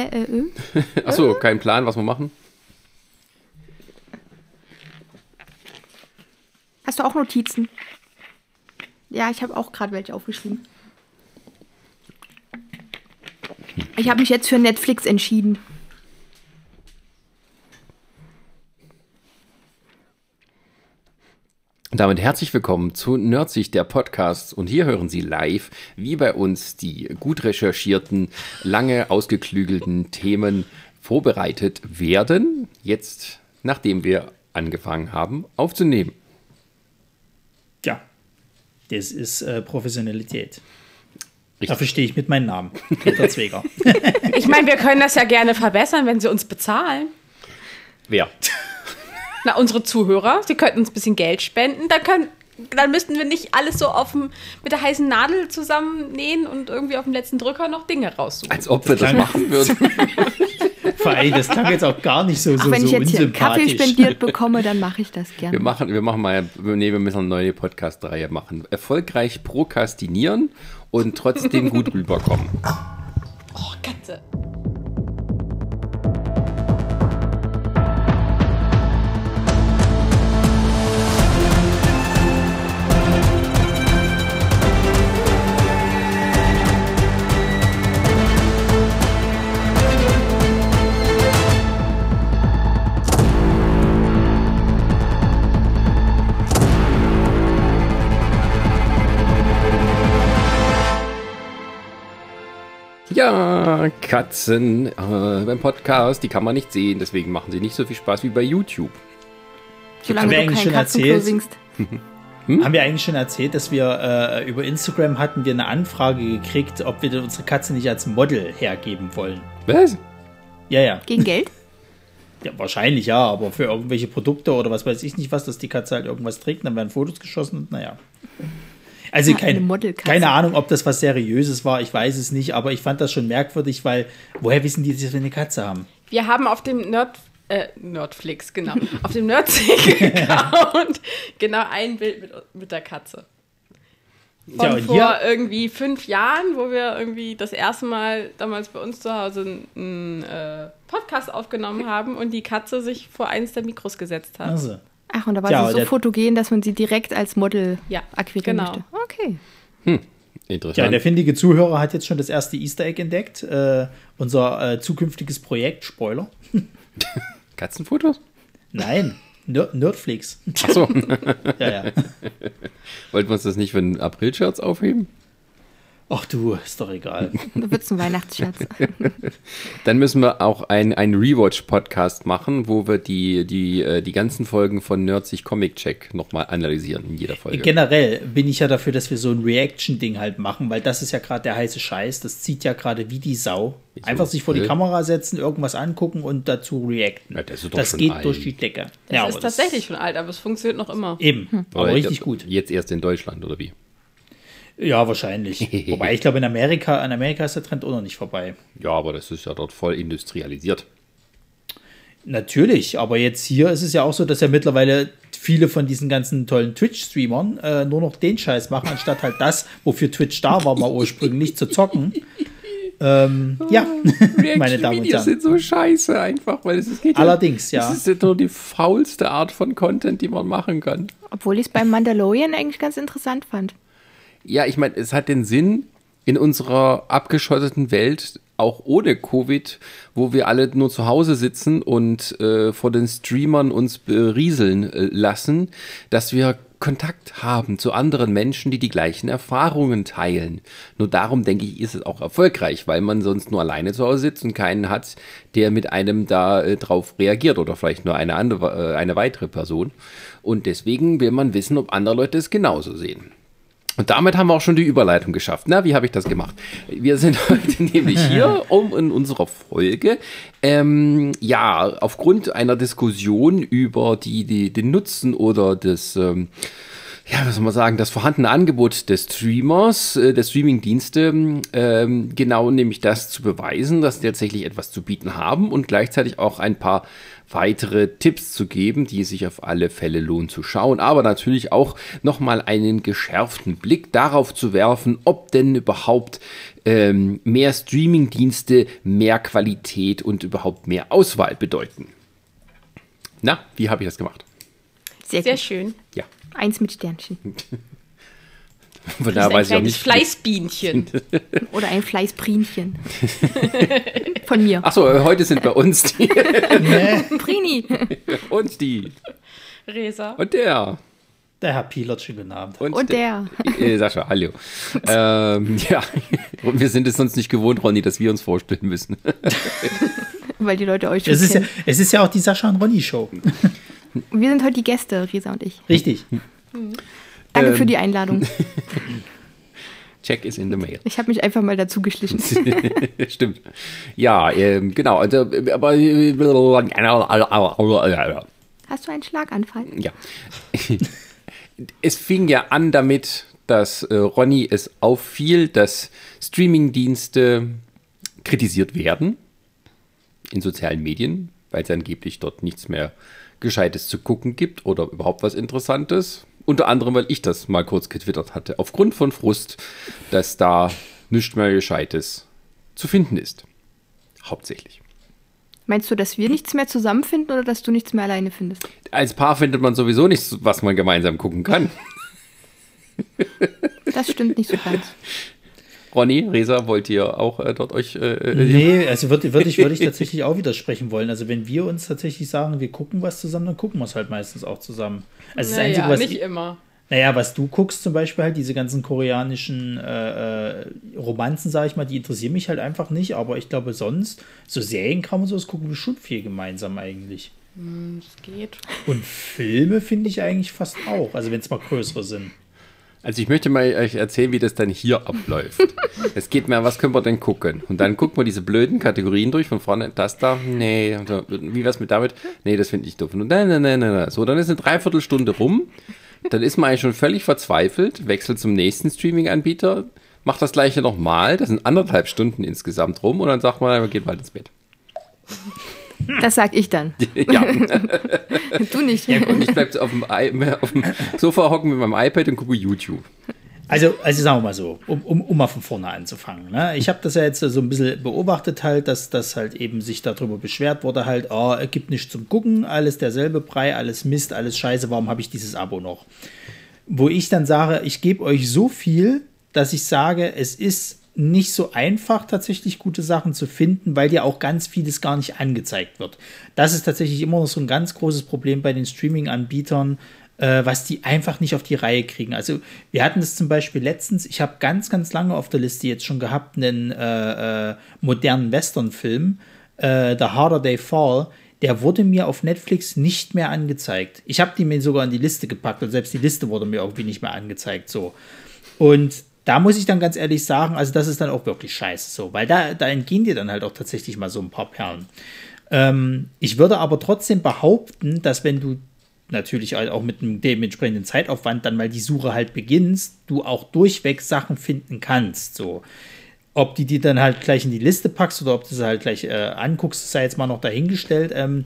Äh, äh, äh. Achso, kein Plan, was wir machen? Hast du auch Notizen? Ja, ich habe auch gerade welche aufgeschrieben. Ich habe mich jetzt für Netflix entschieden. Damit herzlich willkommen zu Nerdsich, der Podcast. Und hier hören Sie live, wie bei uns die gut recherchierten, lange ausgeklügelten Themen vorbereitet werden. Jetzt, nachdem wir angefangen haben aufzunehmen. Ja, das ist äh, Professionalität. Dafür stehe ich mit meinem Namen, Peter Zweger. Ich meine, wir können das ja gerne verbessern, wenn sie uns bezahlen. Wer? Na, unsere Zuhörer, sie könnten uns ein bisschen Geld spenden, dann, können, dann müssten wir nicht alles so auf dem, mit der heißen Nadel zusammennähen und irgendwie auf dem letzten Drücker noch Dinge raussuchen. Als ob wir das machen würden. Vor allem, das klang jetzt auch gar nicht so, Ach, so, wenn so ich jetzt hier Kaffee spendiert bekomme, dann mache ich das gerne. Wir machen, wir machen mal, nee, wir müssen eine neue Podcast-Reihe machen. Erfolgreich prokrastinieren und trotzdem gut rüberkommen. Oh, Katze. Ja, Katzen äh, beim Podcast, die kann man nicht sehen, deswegen machen sie nicht so viel Spaß wie bei YouTube. Solange Haben wir du eigentlich kein schon Katzenklo erzählt? singst. Haben wir eigentlich schon erzählt, dass wir äh, über Instagram hatten wir eine Anfrage gekriegt, ob wir denn unsere Katze nicht als Model hergeben wollen. Was? Ja, ja. Gegen Geld? Ja, wahrscheinlich ja, aber für irgendwelche Produkte oder was weiß ich nicht was, dass die Katze halt irgendwas trägt, dann werden Fotos geschossen und naja. Also Ja, kein, keine Ahnung, ob das was Seriöses war, ich weiß es nicht, aber ich fand das schon merkwürdig, weil woher wissen die, dass wir eine Katze haben? Wir haben auf dem Nerd, äh, Nerdflix, genau, auf dem Nerdsig-Account genau ein Bild mit, mit der Katze. Von Ja, und vor hier- irgendwie fünf Jahren, wo wir irgendwie das erste Mal damals bei uns zu Hause einen äh, Podcast aufgenommen haben und die Katze sich vor eines der Mikros gesetzt hat. Also, Ach, und da war Ja, sie so fotogen, dass man sie direkt als Model Ja, akquirieren genau. möchte. Okay. ja, Interessant. der findige Zuhörer hat jetzt schon das erste Easter Egg entdeckt. Äh, unser äh, zukünftiges Projekt, Spoiler. Katzenfotos? Nein, Nerd Nerdflix. Achso, Ja, ja. wollten wir uns das nicht für einen April-Scherz aufheben? Ach du, ist doch egal. Da wird's ein Weihnachtsscherz. Dann müssen wir auch ein, ein Rewatch-Podcast machen, wo wir die, die, äh, die ganzen Folgen von Nerdsich Comic Check nochmal analysieren in jeder Folge. Generell bin ich ja dafür, dass wir so ein Reaction-Ding halt machen, weil das ist ja gerade der heiße Scheiß. Das zieht ja gerade wie die Sau. Wieso? Einfach sich vor die? Kamera setzen, irgendwas angucken und dazu reacten. Ja, das ist doch das schon geht alt. durch die Decke. Das ja, ist aber tatsächlich schon alt, aber es funktioniert noch immer. Eben, aber Oder richtig gut. Jetzt erst in Deutschland, oder wie? Ja, wahrscheinlich. Wobei ich glaube, in Amerika, in Amerika ist der Trend auch noch nicht vorbei. Ja, aber das ist ja dort voll industrialisiert. Natürlich, aber jetzt hier ist es ja auch so, dass ja mittlerweile viele von diesen ganzen tollen Twitch-Streamern äh, nur noch den Scheiß machen, anstatt halt das, wofür Twitch da war, mal ursprünglich zu zocken. Ähm, ja, meine Damen und Herren. sind so scheiße einfach, weil es ist geht Allerdings, ja. Das ist ja nur die faulste Art von Content, die man machen kann. Obwohl ich es beim Mandalorian eigentlich ganz interessant fand. Ja, ich meine, es hat den Sinn in unserer abgeschotteten Welt, auch ohne Covid, wo wir alle nur zu Hause sitzen und äh, vor den Streamern uns berieseln äh, lassen, dass wir Kontakt haben zu anderen Menschen, die die gleichen Erfahrungen teilen. Nur darum, denke ich, ist es auch erfolgreich, weil man sonst nur alleine zu Hause sitzt und keinen hat, der mit einem da äh, drauf reagiert oder vielleicht nur eine andere, äh, eine weitere Person. Und deswegen will man wissen, ob andere Leute es genauso sehen. Und damit haben wir auch schon die Überleitung geschafft. Na, wie habe ich das gemacht? Wir sind heute nämlich hier, um in unserer Folge, ähm, ja, aufgrund einer Diskussion über die, die, den Nutzen oder das, ähm, ja, was soll man sagen, das vorhandene Angebot des Streamers, äh, der Streamingdienste, ähm, genau nämlich das zu beweisen, dass sie tatsächlich etwas zu bieten haben und gleichzeitig auch ein paar weitere Tipps zu geben, die sich auf alle Fälle lohnen zu schauen, aber natürlich auch nochmal einen geschärften Blick darauf zu werfen, ob denn überhaupt ähm, mehr Streamingdienste mehr Qualität und überhaupt mehr Auswahl bedeuten. Na, wie habe ich das gemacht? Sehr, Sehr schön. Ja. Eins mit Sternchen. Von Das daher ist ein weiß ich auch kleines nicht. Fleißbienchen. Oder ein Fleißprinchen. Von mir. Achso, heute sind bei uns die Prini. und die Resa. und der. Der Herr Pielert, schönen guten Abend. Und der. Äh, Sascha, hallo. ähm, ja, und wir sind es sonst nicht gewohnt, Ronny, dass wir uns vorstellen müssen. Weil die Leute euch schon Es ist, ja, kennen. es ist ja auch die Sascha und Ronny Show. Wir sind heute die Gäste, Risa und ich. Richtig. Danke Ähm. für die Einladung. Check is in the mail. Ich habe mich einfach mal dazu geschlichen. Stimmt. Ja, ähm, genau. Also, äh, aber ja. Hast du einen Schlaganfall? Es fing ja an damit, dass äh, Ronny es auffiel, dass Streamingdienste kritisiert werden in sozialen Medien, weil es angeblich dort nichts mehr Gescheites zu gucken gibt oder überhaupt was Interessantes. Unter anderem, weil ich das mal kurz getwittert hatte, aufgrund von Frust, dass da nichts mehr Gescheites zu finden ist. Hauptsächlich. Meinst du, dass wir nichts mehr zusammenfinden oder dass du nichts mehr alleine findest? Als Paar findet man sowieso nichts, was man gemeinsam gucken kann. Das stimmt nicht so ganz. Ronny, Resa, wollt ihr auch äh, dort euch. Äh, äh, Nee, also würde würd ich, würd ich tatsächlich auch widersprechen wollen. Also wenn wir uns tatsächlich sagen, wir gucken was zusammen, dann gucken wir es halt meistens auch zusammen. Also das Naja, Einzige, was nicht ich, immer. naja, was du guckst zum Beispiel halt, diese ganzen koreanischen äh, äh, Romanzen, sage ich mal, die interessieren mich halt einfach nicht. Aber ich glaube sonst, so Serienkram und so, das gucken wir schon viel gemeinsam eigentlich. Es geht. Und Filme finde ich eigentlich fast auch, also wenn es mal größere sind. Also ich möchte mal euch erzählen, wie das dann hier abläuft. es geht mir, was können wir denn gucken? Und dann gucken wir diese blöden Kategorien durch, von vorne, das da, nee, und so, wie was mit damit? Nee, das finde ich doof. Und nein, nein, nein, nein, nein. So, dann ist eine Dreiviertelstunde rum, dann ist man eigentlich schon völlig verzweifelt, wechselt zum nächsten Streaming-Anbieter, macht das gleiche nochmal, das sind anderthalb Stunden insgesamt rum und dann sagt man, man geht bald ins Bett. Das sag ich dann. ja, Du nicht. und ich bleibe auf, dem I- auf dem Sofa hocken mit meinem iPad und gucke YouTube. Also, also sagen wir mal so, um, um, um mal von vorne anzufangen. Ne? Ich habe das ja jetzt so ein bisschen beobachtet halt, dass das halt eben sich darüber beschwert wurde halt, oh, es gibt nichts zum Gucken, alles derselbe Brei, alles Mist, alles Scheiße, warum habe ich dieses Abo noch? Wo ich dann sage, ich gebe euch so viel, dass ich sage, es ist nicht so einfach, tatsächlich gute Sachen zu finden, weil dir auch ganz vieles gar nicht angezeigt wird. Das ist tatsächlich immer noch so ein ganz großes Problem bei den Streaming-Anbietern, äh, was die einfach nicht auf die Reihe kriegen. Also wir hatten das zum Beispiel letztens, ich habe ganz, ganz lange auf der Liste jetzt schon gehabt, einen äh, äh, modernen Western-Film, äh, The Harder They Fall, der wurde mir auf Netflix nicht mehr angezeigt. Ich habe die mir sogar in die Liste gepackt und selbst die Liste wurde mir irgendwie nicht mehr angezeigt. So. Und da muss ich dann ganz ehrlich sagen, also das ist dann auch wirklich scheiße so, weil da, da entgehen dir dann halt auch tatsächlich mal so ein paar Perlen. Ähm, ich würde aber trotzdem behaupten, dass wenn du natürlich halt auch mit einem dementsprechenden Zeitaufwand dann mal die Suche halt beginnst, du auch durchweg Sachen finden kannst. So. Ob die dir dann halt gleich in die Liste packst oder ob du sie halt gleich äh, anguckst, sei jetzt mal noch dahingestellt. Ähm,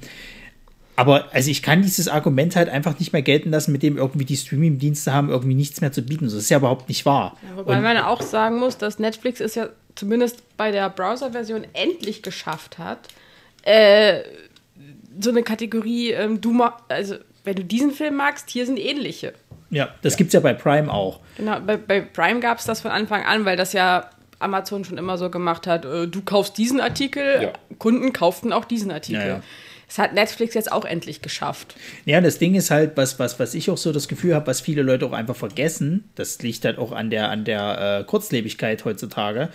aber also ich kann dieses Argument halt einfach nicht mehr gelten lassen, mit dem irgendwie die Streaming-Dienste haben irgendwie nichts mehr zu bieten. Das ist ja überhaupt nicht wahr. Wobei man auch sagen muss, dass Netflix es ja zumindest bei der Browser-Version endlich geschafft hat, äh, so eine Kategorie, ähm, du ma also wenn du diesen Film magst, hier sind ähnliche. Ja, das gibt's ja bei Prime auch. Genau, bei, bei Prime gab es das von Anfang an, weil das ja Amazon schon immer so gemacht hat, äh, du kaufst diesen Artikel, Ja. Kunden kauften auch diesen Artikel. Ja, ja. Das hat Netflix jetzt auch endlich geschafft. Ja, das Ding ist halt, was, was, was ich auch so das Gefühl habe, was viele Leute auch einfach vergessen, das liegt halt auch an der, an der äh, Kurzlebigkeit heutzutage,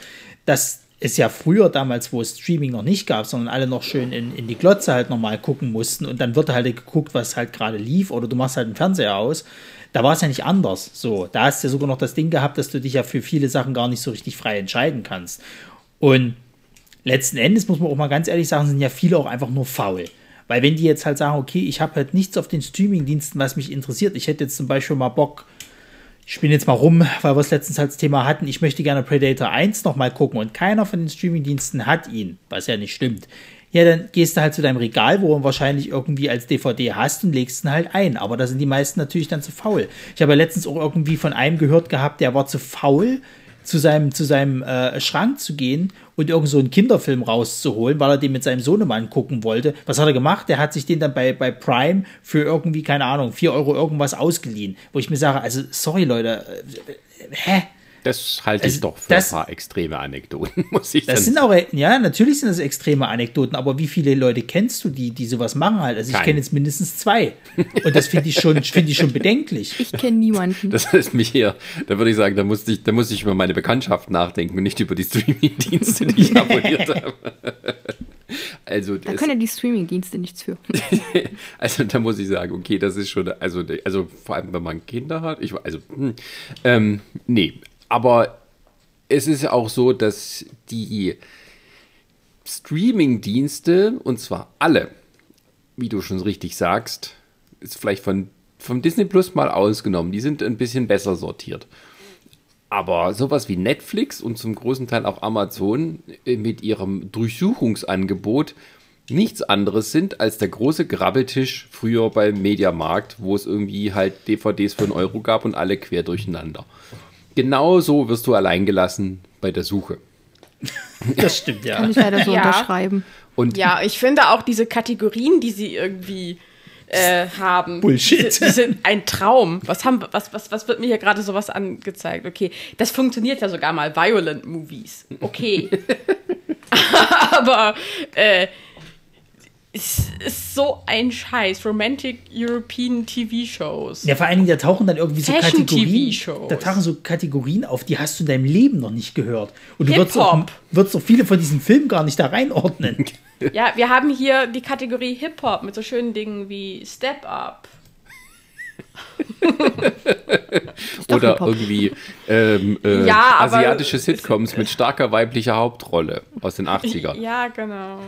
dass es ja früher damals, wo es Streaming noch nicht gab, sondern alle noch schön in, in die Glotze halt nochmal gucken mussten und dann wird halt geguckt, was halt gerade lief oder du machst halt den Fernseher aus. Da war es ja nicht anders. So, da hast du ja sogar noch das Ding gehabt, dass du dich ja für viele Sachen gar nicht so richtig frei entscheiden kannst. Und letzten Endes muss man auch mal ganz ehrlich sagen, sind ja viele auch einfach nur faul. Weil wenn die jetzt halt sagen, okay, ich habe halt nichts auf den Streaming-Diensten, was mich interessiert, ich hätte jetzt zum Beispiel mal Bock, ich bin jetzt mal rum, weil wir es letztens als Thema hatten. Ich möchte gerne Predator 1 nochmal gucken und keiner von den Streamingdiensten hat ihn, was ja nicht stimmt. Ja, dann gehst du halt zu deinem Regal, wo du wahrscheinlich irgendwie als DVD hast und legst ihn halt ein. Aber da sind die meisten natürlich dann zu faul. Ich habe ja letztens auch irgendwie von einem gehört gehabt, der war zu faul, zu seinem, zu seinem äh, Schrank zu gehen und irgend so einen Kinderfilm rauszuholen, weil er den mit seinem Sohnemann gucken wollte. Was hat er gemacht? Der hat sich den dann bei, bei Prime für irgendwie, keine Ahnung, 4 Euro irgendwas ausgeliehen. Wo ich mir sage, also, sorry Leute, äh, hä? Das halte ich Also, doch für das- ein paar extreme Anekdoten, muss ich Das sind auch, ja, natürlich sind das extreme Anekdoten, aber wie viele Leute kennst du, die, die sowas machen halt? Also ich Keinen. kenne jetzt mindestens zwei. Und das finde ich schon, finde ich schon bedenklich. Ich kenne niemanden. Das ist mich hier, da würde ich sagen, da musste ich, da musste ich über meine Bekanntschaft nachdenken und nicht über die Streaming-Dienste, die ich abonniert habe. Also, Da können ja die Streamingdienste nichts für. also da muss ich sagen, okay, das ist schon, also, also vor allem, wenn man Kinder hat, ich, also, hm, ähm, nee, aber es ist ja auch so, dass die Streaming-Dienste, und zwar alle, wie du schon richtig sagst, ist vielleicht von, von Disney Plus mal ausgenommen, die sind ein bisschen besser sortiert. Aber sowas wie Netflix und zum großen Teil auch Amazon äh, mit ihrem Durchsuchungsangebot nichts anderes sind als der große Grabbeltisch früher beim Mediamarkt, wo es irgendwie halt DVDs für einen Euro gab und alle quer durcheinander. Genau so wirst du allein gelassen bei der Suche. Das stimmt, ja. Kann ich leider so Ja. unterschreiben. Und Ja, ich finde auch diese Kategorien, die sie irgendwie äh, haben, Bullshit. Die, die sind ein Traum. Was, haben, was, was, was wird mir hier gerade sowas angezeigt? Okay, das funktioniert ja sogar mal. Violent Movies. Okay. Aber äh, es ist so ein Scheiß. Romantic European TV-Shows. Ja, vor allen Dingen, da tauchen dann irgendwie so Fashion Kategorien, TV-Shows. da tauchen so Kategorien auf, die hast du in deinem Leben noch nicht gehört. Und du würdest auch, würdest auch viele von diesen Filmen gar nicht da reinordnen. Ja, wir haben hier die Kategorie Hip-Hop mit so schönen Dingen wie Step Up. oder irgendwie ähm, äh, Ja, asiatische Sitcoms mit starker weiblicher Hauptrolle aus den 80ern. Ja, genau.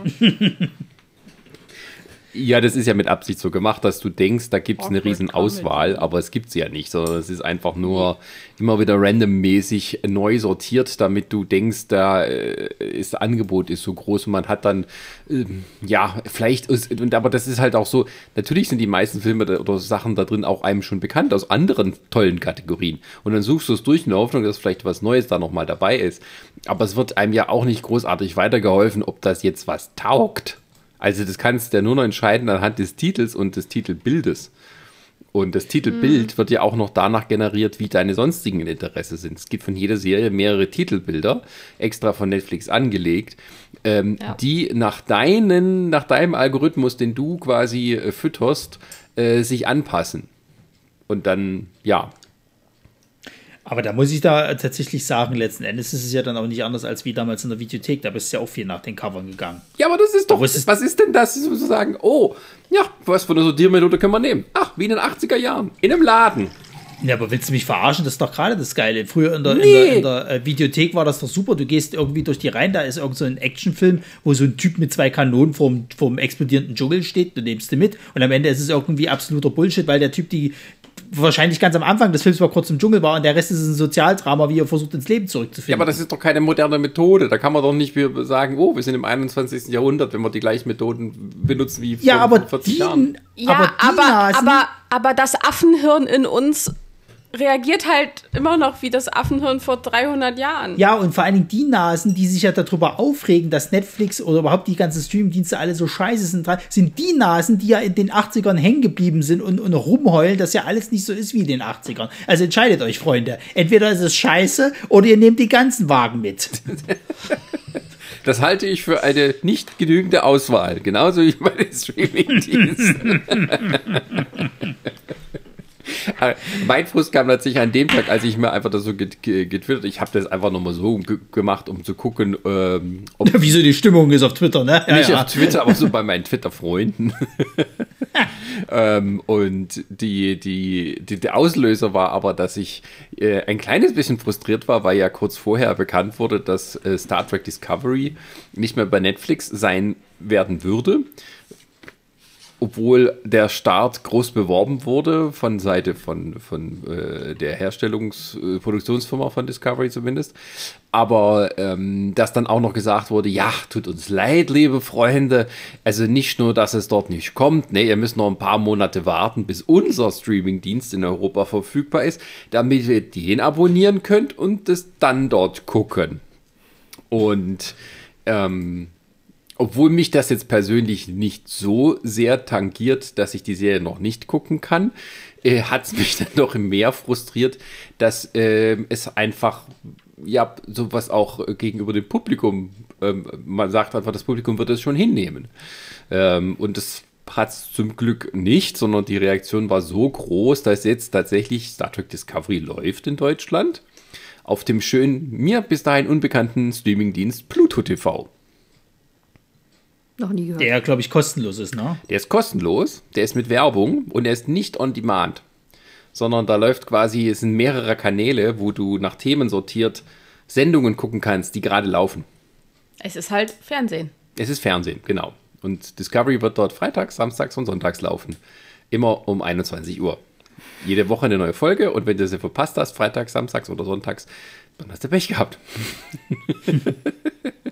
Ja, das ist ja mit Absicht so gemacht, dass du denkst, da gibt es eine riesen Auswahl, aber es gibt sie ja nicht, sondern es ist einfach nur immer wieder randommäßig neu sortiert, damit du denkst, da äh, ist das Angebot ist so groß und man hat dann ähm, ja vielleicht ist, aber das ist halt auch so. Natürlich sind die meisten Filme oder Sachen da drin auch einem schon bekannt aus anderen tollen Kategorien und dann suchst du es durch in der Hoffnung, dass vielleicht was Neues da noch mal dabei ist. Aber es wird einem ja auch nicht großartig weitergeholfen, ob das jetzt was taugt. Also das kannst du ja nur noch entscheiden anhand des Titels und des Titelbildes. Und das Titelbild wird ja auch noch danach generiert, wie deine sonstigen Interesse sind. Es gibt von jeder Serie mehrere Titelbilder, extra von Netflix angelegt, ähm, Ja. die nach deinen, nach deinem Algorithmus, den du quasi äh, fütterst, äh, sich anpassen. Und dann, ja, Aber da muss ich da tatsächlich sagen, letzten Endes ist es ja dann auch nicht anders als wie damals in der Videothek. Da bist du ja auch viel nach den Covern gegangen. Ja, aber das ist doch, ist- was ist denn das, sozusagen? Oh, ja, was für eine Sortiermethode können wir nehmen? Ach, wie in den 80er Jahren, in einem Laden. Ja, aber willst du mich verarschen? Das ist doch gerade das Geile. Früher in der, in Nee. der, in der äh, Videothek war das doch super. Du gehst irgendwie durch die Reihen, da ist irgend so ein Actionfilm, wo so ein Typ mit zwei Kanonen vorm, vorm explodierenden Dschungel steht. Du nimmst den mit und am Ende ist es irgendwie absoluter Bullshit, weil der Typ die wahrscheinlich ganz am Anfang des Films mal kurz im Dschungel war und der Rest ist ein Sozialdrama, wie er versucht ins Leben Ja, zurückzufinden. aber das ist doch keine moderne Methode. Da kann man doch nicht wir sagen, oh, wir sind im 21. Jahrhundert, wenn wir die gleichen Methoden benutzen wie ja, vor aber 40 die, Jahren. Ja, aber, die aber, aber, aber das Affenhirn in uns reagiert halt immer noch wie das Affenhirn vor 300 Jahren. Ja, und vor allen Dingen die Nasen, die sich ja darüber aufregen, dass Netflix oder überhaupt die ganzen Streamingdienste alle so scheiße sind, dran, sind die Nasen, die ja in den 80ern hängen geblieben sind und, und rumheulen, dass ja alles nicht so ist wie in den 80ern. Also entscheidet euch, Freunde. Entweder ist es scheiße oder ihr nehmt die ganzen Wagen mit. Das halte ich für eine nicht genügende Auswahl. Genauso wie bei den Streaming-Diensten. Mein Frust kam tatsächlich an dem Tag, als ich mir einfach das so get- ge- getwittert Ich habe das einfach nochmal so ge gemacht, um zu gucken, ähm, ob Wieso die Stimmung ist auf Twitter, ne? Ja, nicht ja. auf Twitter, aber so bei meinen Twitter-Freunden. ähm, und die, die, die, der Auslöser war aber, dass ich äh, ein kleines bisschen frustriert war, weil ja kurz vorher bekannt wurde, dass äh, Star Trek Discovery nicht mehr bei Netflix sein werden würde. Obwohl der Start groß beworben wurde von Seite von, von äh, der Herstellungs-, äh, Produktionsfirma von Discovery zumindest. Aber ähm, dass dann auch noch gesagt wurde, ja, tut uns leid, liebe Freunde. Also nicht nur, dass es dort nicht kommt, ne, ihr müsst noch ein paar Monate warten, bis unser Streamingdienst in Europa verfügbar ist, damit ihr den abonnieren könnt und es dann dort gucken. Und ähm, obwohl mich das jetzt persönlich nicht so sehr tangiert, dass ich die Serie noch nicht gucken kann, äh, hat es mich dann doch mehr frustriert, dass äh, es einfach ja sowas auch gegenüber dem Publikum, ähm, man sagt einfach, das Publikum wird es schon hinnehmen. Ähm, und das hat es zum Glück nicht, sondern die Reaktion war so groß, dass jetzt tatsächlich Star Trek Discovery läuft in Deutschland auf dem schönen, mir bis dahin unbekannten Streamingdienst Pluto TV. Noch nie gehört. Der, glaube ich, kostenlos ist, ne? Der ist kostenlos, der ist mit Werbung und er ist nicht on demand, sondern da läuft quasi, es sind mehrere Kanäle, wo du nach Themen sortiert Sendungen gucken kannst, die gerade laufen. Es ist halt Fernsehen. Es ist Fernsehen, genau. Und Discovery wird dort freitags, samstags und sonntags laufen. Immer um 21 Uhr. Jede Woche eine neue Folge und wenn du sie verpasst hast, freitags, samstags oder sonntags, dann hast du Pech gehabt.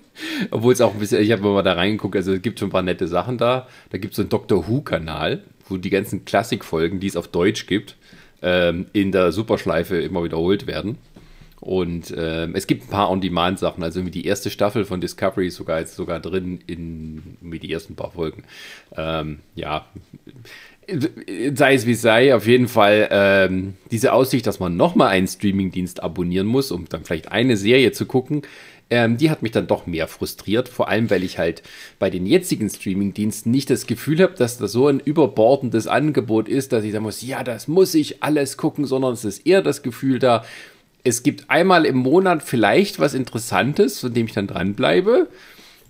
Obwohl es auch ein bisschen, ich habe mal da reingeguckt, also es gibt schon ein paar nette Sachen da. Da gibt es so einen Doctor Who-Kanal, wo die ganzen Klassikfolgen, die es auf Deutsch gibt, ähm, in der Superschleife immer wiederholt werden. Und ähm, es gibt ein paar On-Demand-Sachen, also wie die erste Staffel von Discovery ist sogar jetzt sogar drin in die ersten paar Folgen. Ähm, ja, sei es wie es sei, auf jeden Fall ähm, diese Aussicht, dass man nochmal einen Streamingdienst abonnieren muss, um dann vielleicht eine Serie zu gucken, ähm, die hat mich dann doch mehr frustriert. Vor allem, weil ich halt bei den jetzigen Streamingdiensten nicht das Gefühl habe, dass das so ein überbordendes Angebot ist, dass ich sagen muss, ja, das muss ich alles gucken, sondern es ist eher das Gefühl da, es gibt einmal im Monat vielleicht was Interessantes, von dem ich dann dranbleibe.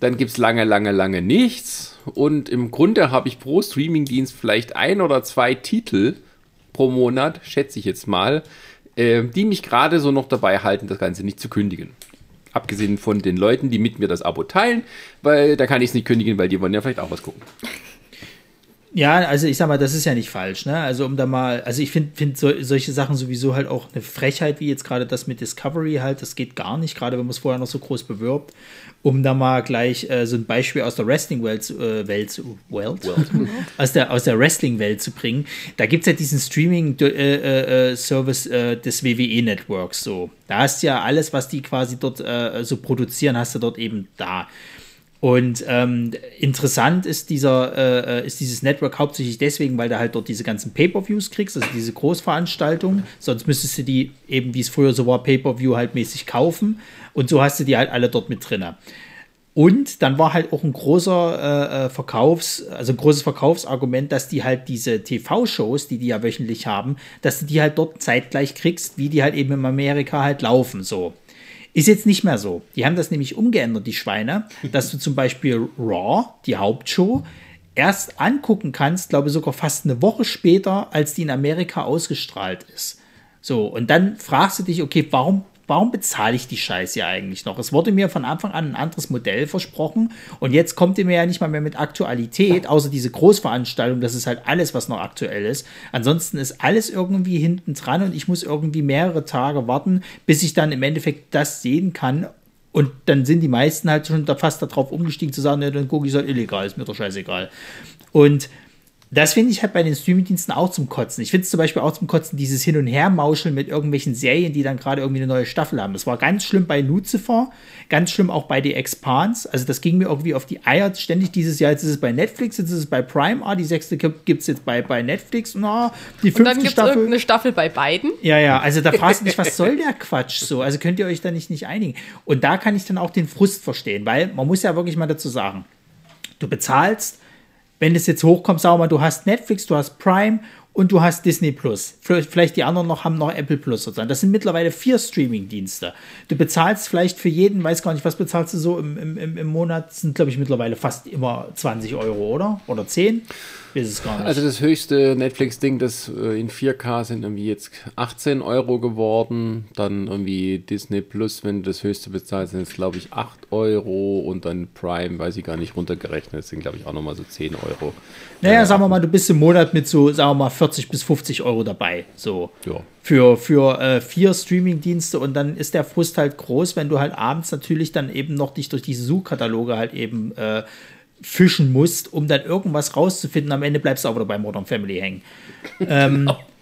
Dann gibt es lange, lange, lange nichts. Und im Grunde habe ich pro Streamingdienst vielleicht ein oder zwei Titel pro Monat, schätze ich jetzt mal, äh, die mich gerade so noch dabei halten, das Ganze nicht zu kündigen. Abgesehen von den Leuten, die mit mir das Abo teilen, weil da kann ich es nicht kündigen, weil die wollen ja vielleicht auch was gucken. Ja, also ich sag mal, das ist ja nicht falsch, ne? Also um da mal, also ich finde find so, solche Sachen sowieso halt auch eine Frechheit, wie jetzt gerade das mit Discovery halt, das geht gar nicht, gerade wenn man es vorher noch so groß bewirbt. Um da mal gleich äh, so ein Beispiel aus der Wrestling-Welt äh, Welt, Welt? aus der, aus der Wrestling-Welt zu bringen. Da gibt es ja diesen Streaming-Service äh, äh, des WWE-Networks so. Da hast du ja alles, was die quasi dort äh, so produzieren, hast du dort eben da. Und ähm, interessant ist dieser äh, ist dieses Network hauptsächlich deswegen, weil du halt dort diese ganzen Pay-per-Views kriegst, also diese Großveranstaltungen. Sonst müsstest du die eben, wie es früher so war, Pay-per-View halt mäßig kaufen. Und so hast du die halt alle dort mit drinne. Und dann war halt auch ein großer äh, Verkaufs, also ein großes Verkaufsargument, dass die halt diese TV-Shows, die die ja wöchentlich haben, dass du die halt dort zeitgleich kriegst, wie die halt eben in Amerika halt laufen, so. Ist jetzt nicht mehr so. Die haben das nämlich umgeändert, die Schweine, dass du zum Beispiel Raw, die Hauptshow, erst angucken kannst, glaube ich sogar fast eine Woche später, als die in Amerika ausgestrahlt ist. So, und dann fragst du dich, okay, warum warum bezahle ich die Scheiße eigentlich noch? Es wurde mir von Anfang an ein anderes Modell versprochen und jetzt kommt ihr mir ja nicht mal mehr mit Aktualität, außer diese Großveranstaltung, das ist halt alles, was noch aktuell ist. Ansonsten ist alles irgendwie hinten dran und ich muss irgendwie mehrere Tage warten, bis ich dann im Endeffekt das sehen kann, und dann sind die meisten halt schon fast darauf umgestiegen zu sagen, ja, dann gucke ich halt illegal, ist mir doch scheißegal. Und das finde ich halt bei den Streamingdiensten auch zum Kotzen. Ich finde es zum Beispiel auch zum Kotzen, dieses Hin- und Her-Mauscheln mit irgendwelchen Serien, die dann gerade irgendwie eine neue Staffel haben. Das war ganz schlimm bei Lucifer, ganz schlimm auch bei The Expanse. Also das ging mir irgendwie auf die Eier ständig dieses Jahr. Jetzt ist es bei Netflix, jetzt ist es bei Prime. Ah, die sechste gibt es jetzt bei, bei Netflix. Na, die fünfte Und dann gibt es Staffel. irgendeine Staffel bei beiden. Ja, ja, also da fragst du dich, was soll der Quatsch so? Also könnt ihr euch da nicht, nicht einigen. Und da kann ich dann auch den Frust verstehen, weil man muss ja wirklich mal dazu sagen, du bezahlst wenn es jetzt hochkommt, wir mal, du hast Netflix, du hast Prime und du hast Disney Plus. Vielleicht die anderen noch haben noch Apple Plus sozusagen. Das sind mittlerweile vier Streaming-Dienste. Du bezahlst vielleicht für jeden, weiß gar nicht, was bezahlst du so im, im, im Monat? Sind, glaube ich, mittlerweile fast immer 20 Euro, oder? Oder 10? Weiß es gar nicht. Also das höchste Netflix-Ding, das äh, in 4K sind irgendwie jetzt 18 Euro geworden. Dann irgendwie Disney Plus, wenn du das höchste bezahlst, sind es glaube ich 8 Euro. Und dann Prime, weiß ich gar nicht, runtergerechnet, sind glaube ich auch nochmal so 10 Euro. naja, sagen wir mal, du bist im Monat mit so, sagen wir mal, 40 bis 50 Euro dabei. So. Ja. Für, für äh, vier Streaming-Dienste und dann ist der Frust halt groß, wenn du halt abends natürlich dann eben noch dich durch diese Suchkataloge halt eben äh, fischen musst, um dann irgendwas rauszufinden. Am Ende bleibst du wieder bei Modern Family hängen.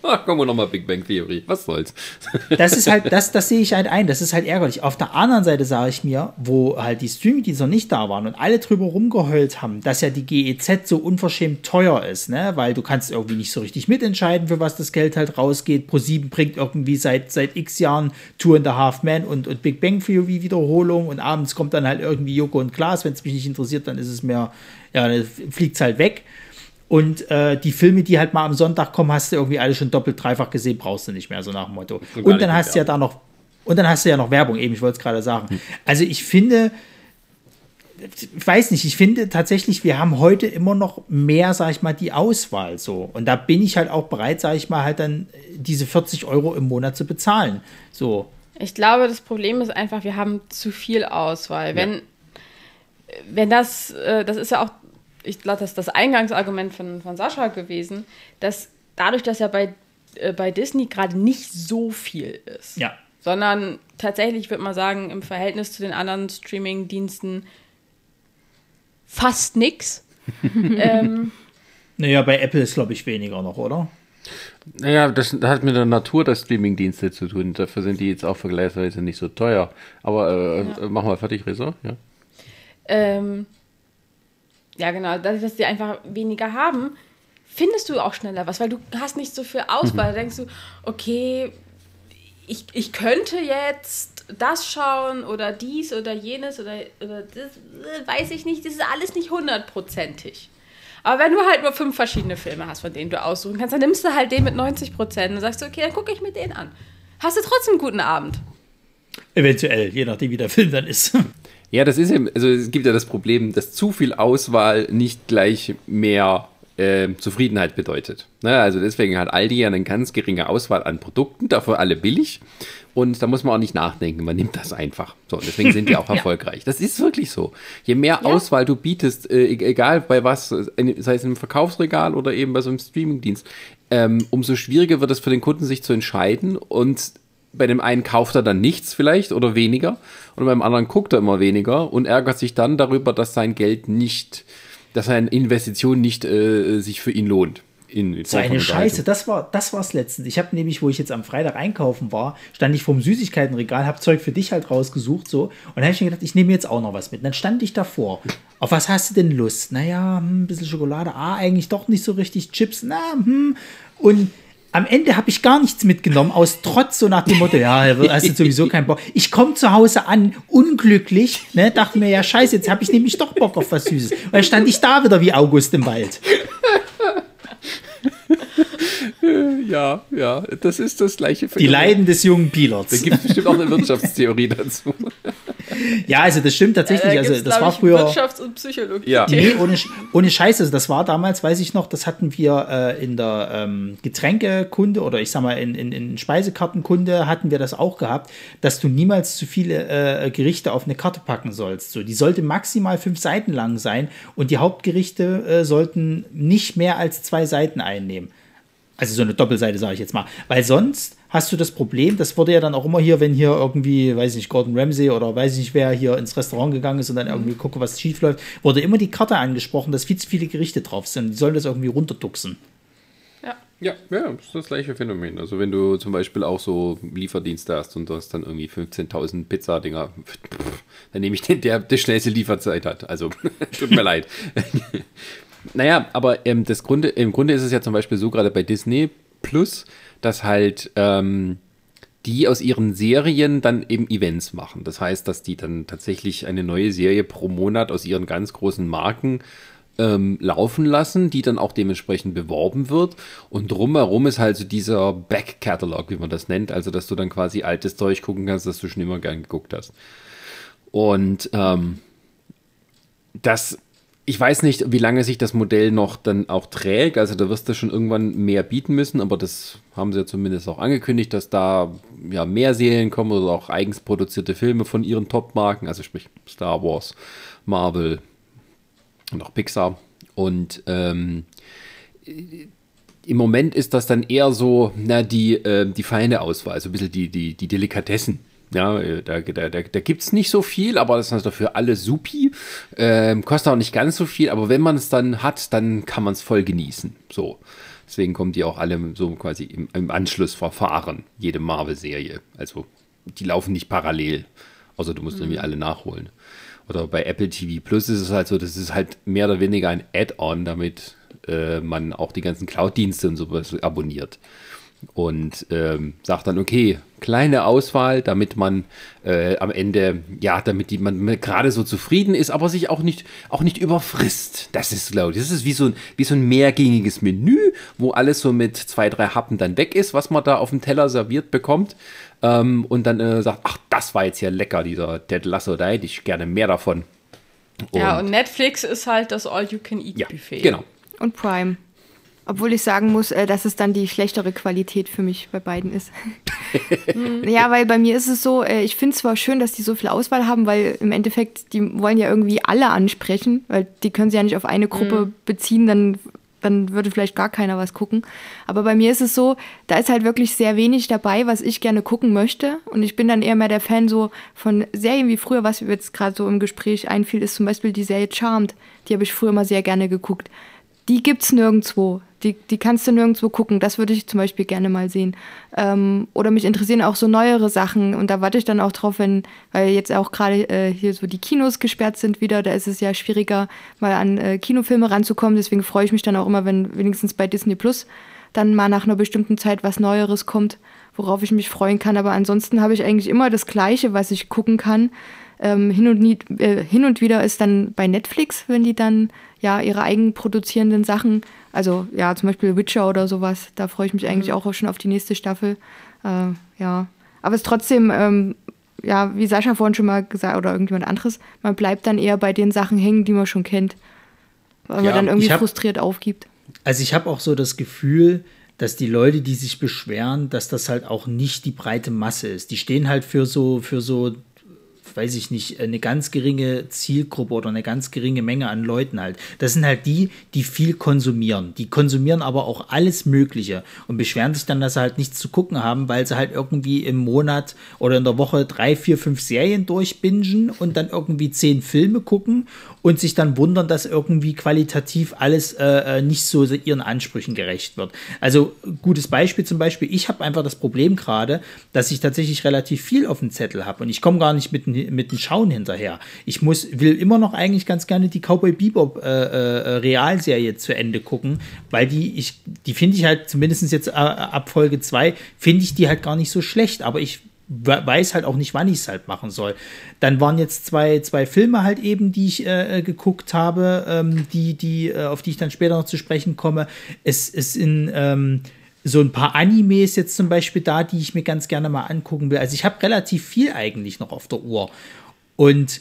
Ah, kommen wir nochmal Big Bang Theory. Was soll's? das ist halt, das, das sehe ich halt ein, das ist halt ärgerlich. Auf der anderen Seite sage ich mir, wo halt die Streaming-Dienste nicht da waren und alle drüber rumgeheult haben, dass ja die GEZ so unverschämt teuer ist, ne? Weil du kannst irgendwie nicht so richtig mitentscheiden, für was das Geld halt rausgeht. Pro7 bringt irgendwie seit, seit x Jahren Tour in the Half Man und, und Big Bang Theory Wiederholung und abends kommt dann halt irgendwie Joko und Klaas. Wenn es mich nicht interessiert, dann ist es mehr, ja, fliegt es halt weg. Und äh, die Filme, die halt mal am Sonntag kommen, hast du irgendwie alle schon doppelt, dreifach gesehen, brauchst du nicht mehr, so nach dem Motto. Und dann hast du ja da noch, und dann hast du ja noch Werbung, eben, ich wollte es gerade sagen. Also ich finde, ich weiß nicht, ich finde tatsächlich, wir haben heute immer noch mehr, sag ich mal, die Auswahl so. Und da bin ich halt auch bereit, sag ich mal, halt dann diese 40 Euro im Monat zu bezahlen. So. Ich glaube, das Problem ist einfach, wir haben zu viel Auswahl. Wenn, wenn das, äh, das ist ja auch, ich glaube, das ist das Eingangsargument von, von Sascha gewesen, dass dadurch, dass ja bei, äh, bei Disney gerade nicht so viel ist, Ja. sondern tatsächlich, würde man sagen, im Verhältnis zu den anderen Streaming-Diensten fast nix. ähm, Naja, bei Apple ist, glaube ich, weniger noch, oder? Naja, das hat mit der Natur der Streaming-Dienste zu tun. Dafür sind die jetzt auch vergleichsweise nicht so teuer. Aber äh, Ja. mach mal fertig, Resa. Ja. Ähm, ja, genau, dadurch, dass die einfach weniger haben, findest du auch schneller was, weil du hast nicht so viel Auswahl. Da denkst du, okay, ich, ich könnte jetzt das schauen oder dies oder jenes oder, oder das, äh, weiß ich nicht, das ist alles nicht hundertprozentig. Aber wenn du halt nur fünf verschiedene Filme hast, von denen du aussuchen kannst, dann nimmst du halt den mit 90 Prozent und sagst du, okay, dann gucke ich mir den an. Hast du trotzdem einen guten Abend. Eventuell, je nachdem, wie der Film dann ist. Ja, das ist eben, also es gibt ja das Problem, dass zu viel Auswahl nicht gleich mehr äh, Zufriedenheit bedeutet. Ne? Also deswegen hat Aldi ja eine ganz geringe Auswahl an Produkten, dafür alle billig. Und da muss man auch nicht nachdenken, man nimmt das einfach. So, deswegen sind die auch erfolgreich. Das ist wirklich so. Je mehr Ja. Auswahl du bietest, äh, e- egal bei was, sei es im Verkaufsregal oder eben bei so einem Streamingdienst, ähm, umso schwieriger wird es für den Kunden, sich zu entscheiden. Und bei dem einen kauft er dann nichts vielleicht oder weniger und beim anderen guckt er immer weniger und ärgert sich dann darüber, dass sein Geld nicht, dass seine Investition nicht äh, sich für ihn lohnt. In, in So eine. Scheiße, das war das war's letztens. Ich habe nämlich, wo ich jetzt am Freitag einkaufen war, stand ich vorm Süßigkeitenregal, habe Zeug für dich halt rausgesucht so und dann habe ich mir gedacht, ich nehme jetzt auch noch was mit. Und dann stand ich davor. Auf was hast du denn Lust? Naja, hm, ein bisschen Schokolade. Ah, eigentlich doch nicht so richtig. Chips, na, hm. Und am Ende habe ich gar nichts mitgenommen, aus Trotz, so nach dem Motto, ja, hast du sowieso keinen Bock. Ich komme zu Hause an, unglücklich, ne, dachte mir, ja, scheiße, jetzt habe ich nämlich doch Bock auf was Süßes. Und dann stand ich da wieder wie August im Wald. Ja, ja, das ist das gleiche Die Leiden des jungen Pilots. Da gibt es bestimmt auch eine Wirtschaftstheorie dazu. Ja, also das stimmt tatsächlich. Da also das war früher. Wirtschafts- und Psychologie. Ja. Nee, ohne, ohne Scheiße. Also das war damals, weiß ich noch, das hatten wir äh, in der ähm, Getränkekunde oder ich sag mal in, in, in Speisekartenkunde hatten wir das auch gehabt, dass du niemals zu viele äh, Gerichte auf eine Karte packen sollst. So, die sollte maximal fünf Seiten lang sein und die Hauptgerichte äh, sollten nicht mehr als zwei Seiten einnehmen. Also so eine Doppelseite, sage ich jetzt mal. Weil sonst hast du das Problem, das wurde ja dann auch immer hier, wenn hier irgendwie, weiß ich nicht, Gordon Ramsay oder weiß ich nicht, wer hier ins Restaurant gegangen ist und dann irgendwie gucke, was schief läuft, wurde immer die Karte angesprochen, dass viel zu viele Gerichte drauf sind. Die sollen das irgendwie runterduxen. Ja. Ja, ja, das ist das gleiche Phänomen. Also wenn du zum Beispiel auch so Lieferdienste hast und du hast dann irgendwie 15.000 Pizzadinger, dann nehme ich den, der die schnellste Lieferzeit hat. Also tut mir leid. naja, aber ähm, das Grunde, im Grunde ist es ja zum Beispiel so, gerade bei Disney Plus, dass halt ähm, die aus ihren Serien dann eben Events machen. Das heißt, dass die dann tatsächlich eine neue Serie pro Monat aus ihren ganz großen Marken ähm, laufen lassen, die dann auch dementsprechend beworben wird. Und drumherum ist halt so dieser Back-Catalog, wie man das nennt. Also, dass du dann quasi altes Zeug gucken kannst, das du schon immer gern geguckt hast. Und ähm, das ich weiß nicht, wie lange sich das Modell noch dann auch trägt. Also da wirst du schon irgendwann mehr bieten müssen, aber das haben sie ja zumindest auch angekündigt, dass da ja mehr Serien kommen oder auch eigens produzierte Filme von ihren Top-Marken, also sprich Star Wars, Marvel und auch Pixar. Und ähm, im Moment ist das dann eher so, na, die, äh, die feine Auswahl, also ein bisschen die, die, die Delikatessen. Ja, äh, da, da, da, da gibt es nicht so viel, aber das ist dafür alles supi. Ähm, kostet auch nicht ganz so viel, aber wenn man es dann hat, dann kann man es voll genießen. So. Deswegen kommen die auch alle so quasi im, im Anschlussverfahren, jede Marvel-Serie. Also die laufen nicht parallel. Außer du musst mhm. irgendwie alle nachholen. Oder bei Apple TV Plus ist es halt so, das ist halt mehr oder weniger ein Add-on, damit äh, man auch die ganzen Cloud-Dienste und sowas abonniert und ähm, sagt dann, okay, kleine Auswahl, damit man äh, am Ende, ja, damit die, man gerade so zufrieden ist, aber sich auch nicht, auch nicht überfrisst. Das ist, glaube ich, das ist wie so, ein, wie so ein mehrgängiges Menü, wo alles so mit zwei, drei Happen dann weg ist, was man da auf dem Teller serviert bekommt. Ähm, und dann äh, sagt, ach, das war jetzt ja lecker, dieser Ted Lasso, da hätte ich gerne mehr davon. Und ja, und Netflix ist halt das All-You-Can-Eat-Buffet. Ja, genau. Und Prime. Obwohl ich sagen muss, äh, dass es dann die schlechtere Qualität für mich bei beiden ist. ja, weil bei mir ist es so, äh, ich finde es zwar schön, dass die so viel Auswahl haben, weil im Endeffekt, die wollen ja irgendwie alle ansprechen, weil die können sie ja nicht auf eine Gruppe mhm. beziehen, dann, dann würde vielleicht gar keiner was gucken. Aber bei mir ist es so, da ist halt wirklich sehr wenig dabei, was ich gerne gucken möchte. Und ich bin dann eher mehr der Fan so von Serien wie früher, was mir jetzt gerade so im Gespräch einfiel, ist zum Beispiel die Serie Charmed. Die habe ich früher mal sehr gerne geguckt die gibt es nirgendwo. Die, die kannst du nirgendwo gucken. Das würde ich zum Beispiel gerne mal sehen. Ähm, oder mich interessieren auch so neuere Sachen. Und da warte ich dann auch drauf, wenn, weil jetzt auch gerade äh, hier so die Kinos gesperrt sind wieder, da ist es ja schwieriger, mal an äh, Kinofilme ranzukommen. Deswegen freue ich mich dann auch immer, wenn wenigstens bei Disney Plus dann mal nach einer bestimmten Zeit was Neueres kommt, worauf ich mich freuen kann. Aber ansonsten habe ich eigentlich immer das Gleiche, was ich gucken kann. Ähm, hin, und nie, äh, hin und wieder ist dann bei Netflix, wenn die dann ja ihre eigenproduzierenden Sachen, also ja, zum Beispiel Witcher oder sowas, da freue ich mich eigentlich mhm. auch schon auf die nächste Staffel. Äh, ja. Aber es ist trotzdem, ähm, ja, wie Sascha vorhin schon mal gesagt, oder irgendjemand anderes, man bleibt dann eher bei den Sachen hängen, die man schon kennt. Weil ja, man dann irgendwie hab, frustriert aufgibt. Also ich habe auch so das Gefühl, dass die Leute, die sich beschweren, dass das halt auch nicht die breite Masse ist. Die stehen halt für so, für so weiß ich nicht, eine ganz geringe Zielgruppe oder eine ganz geringe Menge an Leuten halt. Das sind halt die, die viel konsumieren. Die konsumieren aber auch alles Mögliche und beschweren sich dann, dass sie halt nichts zu gucken haben, weil sie halt irgendwie im Monat oder in der Woche drei, vier, fünf Serien durchbingen und dann irgendwie zehn Filme gucken und sich dann wundern, dass irgendwie qualitativ alles äh, äh nicht so ihren Ansprüchen gerecht wird. Also gutes Beispiel zum Beispiel, ich habe einfach das Problem gerade, dass ich tatsächlich relativ viel auf dem Zettel habe und ich komme gar nicht mit, mit dem Schauen hinterher. Ich muss, will immer noch eigentlich ganz gerne die Cowboy Bebop äh, äh, Realserie zu Ende gucken, weil die, ich, die finde ich halt, zumindest jetzt äh, ab Folge 2, finde ich die halt gar nicht so schlecht, aber ich weiß halt auch nicht, wann ich es halt machen soll. Dann waren jetzt zwei, zwei Filme halt eben, die ich äh, äh, geguckt habe, ähm, die, die, äh, auf die ich dann später noch zu sprechen komme. Es ist in ähm, so ein paar Animes jetzt zum Beispiel da, die ich mir ganz gerne mal angucken will. Also ich habe relativ viel eigentlich noch auf der Uhr. Und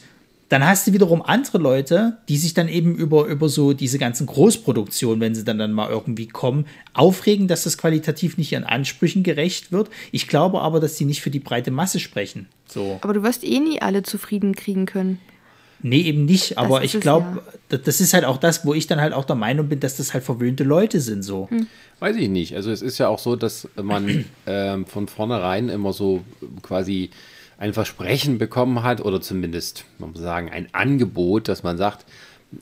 dann hast du wiederum andere Leute, die sich dann eben über, über so diese ganzen Großproduktionen, wenn sie dann, dann mal irgendwie kommen, aufregen, dass das qualitativ nicht ihren Ansprüchen gerecht wird. Ich glaube aber, dass sie nicht für die breite Masse sprechen. So. Aber du wirst eh nie alle zufrieden kriegen können. Nee, eben nicht. Aber ich glaube, ja. das ist halt auch das, wo ich dann halt auch der Meinung bin, dass das halt verwöhnte Leute sind so. Hm. Weiß ich nicht. Also es ist ja auch so, dass man ähm, von vornherein immer so quasi ein Versprechen bekommen hat oder zumindest, man muss sagen, ein Angebot, dass man sagt,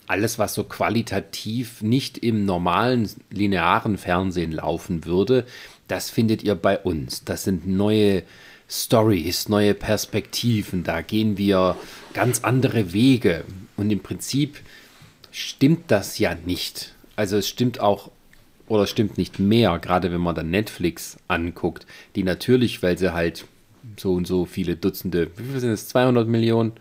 alles, was so qualitativ nicht im normalen linearen Fernsehen laufen würde, das findet ihr bei uns. Das sind neue Stories, neue Perspektiven. Da gehen wir ganz andere Wege. Und im Prinzip stimmt das ja nicht. Also es stimmt auch oder stimmt nicht mehr, gerade wenn man dann Netflix anguckt, die natürlich, weil sie halt so und so viele Dutzende, wie viel sind es, 200 Millionen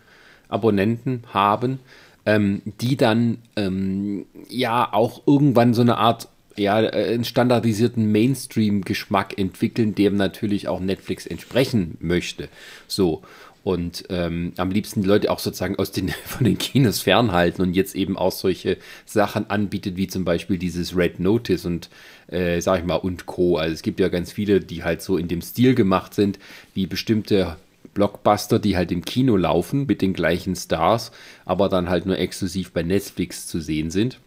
Abonnenten haben, ähm, die dann ähm, ja auch irgendwann so eine Art ja, äh, einen standardisierten Mainstream-Geschmack entwickeln, dem natürlich auch Netflix entsprechen möchte. So. Und ähm, am liebsten die Leute auch sozusagen aus den, von den Kinos fernhalten und jetzt eben auch solche Sachen anbietet, wie zum Beispiel dieses Red Notice und äh, sag ich mal und Co. Also es gibt ja ganz viele, die halt so in dem Stil gemacht sind, wie bestimmte Blockbuster, die halt im Kino laufen mit den gleichen Stars, aber dann halt nur exklusiv bei Netflix zu sehen sind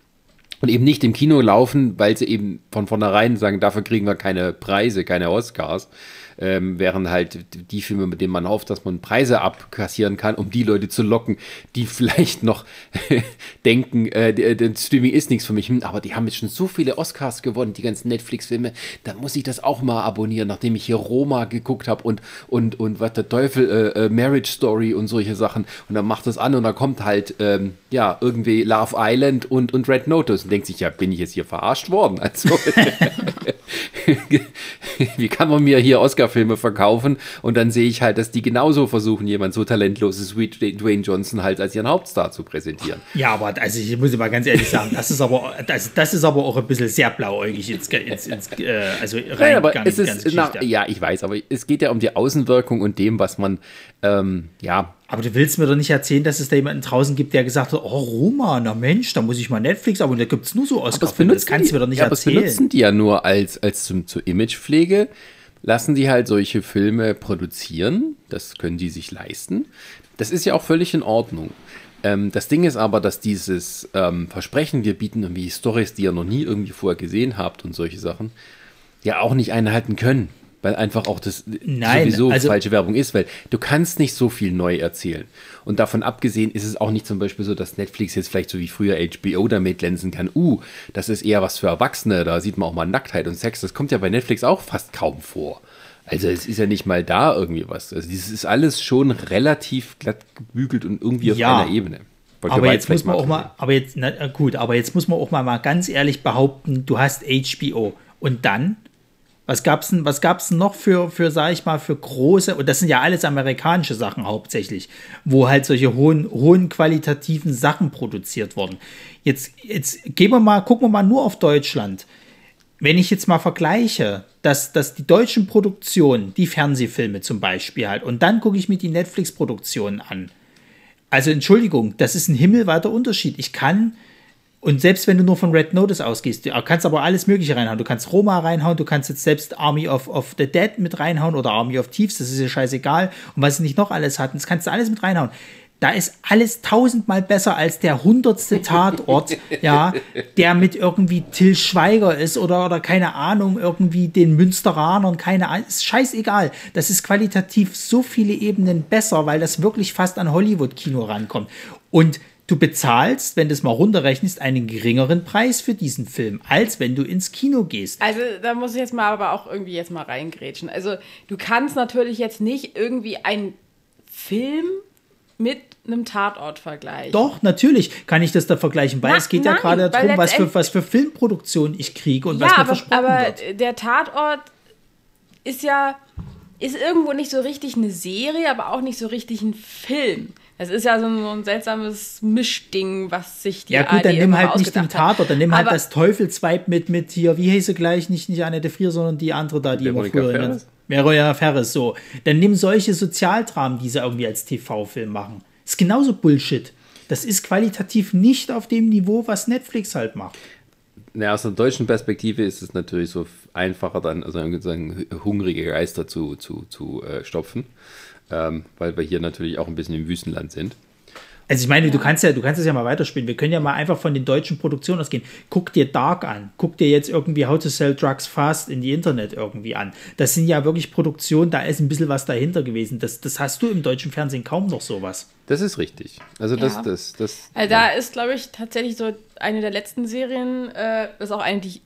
und eben nicht im Kino laufen, weil sie eben von vornherein sagen, dafür kriegen wir keine Preise, keine Oscars, ähm, während halt die Filme, mit denen man hofft, dass man Preise abkassieren kann, um die Leute zu locken, die vielleicht noch denken, äh, der Streaming ist nichts für mich, hm, aber die haben jetzt schon so viele Oscars gewonnen, die ganzen Netflix-Filme, dann muss ich das auch mal abonnieren, nachdem ich hier Roma geguckt habe und, und, und was der Teufel, äh, äh, Marriage Story und solche Sachen. Und dann macht das an und dann kommt halt, ähm, ja, irgendwie Love Island und, und Red Notice. Und denkt sich, ja, bin ich jetzt hier verarscht worden? Also, wie kann man mir hier Oscar-Filme verkaufen und dann sehe ich halt, dass die genauso versuchen, jemand so talentloses wie Dwayne Johnson halt als ihren Hauptstar zu präsentieren. Ja, aber also ich muss mal ganz ehrlich sagen, das ist aber, das, das ist aber auch ein bisschen sehr blauäugig ins, ins, ins äh, also rein, ja, aber es ist, na, ja, ich weiß, aber es geht ja um die Außenwirkung und dem, was man, ähm, ja, aber du willst mir doch nicht erzählen, dass es da jemanden draußen gibt, der gesagt hat, oh Roma, na Mensch, da muss ich mal Netflix, aber da gibt es nur so oscar -Filme. Das kannst du mir doch nicht ja, erzählen. Aber das benutzen die ja nur als, als zum, zur Imagepflege, lassen die halt solche Filme produzieren, das können die sich leisten. Das ist ja auch völlig in Ordnung. Ähm, das Ding ist aber, dass dieses ähm, Versprechen, wir bieten irgendwie Stories, die ihr noch nie irgendwie vorher gesehen habt und solche Sachen, ja auch nicht einhalten können weil einfach auch das Nein, sowieso also, falsche Werbung ist, weil du kannst nicht so viel neu erzählen. Und davon abgesehen ist es auch nicht zum Beispiel so, dass Netflix jetzt vielleicht so wie früher HBO damit glänzen kann. Uh, das ist eher was für Erwachsene, da sieht man auch mal Nacktheit und Sex. Das kommt ja bei Netflix auch fast kaum vor. Also es ist ja nicht mal da irgendwie was. Also dieses ist alles schon relativ glatt gebügelt und irgendwie auf ja, einer Ebene. aber jetzt muss man auch mal, aber jetzt, na gut, aber jetzt muss man auch mal, mal ganz ehrlich behaupten, du hast HBO und dann was gab's denn, was gab's denn noch für, für, sag ich mal, für große, und das sind ja alles amerikanische Sachen hauptsächlich, wo halt solche hohen, hohen qualitativen Sachen produziert wurden. Jetzt, jetzt gehen wir mal, gucken wir mal nur auf Deutschland. Wenn ich jetzt mal vergleiche, dass, dass die deutschen Produktionen, die Fernsehfilme zum Beispiel halt, und dann gucke ich mir die Netflix-Produktionen an. Also Entschuldigung, das ist ein himmelweiter Unterschied. Ich kann und selbst wenn du nur von Red Notice ausgehst, du kannst aber alles Mögliche reinhauen. Du kannst Roma reinhauen, du kannst jetzt selbst Army of, of the Dead mit reinhauen oder Army of Thieves, das ist ja scheißegal. Und was sie nicht noch alles hatten, das kannst du alles mit reinhauen. Da ist alles tausendmal besser als der hundertste Tatort, ja, der mit irgendwie Till Schweiger ist oder, oder keine Ahnung, irgendwie den Münsteranern, keine Ahnung, ist scheißegal. Das ist qualitativ so viele Ebenen besser, weil das wirklich fast an Hollywood-Kino rankommt. Und Du bezahlst, wenn du es mal runterrechnest, einen geringeren Preis für diesen Film, als wenn du ins Kino gehst. Also da muss ich jetzt mal aber auch irgendwie jetzt mal reingrätschen. Also du kannst natürlich jetzt nicht irgendwie einen Film mit einem Tatort vergleichen. Doch, natürlich kann ich das da vergleichen, weil Na, es geht nein, ja gerade darum, was für, was für Filmproduktion ich kriege und ja, was mir aber, versprochen aber wird. der Tatort ist ja ist irgendwo nicht so richtig eine Serie, aber auch nicht so richtig ein Film. Es ist ja so ein, so ein, seltsames Mischding, was sich die Ja gut, dann nimm halt nicht den Tatort, dann nimm halt das Teufelsweib mit, mit hier, wie hieß sie gleich, nicht, nicht Annette Frier, sondern die andere da, die immer früher... Ferris? Veronika Ferris, so. Dann nimm solche Sozialdramen, die sie irgendwie als TV-Film machen. Ist genauso Bullshit. Das ist qualitativ nicht auf dem Niveau, was Netflix halt macht. Ja, aus der deutschen Perspektive ist es natürlich so einfacher, dann also sagen, hungrige Geister zu, zu, zu äh, stopfen ähm, weil wir hier natürlich auch ein bisschen im Wüstenland sind. Also ich meine, ja. du kannst ja, du kannst es ja mal weiterspielen. Wir können ja mal einfach von den deutschen Produktionen ausgehen. Guck dir Dark an. Guck dir jetzt irgendwie How to Sell Drugs Fast in die Internet irgendwie an. Das sind ja wirklich Produktionen, da ist ein bisschen was dahinter gewesen. Das, das hast du im deutschen Fernsehen kaum noch sowas. Das ist richtig. Also das, ja. das, das. Also da ist, glaube ich, tatsächlich so eine der letzten Serien, äh, das ist auch eine, die,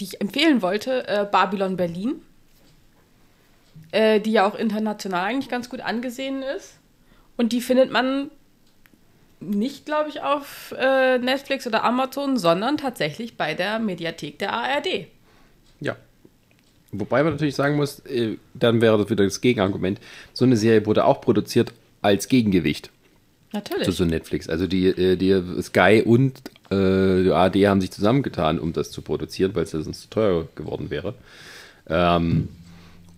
die ich empfehlen wollte, äh, Babylon Berlin äh, die ja auch international eigentlich ganz gut angesehen ist. Und die findet man nicht, glaube ich, auf äh, Netflix oder Amazon, sondern tatsächlich bei der Mediathek der ARD. Ja. Wobei man natürlich sagen muss, äh, dann wäre das wieder das Gegenargument, so eine Serie wurde auch produziert als Gegengewicht. Natürlich. Zu so Netflix. Also die, äh, die Sky und äh, die ARD haben sich zusammengetan, um das zu produzieren, weil es sonst zu teuer geworden wäre. Ähm,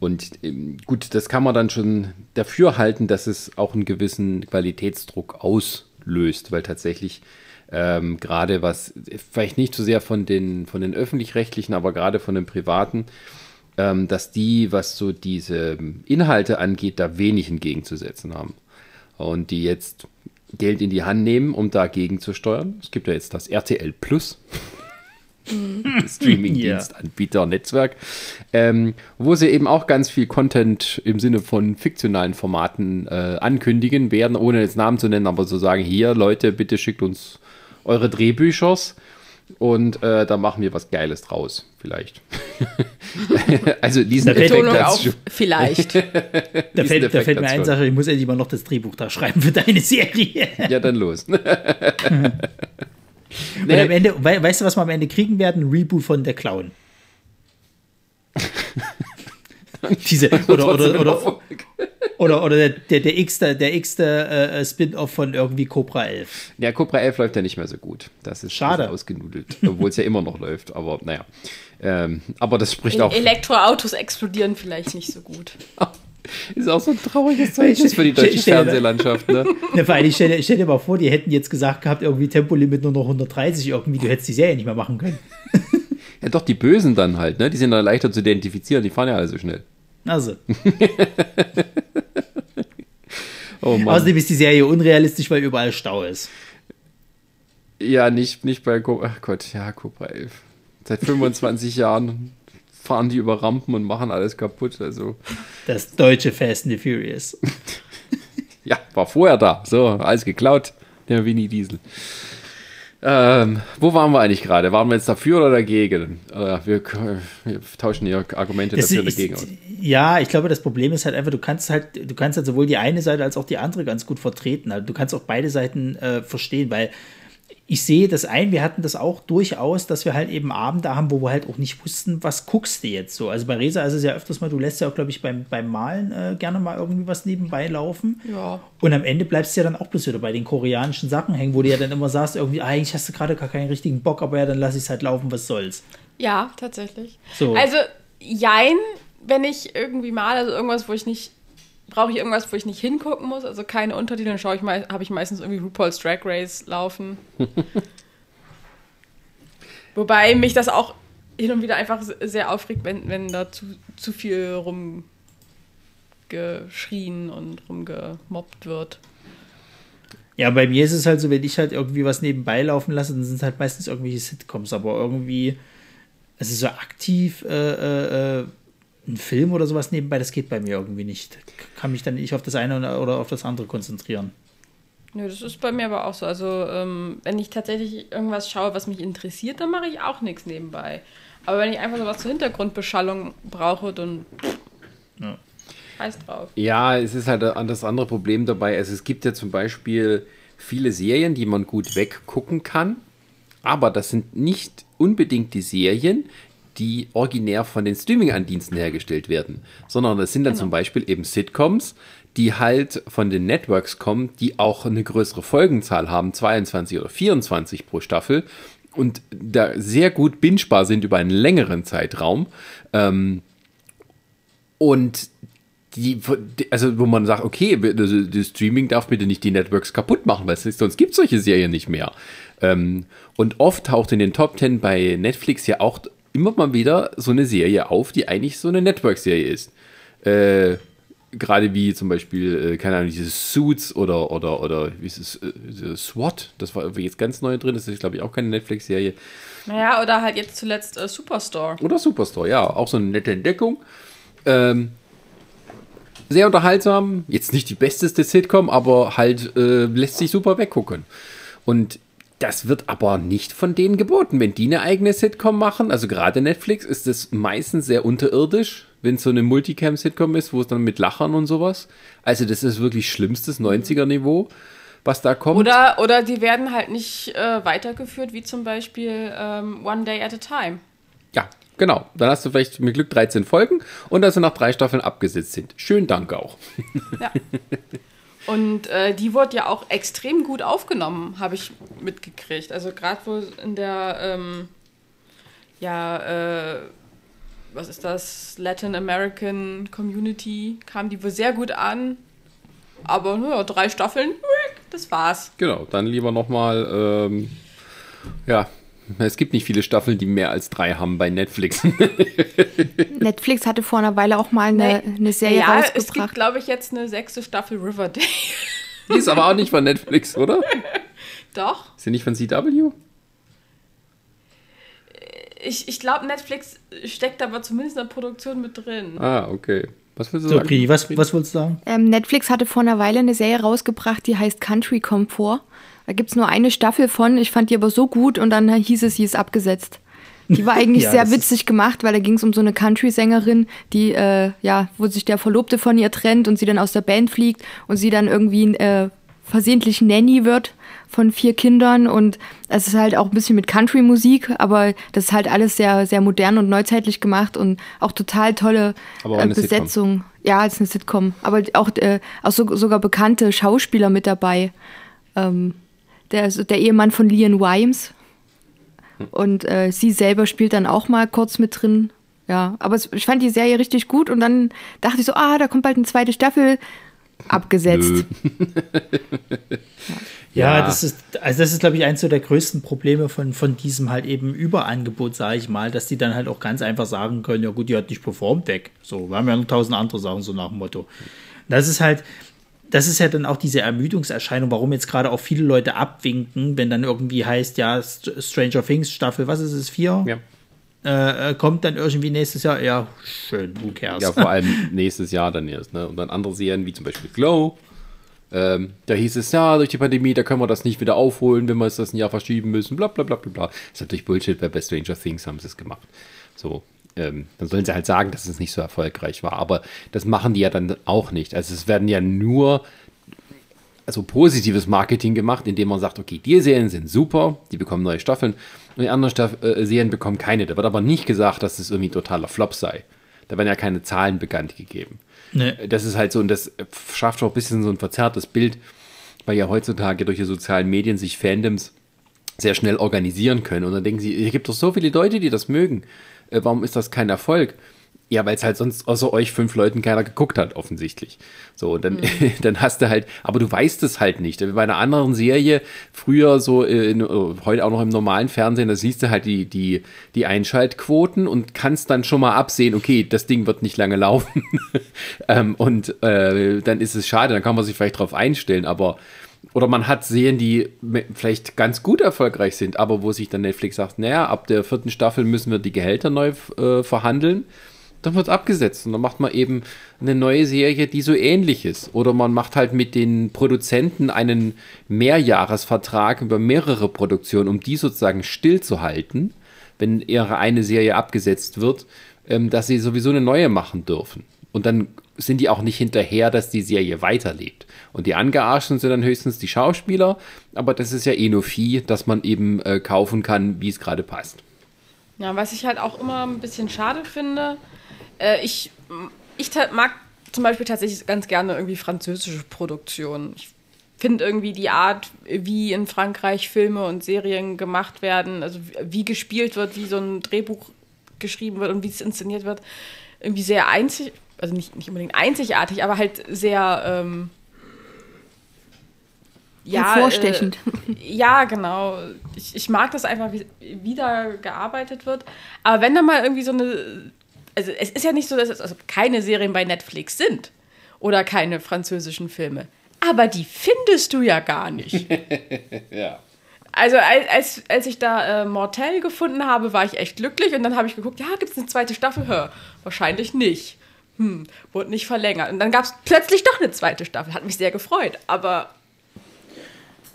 Und ähm, gut, das kann man dann schon dafür halten, dass es auch einen gewissen Qualitätsdruck auslöst, weil tatsächlich ähm, gerade was, vielleicht nicht so sehr von den, von den öffentlich-rechtlichen, aber gerade von den privaten, ähm, dass die, was so diese Inhalte angeht, da wenig entgegenzusetzen haben. Und die jetzt Geld in die Hand nehmen, um dagegen zu steuern. Es gibt ja jetzt das RTL Plus. Streaming-Dienstanbieter, Netzwerk, ähm, wo sie eben auch ganz viel Content im Sinne von fiktionalen Formaten äh, ankündigen werden, ohne jetzt Namen zu nennen, aber so sagen, hier Leute, bitte schickt uns eure Drehbüchers und äh, da machen wir was Geiles draus, vielleicht. also diesen Effekt Betonung auf vielleicht. da fällt, da fällt mir eine Sache, ich muss endlich mal noch das Drehbuch da schreiben für deine Serie. ja, dann los. Und am Ende, we weißt du, was wir am Ende kriegen werden? Ein Reboot von der Clown. Diese, oder, oder, oder, oder, oder der, der, der x-te, der x äh, Spin-off von irgendwie Cobra 11. Ja, Cobra 11 läuft ja nicht mehr so gut. Das ist schade ausgenudelt, obwohl es ja immer noch läuft. Aber naja. Ähm, aber das spricht e auch. Elektroautos explodieren vielleicht nicht so gut. ist auch so ein trauriges Zeichen für die deutsche Fernsehlandschaft. Ne? Ja, vor allem, stell, stell dir mal vor, die hätten jetzt gesagt gehabt, irgendwie Tempolimit nur noch 130, irgendwie, du hättest die Serie nicht mehr machen können. ja, doch, die Bösen dann halt, ne? Die sind dann leichter zu identifizieren, die fahren ja alle so schnell. Also. oh Außerdem ist die Serie unrealistisch, weil überall Stau ist. Ja, nicht, nicht bei Cobra. Ach Gott, ja, Cobra 11. Seit 25 Jahren fahren die über Rampen und machen alles kaputt. Also. Das deutsche Fast and the Furious. ja, war vorher da. So, alles geklaut. Der Winnie Diesel. Ähm, wo waren wir eigentlich gerade? Waren wir jetzt dafür oder dagegen? Äh, wir, wir, tauschen hier Argumente das dafür und dagegen aus. Ja, ich glaube, das Problem ist halt einfach, du kannst halt, du kannst halt sowohl die eine Seite als auch die andere ganz gut vertreten. Also du kannst auch beide Seiten äh, verstehen, weil ich sehe das ein, wir hatten das auch durchaus, dass wir halt eben Abende haben, wo wir halt auch nicht wussten, was guckst du jetzt so. Also bei Resa ist es ja öfters mal, du lässt ja auch, glaube ich, beim, beim Malen äh, gerne mal irgendwie was nebenbei laufen. Ja. Und am Ende bleibst du ja dann auch bloß wieder bei den koreanischen Sachen hängen, wo du ja dann immer sagst, irgendwie, ah, eigentlich hast du gerade gar keinen richtigen Bock, aber ja, dann lass ich es halt laufen, was soll's. Ja, tatsächlich. So. Also, jein, wenn ich irgendwie male, also irgendwas, wo ich nicht brauche ich irgendwas, wo ich nicht hingucken muss, also keine Untertitel, dann schaue ich mal, habe ich meistens irgendwie RuPaul's Drag Race laufen. Wobei mich das auch hin und wieder einfach sehr aufregt, wenn, wenn da zu, zu viel rumgeschrien und rumgemobbt wird. Ja, bei mir ist es halt so, wenn ich halt irgendwie was nebenbei laufen lasse, dann sind es halt meistens irgendwelche Sitcoms, aber irgendwie, es ist so aktiv, äh, äh, äh ein Film oder sowas nebenbei, das geht bei mir irgendwie nicht. Kann mich dann nicht auf das eine oder auf das andere konzentrieren. Nö, das ist bei mir aber auch so. Also, ähm, wenn ich tatsächlich irgendwas schaue, was mich interessiert, dann mache ich auch nichts nebenbei. Aber wenn ich einfach so was zur Hintergrundbeschallung brauche, dann ja. heiß drauf. Ja, es ist halt das andere Problem dabei. Also, es gibt ja zum Beispiel viele Serien, die man gut weggucken kann. Aber das sind nicht unbedingt die Serien, die originär von den Streaming-Andiensten hergestellt werden, sondern das sind dann genau. zum Beispiel eben Sitcoms, die halt von den Networks kommen, die auch eine größere Folgenzahl haben, 22 oder 24 pro Staffel und da sehr gut bingebar sind über einen längeren Zeitraum. Ähm, und die, also wo man sagt, okay, das Streaming darf bitte nicht die Networks kaputt machen, weil sonst gibt es solche Serien nicht mehr. Ähm, und oft taucht in den Top Ten bei Netflix ja auch immer mal wieder so eine Serie auf, die eigentlich so eine Network-Serie ist. Äh, Gerade wie zum Beispiel, äh, keine Ahnung, dieses Suits oder, oder, oder wie ist es, äh, SWAT, das war jetzt ganz neu drin, das ist, glaube ich, auch keine Netflix-Serie. Naja, oder halt jetzt zuletzt äh, Superstore. Oder Superstore, ja, auch so eine nette Entdeckung. Ähm, sehr unterhaltsam, jetzt nicht die besteste Sitcom, aber halt äh, lässt sich super weggucken. Und das wird aber nicht von denen geboten. Wenn die eine eigene Sitcom machen, also gerade Netflix, ist das meistens sehr unterirdisch, wenn es so eine Multicam-Sitcom ist, wo es dann mit Lachern und sowas. Also das ist wirklich schlimmstes 90er-Niveau, was da kommt. Oder, oder die werden halt nicht äh, weitergeführt, wie zum Beispiel ähm, One Day at a Time. Ja, genau. Dann hast du vielleicht mit Glück 13 Folgen und dass sie nach drei Staffeln abgesetzt sind. Schönen Dank auch. Ja. Und äh, die wurde ja auch extrem gut aufgenommen, habe ich mitgekriegt. Also gerade wo in der, ähm, ja, äh, was ist das, Latin American Community, kam die wohl sehr gut an. Aber naja, drei Staffeln, das war's. Genau, dann lieber nochmal, ähm, ja, es gibt nicht viele Staffeln, die mehr als drei haben bei Netflix. Netflix hatte vor einer Weile auch mal eine, eine Serie ja, rausgebracht. es gibt, glaube ich, jetzt eine sechste Staffel Riverdale. Die ist aber auch nicht von Netflix, oder? Doch. Ist sie nicht von CW? Ich, ich glaube, Netflix steckt aber zumindest in der Produktion mit drin. Ah, okay. Was willst du So, sagen? Pri, was, was wolltest du sagen? Ähm, Netflix hatte vor einer Weile eine Serie rausgebracht, die heißt Country Comfort. Da gibt es nur eine Staffel von. Ich fand die aber so gut und dann hieß es, sie ist abgesetzt. Die war eigentlich Ja, sehr witzig gemacht, weil da ging es um so eine Country-Sängerin, die, äh, ja, wo sich der Verlobte von ihr trennt und sie dann aus der Band fliegt und sie dann irgendwie äh, versehentlich Nanny wird von vier Kindern und es ist halt auch ein bisschen mit Country-Musik, aber das ist halt alles sehr, sehr modern und neuzeitlich gemacht und auch total tolle Aber äh, eine Sitcom. Besetzung. Ja, als eine Sitcom. Aber auch, äh, auch so, sogar bekannte Schauspieler mit dabei. Ähm, der, der Ehemann von Lian Wimes. Und äh, sie selber spielt dann auch mal kurz mit drin. Ja, aber es, ich fand die Serie richtig gut und dann dachte ich so, ah, da kommt bald eine zweite Staffel. Abgesetzt. Ja, Ja. das ist, also das ist, glaube ich, eins so der größten Probleme von, von diesem halt eben Überangebot, sage ich mal, dass die dann halt auch ganz einfach sagen können, ja gut, die hat nicht performt weg. So, wir haben ja noch tausend andere Sachen, so nach dem Motto. Das ist halt, das ist ja dann auch diese Ermüdungserscheinung, warum jetzt gerade auch viele Leute abwinken, wenn dann irgendwie heißt, ja, St- Stranger Things Staffel, was ist es, vier? Ja. Äh, äh, kommt dann irgendwie nächstes Jahr, ja, schön, who cares? ja, vor allem nächstes Jahr dann erst. Ne? Und dann andere Serien, wie zum Beispiel Glow. Ähm, da hieß es, ja, durch die Pandemie, da können wir das nicht wieder aufholen, wenn wir es das ein Jahr verschieben müssen, bla bla bla bla bla. Das ist natürlich Bullshit, weil bei Stranger Things haben sie es gemacht. So, ähm, dann sollen sie halt sagen, dass es nicht so erfolgreich war. Aber das machen die ja dann auch nicht. Also es werden ja nur also positives Marketing gemacht, indem man sagt, okay, die Serien sind super, die bekommen neue Staffeln und die anderen Staff äh, Serien bekommen keine. Da wird aber nicht gesagt, dass es irgendwie ein totaler Flop sei. Da werden ja keine Zahlen bekannt gegeben. Nee. Das ist halt so, und das schafft auch ein bisschen so ein verzerrtes Bild, weil ja heutzutage durch die sozialen Medien sich Fandoms sehr schnell organisieren können. Und dann denken sie, es gibt doch so viele Leute, die das mögen. Äh, warum ist das kein Erfolg? Ja, weil es halt sonst außer euch fünf Leuten keiner geguckt hat, offensichtlich. So, und dann, dann hast du halt, aber du weißt es halt nicht. Bei einer anderen Serie, früher so, äh, in, äh, heute auch noch im normalen Fernsehen, da siehst du halt die, die, die Einschaltquoten und kannst dann schon mal absehen, okay, das Ding wird nicht lange laufen. ähm, und äh, dann ist es schade, dann kann man sich vielleicht drauf einstellen, aber oder man hat Serien, die vielleicht ganz gut erfolgreich sind, aber wo sich dann Netflix sagt, naja, ab der vierten Staffel müssen wir die Gehälter neu äh, verhandeln. Dann wird abgesetzt und dann macht man eben eine neue Serie, die so ähnlich ist. Oder man macht halt mit den Produzenten einen Mehrjahresvertrag über mehrere Produktionen, um die sozusagen stillzuhalten, wenn ihre eine Serie abgesetzt wird, ähm, dass sie sowieso eine neue machen dürfen. Und dann sind die auch nicht hinterher, dass die Serie weiterlebt. Und die Angearschten sind dann höchstens die Schauspieler, aber das ist ja eh nur Vieh, dass man eben äh, kaufen kann, wie es gerade passt. Ja, was ich halt auch immer ein bisschen schade finde, äh, ich, ich mag zum Beispiel tatsächlich ganz gerne irgendwie französische Produktionen. Ich finde irgendwie die Art, wie in Frankreich Filme und Serien gemacht werden, also wie- gespielt wird, wie so ein Drehbuch geschrieben wird und wie es inszeniert wird, irgendwie sehr einzig, also nicht, nicht unbedingt einzigartig, aber halt sehr ähm, ja, Hervorstechend. Äh, ja, genau. Ich, ich mag das einfach, wie, wie da gearbeitet wird. Aber wenn da mal irgendwie so eine. Also, es ist ja nicht so, dass es also keine Serien bei Netflix sind. Oder keine französischen Filme. Aber die findest du ja gar nicht. Ja. Also als, als, als ich da äh, Mortel gefunden habe, war ich echt glücklich und dann habe ich geguckt, ja, gibt es eine zweite Staffel? Hör, wahrscheinlich nicht. Hm, wurde nicht verlängert. Und dann gab es plötzlich doch eine zweite Staffel. Hat mich sehr gefreut. Aber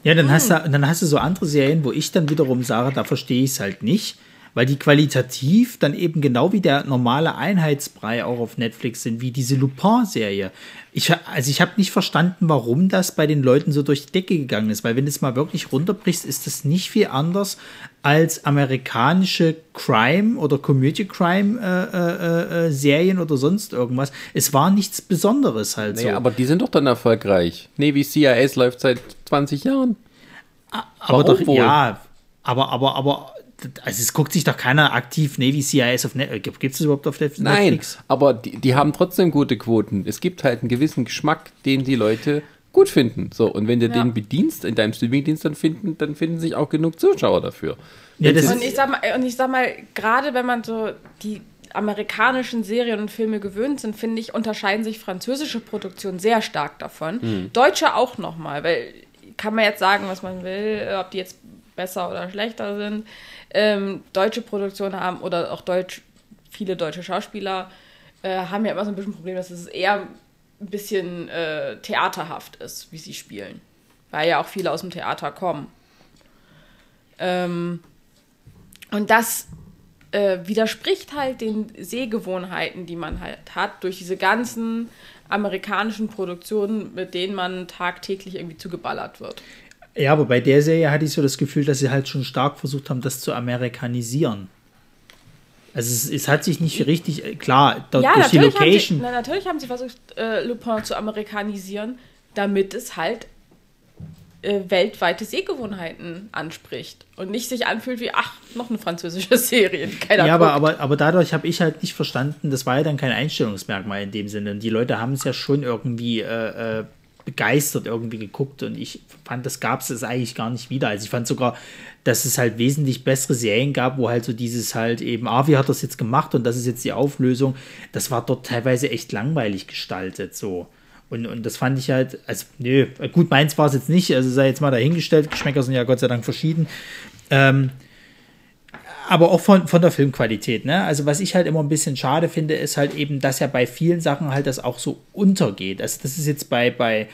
Ja, dann hast, du, dann hast du so andere Serien, wo ich dann wiederum sage, da verstehe ich es halt nicht, weil die qualitativ dann eben genau wie der normale Einheitsbrei auch auf Netflix sind, wie diese Lupin-Serie. Ich, also ich habe nicht verstanden, warum das bei den Leuten so durch die Decke gegangen ist, weil wenn du es mal wirklich runterbrichst, ist das nicht viel anders als amerikanische Crime oder Community Crime äh, äh, äh, Serien oder sonst irgendwas. Es war nichts Besonderes halt so. Naja, aber die sind doch dann erfolgreich. Navy CIS läuft seit 20 Jahren. Aber Warum doch, wohl? ja, aber, aber, aber also es guckt sich doch keiner aktiv Navy CIS auf Netflix. Gibt es überhaupt auf Netflix? Nein, aber die, die haben trotzdem gute Quoten. Es gibt halt einen gewissen Geschmack, den die Leute gut finden. So, und wenn du Ja. den bedienst in deinem Streamingdienst, dann finden, dann finden sich auch genug Zuschauer dafür. Ja, das Und ich sag mal, und ich sag mal, gerade wenn man so die amerikanischen Serien und Filme gewöhnt sind, finde ich, unterscheiden sich französische Produktionen sehr stark davon. Deutsche auch nochmal, weil kann man jetzt sagen, was man will, ob die jetzt besser oder schlechter sind. Ähm, deutsche Produktionen haben oder auch Deutsch, viele deutsche Schauspieler äh, haben ja immer so ein bisschen Problem, dass es eher ein bisschen äh, theaterhaft ist, wie sie spielen. Weil ja auch viele aus dem Theater kommen. Ähm, und das äh, widerspricht halt den Sehgewohnheiten, die man halt hat, durch diese ganzen amerikanischen Produktionen, mit denen man tagtäglich irgendwie zugeballert wird. Ja, aber bei der Serie hatte ich so das Gefühl, dass sie halt schon stark versucht haben, das zu amerikanisieren. Also es, es hat sich nicht richtig, äh, klar, dort Ja, durch die natürlich haben, sie, Location. na, natürlich haben sie versucht, äh, Lupin zu amerikanisieren, damit es halt äh, weltweite Sehgewohnheiten anspricht und nicht sich anfühlt wie, ach, noch eine französische Serie, keiner Ja, aber, guckt. aber, aber dadurch habe ich halt nicht verstanden, das war ja dann kein Einstellungsmerkmal in dem Sinne. Die Leute haben es ja schon irgendwie äh, äh, begeistert irgendwie geguckt und ich fand, das gab es eigentlich gar nicht wieder. Also ich fand sogar, dass es halt wesentlich bessere Serien gab, wo halt so dieses halt eben, ah, wie hat das jetzt gemacht und das ist jetzt die Auflösung. Das war dort teilweise echt langweilig gestaltet so. Und, und das fand ich halt, also, nö, gut, meins war es jetzt nicht, also sei jetzt mal dahingestellt, Geschmäcker sind ja Gott sei Dank verschieden. Ähm, aber auch von, von der Filmqualität, ne? Also was ich halt immer ein bisschen schade finde, ist halt eben, dass ja bei vielen Sachen halt das auch so untergeht. Also das ist jetzt bei, bei,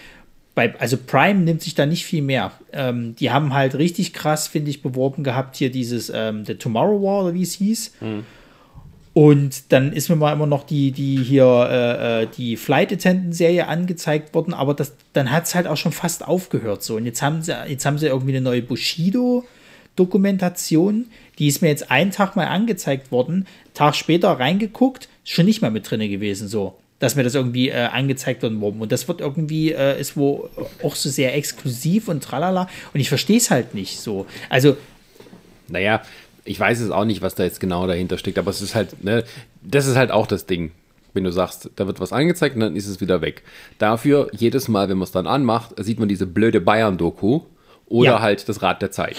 bei also Prime nimmt sich da nicht viel mehr. Ähm, die haben halt richtig krass, finde ich, beworben gehabt hier dieses ähm, The Tomorrow War oder wie es hieß. Und dann ist mir mal immer noch die, die hier, äh, äh, die Flight Attendant Serie angezeigt worden, aber das, dann hat es halt auch schon fast aufgehört so. Und jetzt haben sie, jetzt haben sie irgendwie eine neue Bushido Dokumentation, die ist mir jetzt einen Tag mal angezeigt worden, Tag später reingeguckt, ist schon nicht mehr mit drinne gewesen so. Dass mir das irgendwie äh, angezeigt worden wurde. Und das wird irgendwie, äh, ist wo auch so sehr exklusiv und tralala. Und ich verstehe es halt nicht so. Also, Naja, ich weiß es auch nicht, was da jetzt genau dahinter steckt, aber es ist halt, ne, das ist halt auch das Ding. Wenn du sagst, da wird was angezeigt und dann ist es wieder weg. Dafür, jedes Mal, wenn man es dann anmacht, sieht man diese blöde Bayern-Doku oder Ja. halt das Rad der Zeit.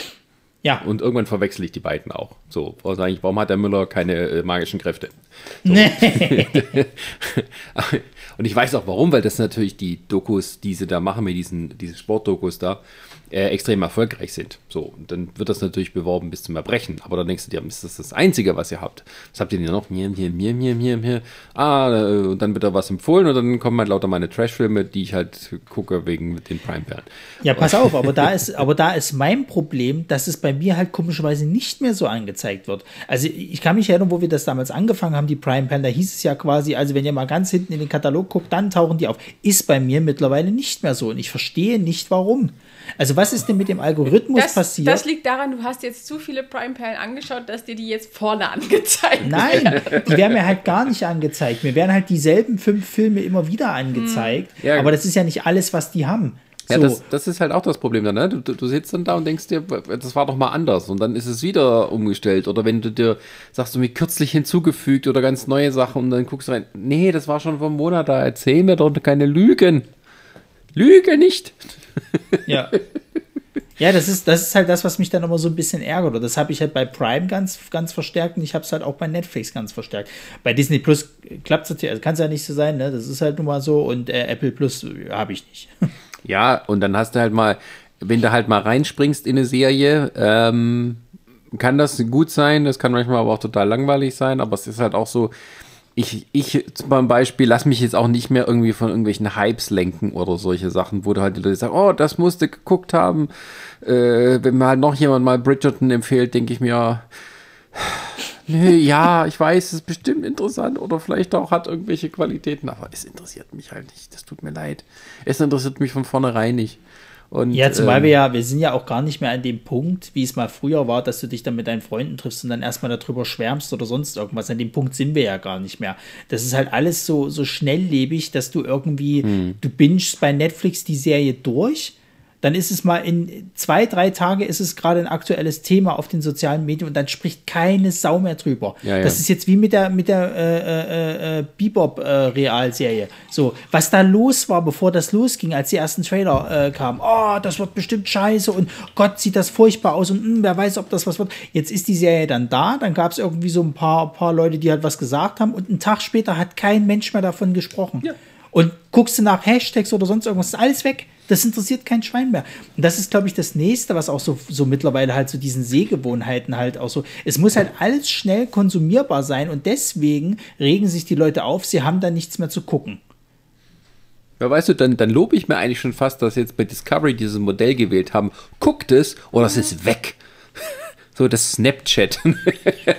Ja. Und irgendwann verwechsel ich die beiden auch. So, also eigentlich, warum hat der Müller keine äh, magischen Kräfte? Und ich weiß auch warum, weil das natürlich die Dokus, die sie da machen, mit diesen, diese Sportdokus da, äh, extrem erfolgreich sind. So, und dann wird das natürlich beworben bis zum Erbrechen. Aber dann denkst du dir, ist das das Einzige, was ihr habt? Was habt ihr denn noch? Mir, mir, mir, mir, mir, mir. Ah, äh, und dann wird da was empfohlen und dann kommen halt lauter meine Trashfilme, die ich halt gucke wegen den Prime-Perlen. Ja, pass auf, aber da ist, aber da ist mein Problem, dass es bei mir halt komischerweise nicht mehr so angezeigt wird. Also ich kann mich erinnern, wo wir das damals angefangen haben, die Prime Pen, da hieß es ja quasi, also wenn ihr mal ganz hinten in den Katalog guckt, dann tauchen die auf. Ist bei mir mittlerweile nicht mehr so und ich verstehe nicht warum. Also was ist denn mit dem Algorithmus Das, passiert? das liegt daran, du hast jetzt zu viele Prime-Perlen angeschaut, dass dir die jetzt vorne angezeigt Nein, die werden mir halt gar nicht angezeigt. Mir werden halt dieselben fünf Filme immer wieder angezeigt. Ja. Aber das ist ja nicht alles, was die haben. Ja, So. das, das ist halt auch das Problem dann, ne? Du, du, du sitzt dann da und denkst dir, das war doch mal anders und dann ist es wieder umgestellt. Oder wenn du dir sagst, du mir kürzlich hinzugefügt oder ganz neue Sachen und dann guckst du rein, nee, das war schon vor einem Monat da, erzähl mir doch keine Lügen. Lüge nicht. Ja. Ja, das ist, das ist halt das, was mich dann immer so ein bisschen ärgert. Und das habe ich halt bei Prime ganz, ganz verstärkt und ich habe es halt auch bei Netflix ganz verstärkt. Bei Disney Plus klappt es natürlich, also kann es ja nicht so sein, ne? Das ist halt nun mal so und äh, Apple Plus äh, habe ich nicht. Ja, und dann hast du halt mal, wenn du halt mal reinspringst in eine Serie, ähm, kann das gut sein, das kann manchmal aber auch total langweilig sein, aber es ist halt auch so, ich, ich zum Beispiel lass mich jetzt auch nicht mehr irgendwie von irgendwelchen Hypes lenken oder solche Sachen, wo du halt die Leute sagen, oh, das musste geguckt haben. Äh, wenn mir halt noch jemand mal Bridgerton empfiehlt, denke ich mir, nö, ja, ich weiß, es ist bestimmt interessant oder vielleicht auch hat irgendwelche Qualitäten, aber es interessiert mich halt nicht. Das tut mir leid. Es interessiert mich von vornherein nicht. Und, Ja, zumal ähm, wir ja, wir sind ja auch gar nicht mehr an dem Punkt, wie es mal früher war, dass du dich dann mit deinen Freunden triffst und dann erstmal darüber schwärmst oder sonst irgendwas. An dem Punkt sind wir ja gar nicht mehr. Das ist halt alles so, so schnelllebig, dass du irgendwie, Hm. du bingest bei Netflix die Serie durch, dann ist es mal in zwei, drei Tage ist es gerade ein aktuelles Thema auf den sozialen Medien und dann spricht keine Sau mehr drüber. Ja, ja. Das ist jetzt wie mit der, mit der äh, äh, äh, Bebop-Realserie. so, was da los war, bevor das losging, als die ersten Trailer äh, kamen. Oh, das wird bestimmt scheiße und Gott, sieht das furchtbar aus und mh, wer weiß, ob das was wird. Jetzt ist die Serie dann da, dann gab es irgendwie so ein paar, paar Leute, die halt was gesagt haben und einen Tag später hat kein Mensch mehr davon gesprochen. Ja. Und guckst du nach Hashtags oder sonst irgendwas, ist alles weg. Das interessiert kein Schwein mehr. Und das ist, glaube ich, das nächste, was auch so, so mittlerweile halt so diesen Sehgewohnheiten halt auch so. Es muss halt alles schnell konsumierbar sein und deswegen regen sich die Leute auf, sie haben da nichts mehr zu gucken. Ja, weißt du, dann, dann lobe ich mir eigentlich schon fast, dass jetzt bei Discovery dieses Modell gewählt haben. Guckt es oder es ist weg. So das Snapchat.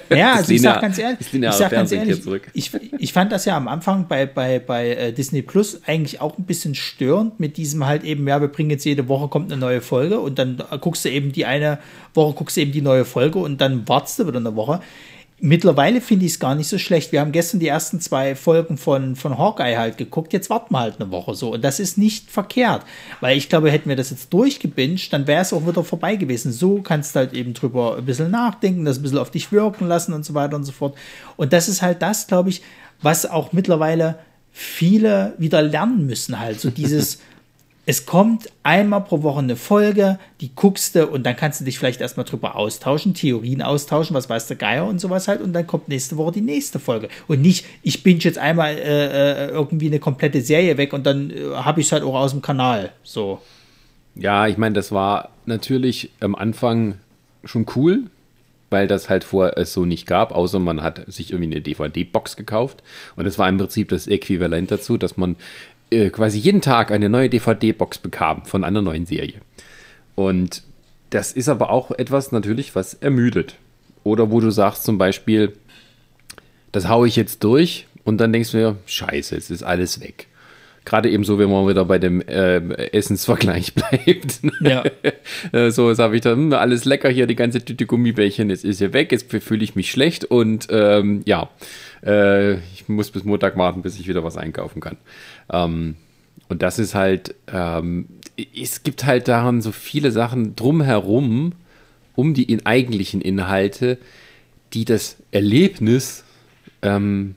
Ja, also ich sag ganz ehrlich, ich sag ganz ehrlich, ich, ich fand das ja am Anfang bei, bei, bei äh, Disney Plus eigentlich auch ein bisschen störend mit diesem halt eben, ja, wir bringen jetzt jede Woche kommt eine neue Folge und dann guckst du eben die eine Woche, guckst du eben die neue Folge und dann wartest du wieder eine Woche. Mittlerweile finde ich es gar nicht so schlecht. Wir haben gestern die ersten zwei Folgen von, von Hawkeye halt geguckt. Jetzt warten wir halt eine Woche so. Und das ist nicht verkehrt. Weil ich glaube, hätten wir das jetzt durchgebinged, dann wäre es auch wieder vorbei gewesen. So kannst du halt eben drüber ein bisschen nachdenken, das ein bisschen auf dich wirken lassen und so weiter und so fort. Und das ist halt das, glaube ich, was auch mittlerweile viele wieder lernen müssen. Halt so dieses. Es kommt einmal pro Woche eine Folge, die guckst du und dann kannst du dich vielleicht erstmal drüber austauschen, Theorien austauschen, was weiß der Geier und sowas halt und dann kommt nächste Woche die nächste Folge. Und nicht, ich binge jetzt einmal äh, äh, irgendwie eine komplette Serie weg und dann äh, habe ich es halt auch aus dem Kanal. So. Ja, ich meine, das war natürlich am Anfang schon cool, weil das halt vorher es so nicht gab, außer man hat sich irgendwie eine DVD-Box gekauft. Und das war im Prinzip das Äquivalent dazu, dass man äh, quasi jeden Tag eine neue DVD-Box bekam von einer neuen Serie. Und das ist aber auch etwas natürlich, was ermüdet. Oder wo du sagst zum Beispiel, das haue ich jetzt durch und dann denkst du mir, scheiße, es ist alles weg. Gerade eben so, wenn man wieder bei dem äh, Essensvergleich bleibt. Ja. Äh, so, jetzt habe ich da hm, alles lecker hier, die ganze Tüte Gummibärchen, jetzt ist hier weg, jetzt fühle ich mich schlecht und ähm, ja, äh, ich muss bis Montag warten, bis ich wieder was einkaufen kann. Ähm, und das ist halt, ähm, es gibt halt daran so viele Sachen drumherum, um die in eigentlichen Inhalte, die das Erlebnis ähm,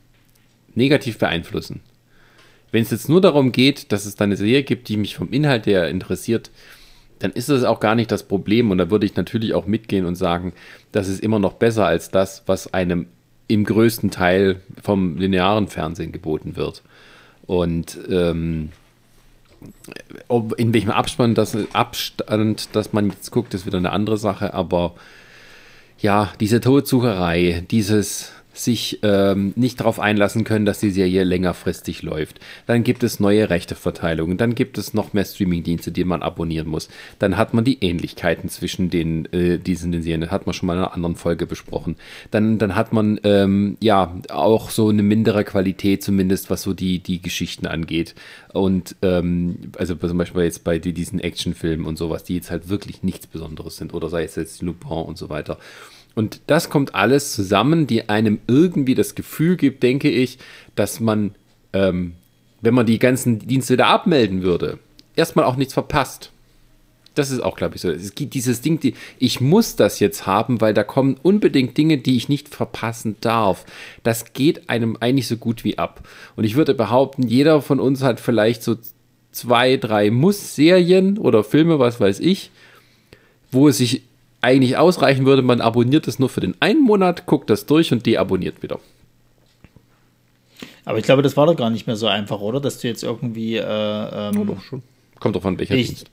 negativ beeinflussen. Wenn es jetzt nur darum geht, dass es da eine Serie gibt, die mich vom Inhalt her interessiert, dann ist das auch gar nicht das Problem. Und da würde ich natürlich auch mitgehen und sagen, das ist immer noch besser als das, was einem im größten Teil vom linearen Fernsehen geboten wird. Und ähm, ob, in welchem Abstand das, Abstand, dass man jetzt guckt, ist wieder eine andere Sache. Aber ja, diese Todsucherei, dieses sich ähm, nicht darauf einlassen können, dass die Serie längerfristig läuft. Dann gibt es neue Rechteverteilungen, dann gibt es noch mehr Streamingdienste, die man abonnieren muss. Dann hat man die Ähnlichkeiten zwischen den äh, diesen den Serien, das hat man schon mal in einer anderen Folge besprochen. Dann, dann hat man ähm, ja auch so eine mindere Qualität, zumindest was so die, die Geschichten angeht. Und ähm, also zum Beispiel jetzt bei die, diesen Actionfilmen und sowas, die jetzt halt wirklich nichts Besonderes sind, oder sei es jetzt Lupin und so weiter. Und das kommt alles zusammen, die einem irgendwie das Gefühl gibt, denke ich, dass man, ähm, wenn man die ganzen Dienste wieder abmelden würde, erstmal auch nichts verpasst. Das ist auch, glaube ich, so. Es gibt dieses Ding, die, ich muss das jetzt haben, weil da kommen unbedingt Dinge, die ich nicht verpassen darf. Das geht einem eigentlich so gut wie ab. Und ich würde behaupten, jeder von uns hat vielleicht so zwei, drei Muss-Serien oder Filme, was weiß ich, wo es sich eigentlich ausreichen würde, man abonniert es nur für den einen Monat, guckt das durch und deabonniert wieder. Aber ich glaube, das war doch gar nicht mehr so einfach, oder? Dass du jetzt irgendwie. Äh, ähm, Doch schon. Kommt doch von welcher Ich- Dienst.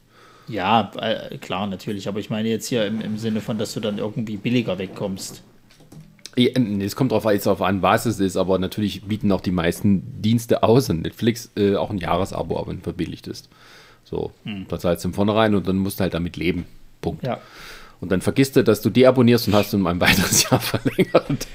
ja, äh, klar, natürlich. Aber ich meine jetzt hier im, im Sinne von, dass du dann irgendwie billiger wegkommst. Ja, Es kommt drauf, jetzt darauf an, was es ist, aber natürlich bieten auch die meisten Dienste aus und Netflix äh, auch ein Jahresabo, aber wenn verbilligt ist. So, da zahlst du im Vornherein und dann musst du halt damit leben. Punkt. Ja. Und dann vergisst du, dass du deabonnierst und hast du um ein weiteres Jahr verlängert.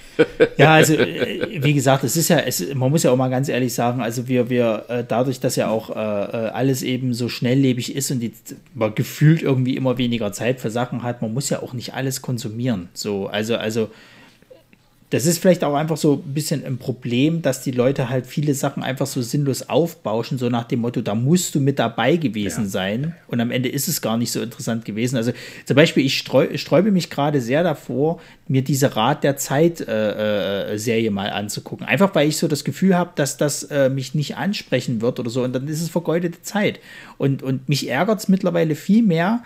Ja, also äh, wie gesagt, es ist ja, es, man muss ja auch mal ganz ehrlich sagen, also wir, wir äh, dadurch, dass ja auch äh, äh, alles eben so schnelllebig ist und die, man gefühlt irgendwie immer weniger Zeit für Sachen hat, man muss ja auch nicht alles konsumieren. So, also, also das ist vielleicht auch einfach so ein bisschen ein Problem, dass die Leute halt viele Sachen einfach so sinnlos aufbauschen, so nach dem Motto, da musst du mit dabei gewesen ja. sein. Und am Ende ist es gar nicht so interessant gewesen. Also zum Beispiel, ich streu, sträube mich gerade sehr davor, mir diese Rat der Zeit-Serie äh, äh, mal anzugucken. Einfach weil ich so das Gefühl habe, dass das äh, mich nicht ansprechen wird oder so. Und dann ist es vergeudete Zeit. Und, und mich ärgert es mittlerweile viel mehr,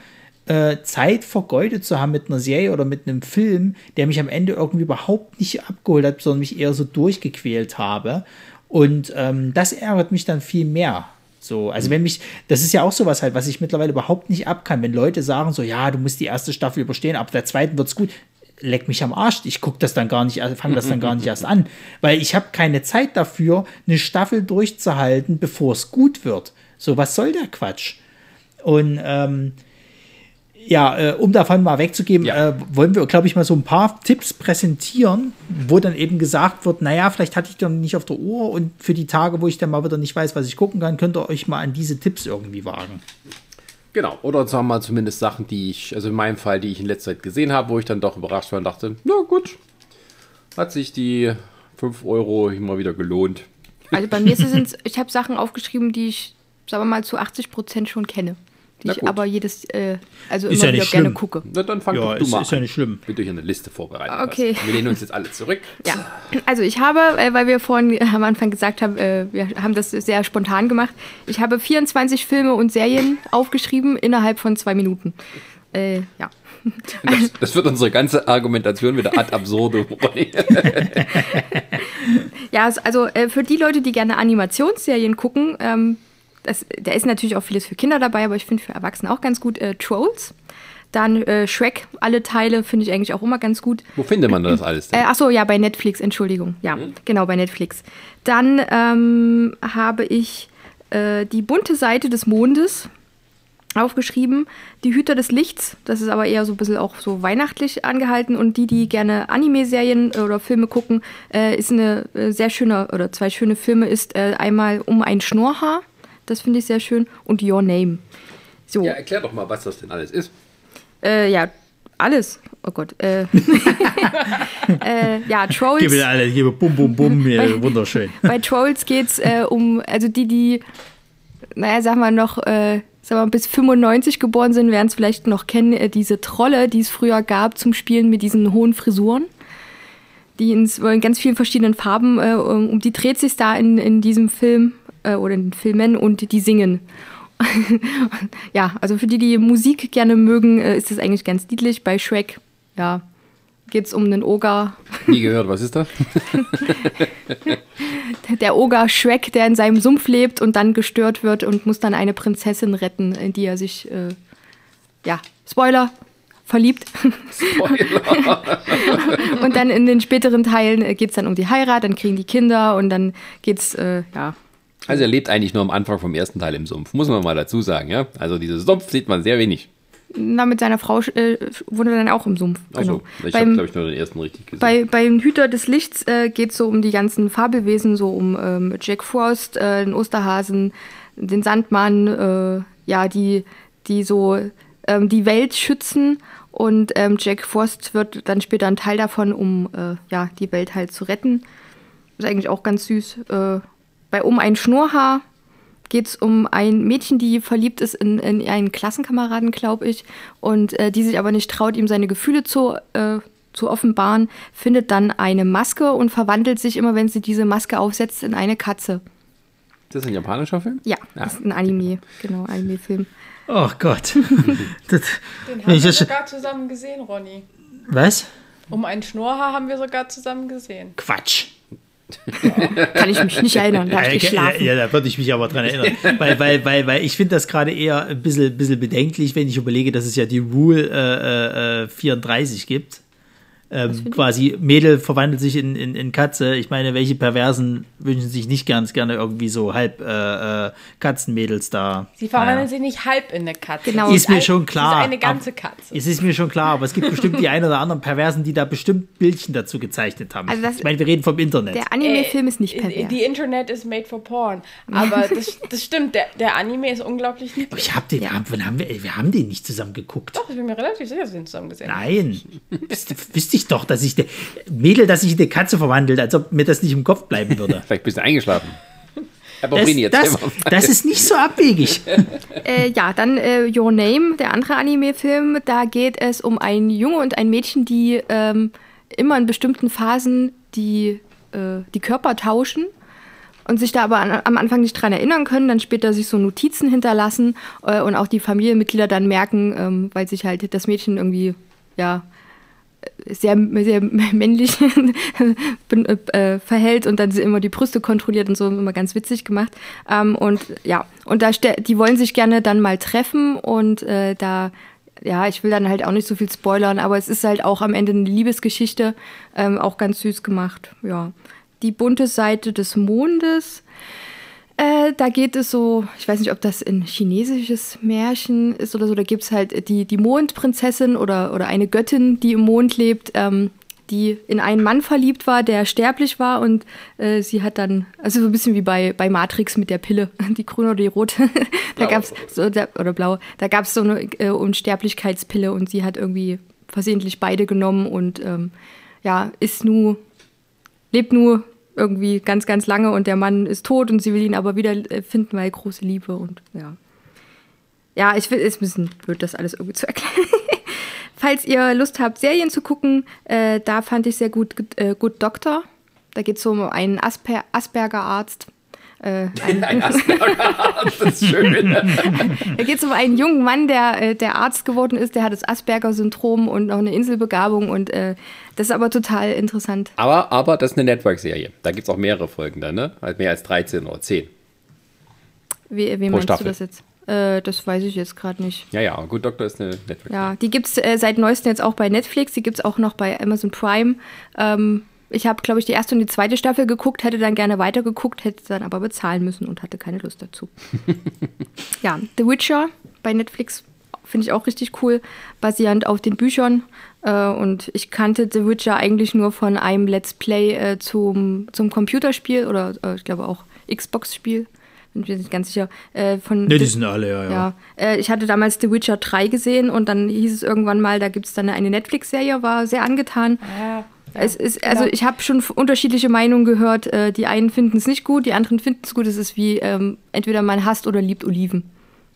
äh, Zeit vergeudet zu haben mit einer Serie oder mit einem Film, der mich am Ende irgendwie überhaupt nicht abgeholt hat, sondern mich eher so durchgequält habe. Und ähm, das ärgert mich dann viel mehr. So, also wenn mich, das ist ja auch sowas halt, was ich mittlerweile überhaupt nicht ab kann, wenn Leute sagen so, ja, du musst die erste Staffel überstehen, ab der zweiten wird's gut. Leck mich am Arsch, ich gucke das dann gar nicht, fange das dann gar nicht erst an, weil ich habe keine Zeit dafür, eine Staffel durchzuhalten, bevor es gut wird. So, was soll der Quatsch? Und ähm, ja, äh, um davon mal wegzugeben, ja. äh, wollen wir, glaube ich, mal so ein paar Tipps präsentieren, wo dann eben gesagt wird, naja, vielleicht hatte ich dann nicht auf der Uhr und für die Tage, wo ich dann mal wieder nicht weiß, was ich gucken kann, könnt ihr euch mal an diese Tipps irgendwie wagen. Genau, oder sagen wir mal zumindest Sachen, die ich, also in meinem Fall, die ich in letzter Zeit gesehen habe, wo ich dann doch überrascht war und dachte, na gut, hat sich die 5 Euro immer wieder gelohnt. Also bei mir ist es, ich habe Sachen aufgeschrieben, die ich, sagen wir mal, zu 80 Prozent schon kenne die ich aber jedes, äh, also ist immer ja wieder gerne gucke. Na, dann fang ja, du ist, mal ist ja nicht schlimm. Wenn du hier eine Liste vorbereitet okay. hast. Wir lehnen uns jetzt alle zurück. Ja, also ich habe, äh, weil wir vorhin am Anfang gesagt haben, äh, wir haben das sehr spontan gemacht, ich habe 24 Filme und Serien aufgeschrieben innerhalb von zwei Minuten. Äh, ja. Das, das, wird unsere ganze Argumentation wieder ad absurdum. ja, also äh, für die Leute, die gerne Animationsserien gucken, ähm, das, da ist natürlich auch vieles für Kinder dabei, aber ich finde für Erwachsene auch ganz gut äh, Trolls. Dann äh, Shrek, alle Teile finde ich eigentlich auch immer ganz gut. Wo findet man das alles denn? Äh, achso, ja, bei Netflix, Entschuldigung. Ja, mhm. genau, bei Netflix. Dann ähm, habe ich äh, die bunte Seite des Mondes aufgeschrieben. Die Hüter des Lichts, das ist aber eher so ein bisschen auch so weihnachtlich angehalten. Und die, die gerne Anime-Serien oder Filme gucken, äh, ist eine äh, sehr schöne, oder zwei schöne Filme, ist äh, einmal Um ein Schnurrhaar das finde ich sehr schön. Und Your Name. So. Ja, erklär doch mal, was das denn alles ist. Äh, ja, alles. Oh Gott. Äh, äh, ja, Trolls. Gib mir alle, gib bum, bum, bum, bei, wunderschön. Bei Trolls geht es äh, um, also die, die, naja, sag mal noch, äh, sag mal, bis 95 geboren sind, werden es vielleicht noch kennen, äh, diese Trolle, die es früher gab zum Spielen mit diesen hohen Frisuren. Die in, in ganz vielen verschiedenen Farben, äh, um die dreht sich da in, in diesem Film äh, oder in den Filmen und die singen. ja, also für die, die Musik gerne mögen, äh, ist das eigentlich ganz niedlich. Bei Shrek, ja, geht es um einen Oger. Nie gehört, was ist das? der Oger Shrek, der in seinem Sumpf lebt und dann gestört wird und muss dann eine Prinzessin retten, in die er sich, äh, ja, Spoiler, verliebt. Spoiler. und dann in den späteren Teilen äh, geht es dann um die Heirat, dann kriegen die Kinder und dann geht's, äh, ja, also er lebt eigentlich nur am Anfang vom ersten Teil im Sumpf, muss man mal dazu sagen, ja. Also dieses Sumpf sieht man sehr wenig. Na, mit seiner Frau äh, wohnt er dann auch im Sumpf. Genau. So, ich habe, glaube ich, nur den ersten richtig gesehen. Bei, beim Hüter des Lichts äh, geht es so um die ganzen Fabelwesen, so um ähm, Jack Frost, äh, den Osterhasen, den Sandmann, äh, ja, die, die so ähm, die Welt schützen. Und ähm, Jack Frost wird dann später ein Teil davon, um äh, ja, die Welt halt zu retten. Ist eigentlich auch ganz süß. Bei Um ein Schnurrhaar geht es um ein Mädchen, die verliebt ist in, in einen Klassenkameraden, glaube ich, und äh, die sich aber nicht traut, ihm seine Gefühle zu, äh, zu offenbaren, findet dann eine Maske und verwandelt sich immer, wenn sie diese Maske aufsetzt, in eine Katze. Das ist ein japanischer Film? Ja, ja. das ist ein Anime, genau, Anime-Film. Oh Gott. das, Den haben wir sogar zusammen gesehen, Ronny. Was? Um ein Schnurrhaar haben wir sogar zusammen gesehen. Quatsch. Kann ich mich nicht erinnern, da habe ich geschlafen. Ja, da würde ich mich aber dran erinnern. weil, weil, weil, weil ich finde das gerade eher ein bisschen, bisschen bedenklich, wenn ich überlege, dass es ja die Rule äh, äh, 34 gibt ähm, quasi Mädel verwandelt sich in, in, in Katze. Ich meine, welche Perversen wünschen sich nicht ganz gerne irgendwie so halb äh, äh, Katzenmädels da? Sie verwandeln naja. sich nicht halb in eine Katze. Genau. Ist mir schon klar. ist eine ganze Katze. Es ist mir schon klar, aber es gibt bestimmt die ein oder anderen Perversen, die da bestimmt Bildchen dazu gezeichnet haben. Also das, ich meine, wir reden vom Internet. Der Anime-Film äh, ist nicht pervers. Die Internet ist made for porn. Aber das, das stimmt, der, der Anime ist unglaublich niedlich. Aber ich hab den, ja. haben, haben wir, wir haben den nicht zusammen geguckt. Doch, ich bin mir relativ sicher, dass wir den zusammen gesehen haben. Nein, wisst ich ich doch, dass ich, de, Mädel, dass sich eine Katze verwandelt, als ob mir das nicht im Kopf bleiben würde. Vielleicht bist du eingeschlafen. Aber das, das, das ist nicht so abwegig. äh, ja, dann äh, Your Name, der andere Anime-Film. Da geht es um einen Junge und ein Mädchen, die ähm, immer in bestimmten Phasen die, äh, die Körper tauschen und sich da aber an, am Anfang nicht dran erinnern können, dann später sich so Notizen hinterlassen äh, und auch die Familienmitglieder dann merken, ähm, weil sich halt das Mädchen irgendwie, ja, sehr, sehr männlich äh, verhält und dann immer die Brüste kontrolliert und so, immer ganz witzig gemacht. Ähm, und ja, und da die wollen sich gerne dann mal treffen und äh, da ja, ich will dann halt auch nicht so viel spoilern, aber es ist halt auch am Ende eine Liebesgeschichte, ähm, auch ganz süß gemacht. Ja, die bunte Seite des Mondes. Äh, da geht es so, ich weiß nicht, ob das ein chinesisches Märchen ist oder so, da gibt es halt die, die Mondprinzessin oder, oder eine Göttin, die im Mond lebt, ähm, die in einen Mann verliebt war, der sterblich war und äh, sie hat dann, also so ein bisschen wie bei, bei Matrix mit der Pille, die grüne oder die rote, da gab es so, da, oder blau, da gab es so eine äh, Unsterblichkeitspille und sie hat irgendwie versehentlich beide genommen und ähm, ja, ist nur, lebt nur irgendwie ganz, ganz lange und der Mann ist tot und sie will ihn aber wieder äh, finden, weil große Liebe und ja. Ja, ich finde, es bisschen blöd, das alles irgendwie zu erklären. Falls ihr Lust habt, Serien zu gucken, äh, da fand ich sehr gut äh, Good Doctor. Da geht es um einen Asper Asperger-Arzt. Äh, ein, ein Asperger-Arzt, das ist schön. da geht es um einen jungen Mann, der, äh, der Arzt geworden ist, der hat das Asperger-Syndrom und noch eine Inselbegabung und äh, das ist aber total interessant. Aber, aber das ist eine Network-Serie. Da gibt es auch mehrere Folgen dann, ne? Halt mehr als 13 oder 10. Wie, wie meinst Staffel. du das jetzt? Äh, das weiß ich jetzt gerade nicht. Ja, ja, Good Doctor ist eine Netflix. Ja, die gibt es äh, seit neuestem jetzt auch bei Netflix, die gibt es auch noch bei Amazon Prime. Ähm, ich habe, glaube ich, die erste und die zweite Staffel geguckt, hätte dann gerne weitergeguckt, hätte dann aber bezahlen müssen und hatte keine Lust dazu. ja, The Witcher bei Netflix finde ich auch richtig cool, basierend auf den Büchern. Äh, und ich kannte The Witcher eigentlich nur von einem Let's Play äh, zum, zum Computerspiel oder äh, ich glaube auch Xbox-Spiel. Bin mir nicht ganz sicher. Äh, von ne, die sind alle, ja. ja. ja. Äh, ich hatte damals The Witcher 3 gesehen und dann hieß es irgendwann mal, da gibt es dann eine Netflix-Serie, war sehr angetan. Ja. Es ist, also ich habe schon unterschiedliche Meinungen gehört. Äh, die einen finden es nicht gut, die anderen finden es gut. Es ist wie ähm, entweder man hasst oder liebt Oliven.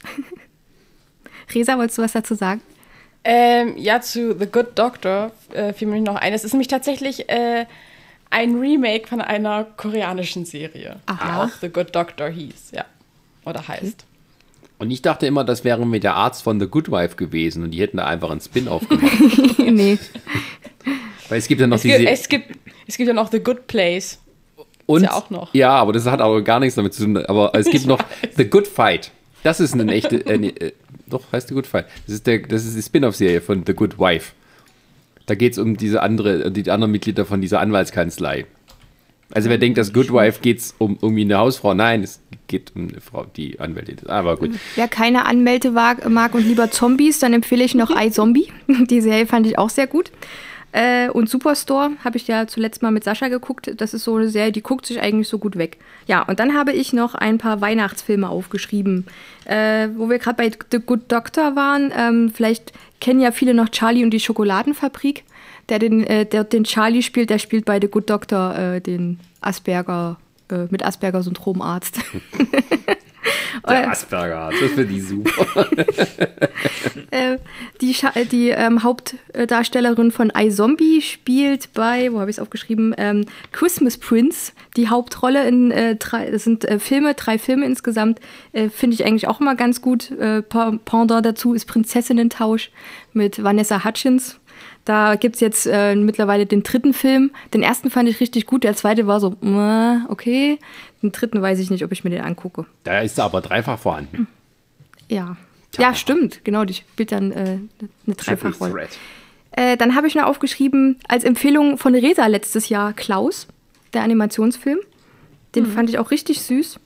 Resa, wolltest du was dazu sagen? Ähm, ja, zu The Good Doctor äh, fiel mir noch ein. Es ist nämlich tatsächlich äh, ein Remake von einer koreanischen Serie, Aha. die auch The Good Doctor hieß, ja. Oder heißt. Und ich dachte immer, das wäre mit der Arzt von The Good Wife gewesen und die hätten da einfach einen Spin-off gemacht. nee. Weil es gibt ja noch es diese. Gibt, es, gibt, es gibt ja noch The Good Place. Und, ja auch noch. Ja, aber das hat aber gar nichts damit zu tun. Aber es gibt noch The Good Fight. Das ist eine echte. Äh, äh, doch, heißt The Good Fight. Das ist, der, das ist die Spin-off-Serie von The Good Wife. Da geht es um diese andere, die anderen Mitglieder von dieser Anwaltskanzlei. Also wer denkt, dass Good Wife geht es um irgendwie eine Hausfrau, nein, es geht um eine Frau, die Anwältin ist. Aber gut. Wer keine Anwälte mag und lieber Zombies, dann empfehle ich noch iZombie. Die Serie fand ich auch sehr gut. Äh, und Superstore habe ich ja zuletzt mal mit Sascha geguckt. Das ist so eine Serie, die guckt sich eigentlich so gut weg. Ja, und dann habe ich noch ein paar Weihnachtsfilme aufgeschrieben. Äh, wo wir gerade bei The Good Doctor waren, ähm, vielleicht kennen ja viele noch Charlie und die Schokoladenfabrik. Der den, äh, der den Charlie spielt, der spielt bei The Good Doctor äh, den Asperger, äh, mit Asperger-Syndrom-Arzt. Der Asperger, das finde ich super. äh, die die ähm, Hauptdarstellerin von iZombie spielt bei, wo habe ich es aufgeschrieben, ähm, Christmas Prince, die Hauptrolle in äh, drei, das sind äh, Filme, drei Filme insgesamt, äh, finde ich eigentlich auch immer ganz gut. Äh, Pendant dazu ist Prinzessinnen-Tausch mit Vanessa Hutchins. Da gibt es jetzt äh, mittlerweile den dritten Film. Den ersten fand ich richtig gut, der zweite war so, okay. Den dritten weiß ich nicht, ob ich mir den angucke. Da ist er aber dreifach vorhanden. Ja. Ja, stimmt. Genau, die spielt dann äh, eine Dreifachrolle. Äh, dann habe ich noch aufgeschrieben, als Empfehlung von Resa letztes Jahr Klaus, der Animationsfilm. Den mhm. fand ich auch richtig süß.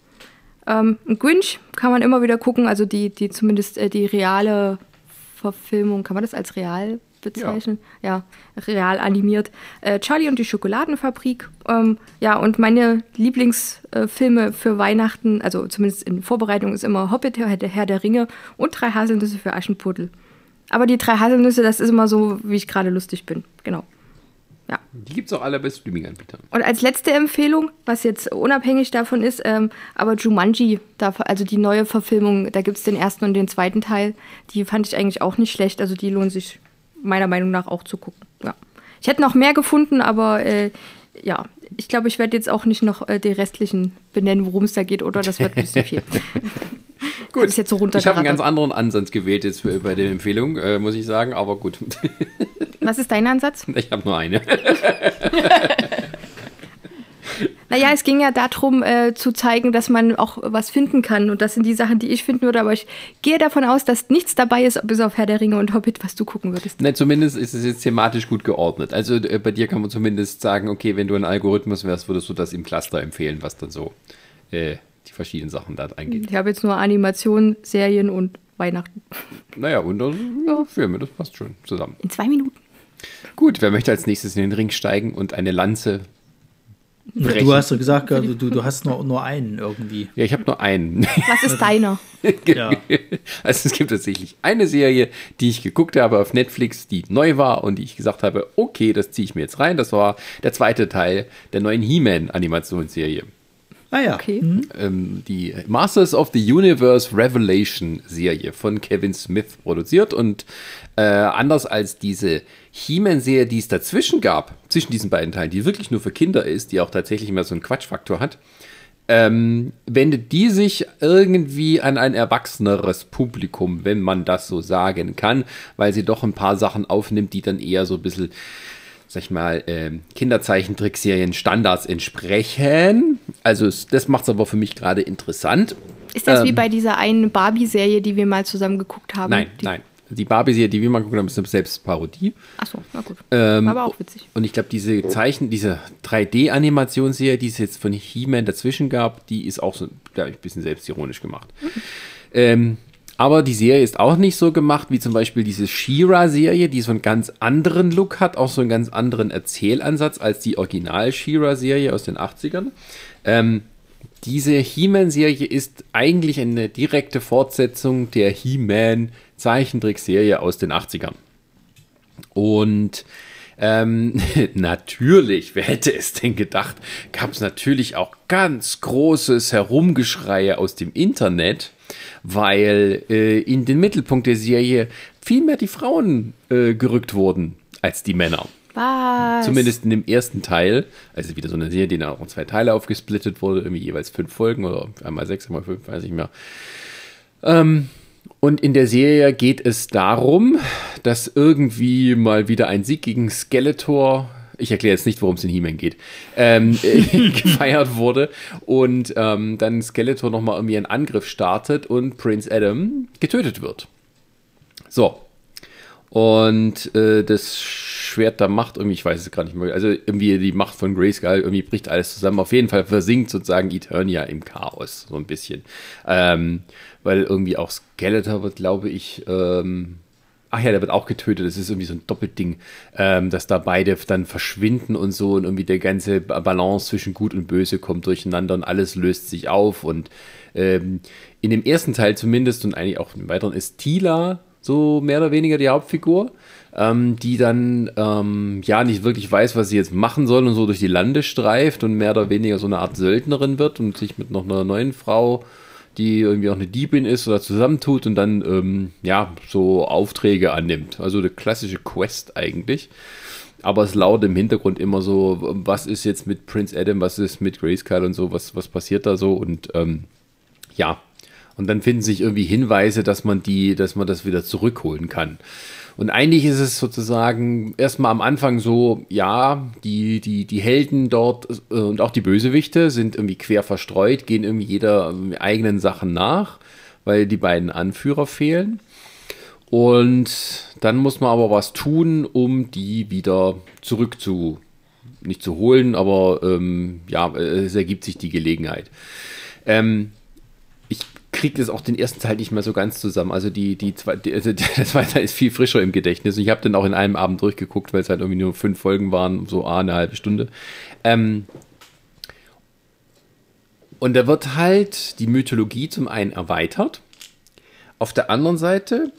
Ähm, Grinch kann man immer wieder gucken, also die, die zumindest äh, die reale Verfilmung, kann man das als real bezeichnen. Ja, ja real animiert. Äh, Charlie und die Schokoladenfabrik. Ähm, ja, und meine Lieblingsfilme äh, für Weihnachten, also zumindest in Vorbereitung, ist immer Hobbit, der Herr der Ringe und drei Haselnüsse für Aschenputtel. Aber die drei Haselnüsse, das ist immer so, wie ich gerade lustig bin. Genau. Ja. Die gibt es auch alle bei Streaming-Anbietern. Und als letzte Empfehlung, was jetzt unabhängig davon ist, ähm, aber Jumanji, da, also die neue Verfilmung, da gibt es den ersten und den zweiten Teil. Die fand ich eigentlich auch nicht schlecht. Also die lohnt sich meiner Meinung nach auch zu gucken. Ja. Ich hätte noch mehr gefunden, aber äh, ja, ich glaube, ich werde jetzt auch nicht noch äh, die restlichen benennen, worum es da geht, oder? Das wird ein bisschen viel. Gut, ist jetzt so ich habe einen ganz anderen Ansatz gewählt jetzt bei bei der Empfehlung, äh, muss ich sagen, aber gut. Was ist dein Ansatz? Ich habe nur eine. Naja, es ging ja darum, äh, zu zeigen, dass man auch was finden kann. Und das sind die Sachen, die ich finden würde. Aber ich gehe davon aus, dass nichts dabei ist, bis auf Herr der Ringe und Hobbit, was du gucken würdest. Ne, zumindest ist es jetzt thematisch gut geordnet. Also äh, bei dir kann man zumindest sagen, okay, wenn du ein Algorithmus wärst, würdest du das im Cluster empfehlen, was dann so äh, die verschiedenen Sachen da eingeht. Ich habe jetzt nur Animationen, Serien und Weihnachten. Naja, und äh, ja, Filme, das passt schon zusammen. In zwei Minuten. Gut, wer möchte als nächstes in den Ring steigen und eine Lanze brechen? Du hast doch gesagt, du, du, hast nur, nur einen irgendwie. Ja, ich habe nur einen. Was ist deiner? Ja. Also es gibt tatsächlich eine Serie, die ich geguckt habe auf Netflix, die neu war und die ich gesagt habe, okay, das ziehe ich mir jetzt rein. Das war der zweite Teil der neuen He-Man-Animationsserie. Ah ja. Okay. Ähm, die Masters of the Universe Revelation Serie von Kevin Smith produziert und äh, anders als diese He-Man-Serie, die es dazwischen gab, zwischen diesen beiden Teilen, die wirklich nur für Kinder ist, die auch tatsächlich immer so einen Quatschfaktor hat, ähm, wendet die sich irgendwie an ein erwachseneres Publikum, wenn man das so sagen kann, weil sie doch ein paar Sachen aufnimmt, die dann eher so ein bisschen, sag ich mal, ähm, Kinderzeichentrickserien Standards entsprechen. Also das macht es aber für mich gerade interessant. Ist das wie Ähm. bei dieser einen Barbie-Serie, die wir mal zusammen geguckt haben? Nein, die, nein. Die Barbie-Serie, die wir mal geguckt haben, ist eine Selbstparodie. Achso, na gut. Ähm, aber auch witzig. Und ich glaube, diese Zeichen, diese 3D-Animationsserie, die es jetzt von He-Man dazwischen gab, die ist auch so, glaube ich, ein bisschen selbstironisch gemacht. Ähm, aber die Serie ist auch nicht so gemacht wie zum Beispiel diese She-Ra-Serie, die so einen ganz anderen Look hat, auch so einen ganz anderen Erzählansatz als die Original-She-Ra-Serie aus den 80ern. Ähm, diese He-Man-Serie ist eigentlich eine direkte Fortsetzung der He-Man-Zeichentrickserie aus den 80ern. Und ähm, natürlich, wer hätte es denn gedacht, gab es natürlich auch ganz großes Herumgeschreie aus dem Internet, weil äh, in den Mittelpunkt der Serie viel mehr die Frauen äh, gerückt wurden als die Männer. Was? Zumindest in dem ersten Teil, also wieder so eine Serie, die dann auch in zwei Teile aufgesplittet wurde, irgendwie jeweils fünf Folgen oder einmal sechs, einmal fünf, weiß ich mehr. Ähm, und in der Serie geht es darum, dass irgendwie mal wieder ein Sieg gegen Skeletor, ich erkläre jetzt nicht, worum es in He-Man geht, ähm, äh, gefeiert wurde und ähm, dann Skeletor nochmal irgendwie einen Angriff startet und Prince Adam getötet wird. So, und äh, das Schwert der Macht, irgendwie, ich weiß es gar nicht mehr, also irgendwie die Macht von Grayskull, irgendwie bricht alles zusammen. Auf jeden Fall versinkt sozusagen Eternia im Chaos, so ein bisschen. Ähm, weil irgendwie auch Skeletor wird, glaube ich, ähm, ach ja, der wird auch getötet. Das ist irgendwie so ein Doppelding, ähm, dass da beide dann verschwinden und so und irgendwie der ganze Ba- Balance zwischen Gut und Böse kommt durcheinander und alles löst sich auf und ähm, in dem ersten Teil zumindest und eigentlich auch im weiteren ist Tila so mehr oder weniger die Hauptfigur, ähm, die dann ähm, ja nicht wirklich weiß, was sie jetzt machen soll und so durch die Lande streift und mehr oder weniger so eine Art Söldnerin wird und sich mit noch einer neuen Frau, die irgendwie auch eine Diebin ist oder zusammentut und dann ähm, ja so Aufträge annimmt. Also eine klassische Quest eigentlich. Aber es lautet im Hintergrund immer so, was ist jetzt mit Prince Adam, was ist mit Grayskull und so, was, was passiert da so und ähm, ja, und dann finden sich irgendwie Hinweise, dass man die, dass man das wieder zurückholen kann. Und eigentlich ist es sozusagen erstmal am Anfang so, ja, die, die, die Helden dort äh, und auch die Bösewichte sind irgendwie quer verstreut, gehen irgendwie jeder eigenen Sachen nach, weil die beiden Anführer fehlen. Und dann muss man aber was tun, um die wieder zurück zu, nicht zu holen, aber ähm, ja, es ergibt sich die Gelegenheit. Ähm, ich kriege das auch den ersten Teil nicht mehr so ganz zusammen. Also die, die, die also der zweite ist viel frischer im Gedächtnis. Ich habe den auch in einem Abend durchgeguckt, weil es halt irgendwie nur fünf Folgen waren, so ah, eine halbe Stunde. Ähm, und da wird halt die Mythologie zum einen erweitert. Auf der anderen Seite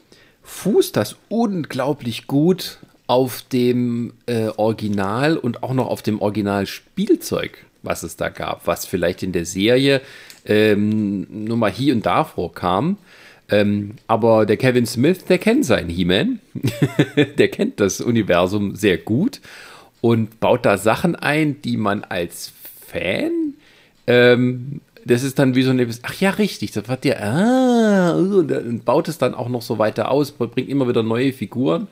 fußt das unglaublich gut auf dem äh, Original und auch noch auf dem Original-Spielzeug, was es da gab, was vielleicht in der Serie ähm, nur mal hier und da vorkam. Ähm, aber der Kevin Smith, der kennt seinen He-Man. der kennt das Universum sehr gut und baut da Sachen ein, die man als Fan ähm, das ist dann wie so eine, ach ja, richtig, das war der, ah, und baut es dann auch noch so weiter aus, bringt immer wieder neue Figuren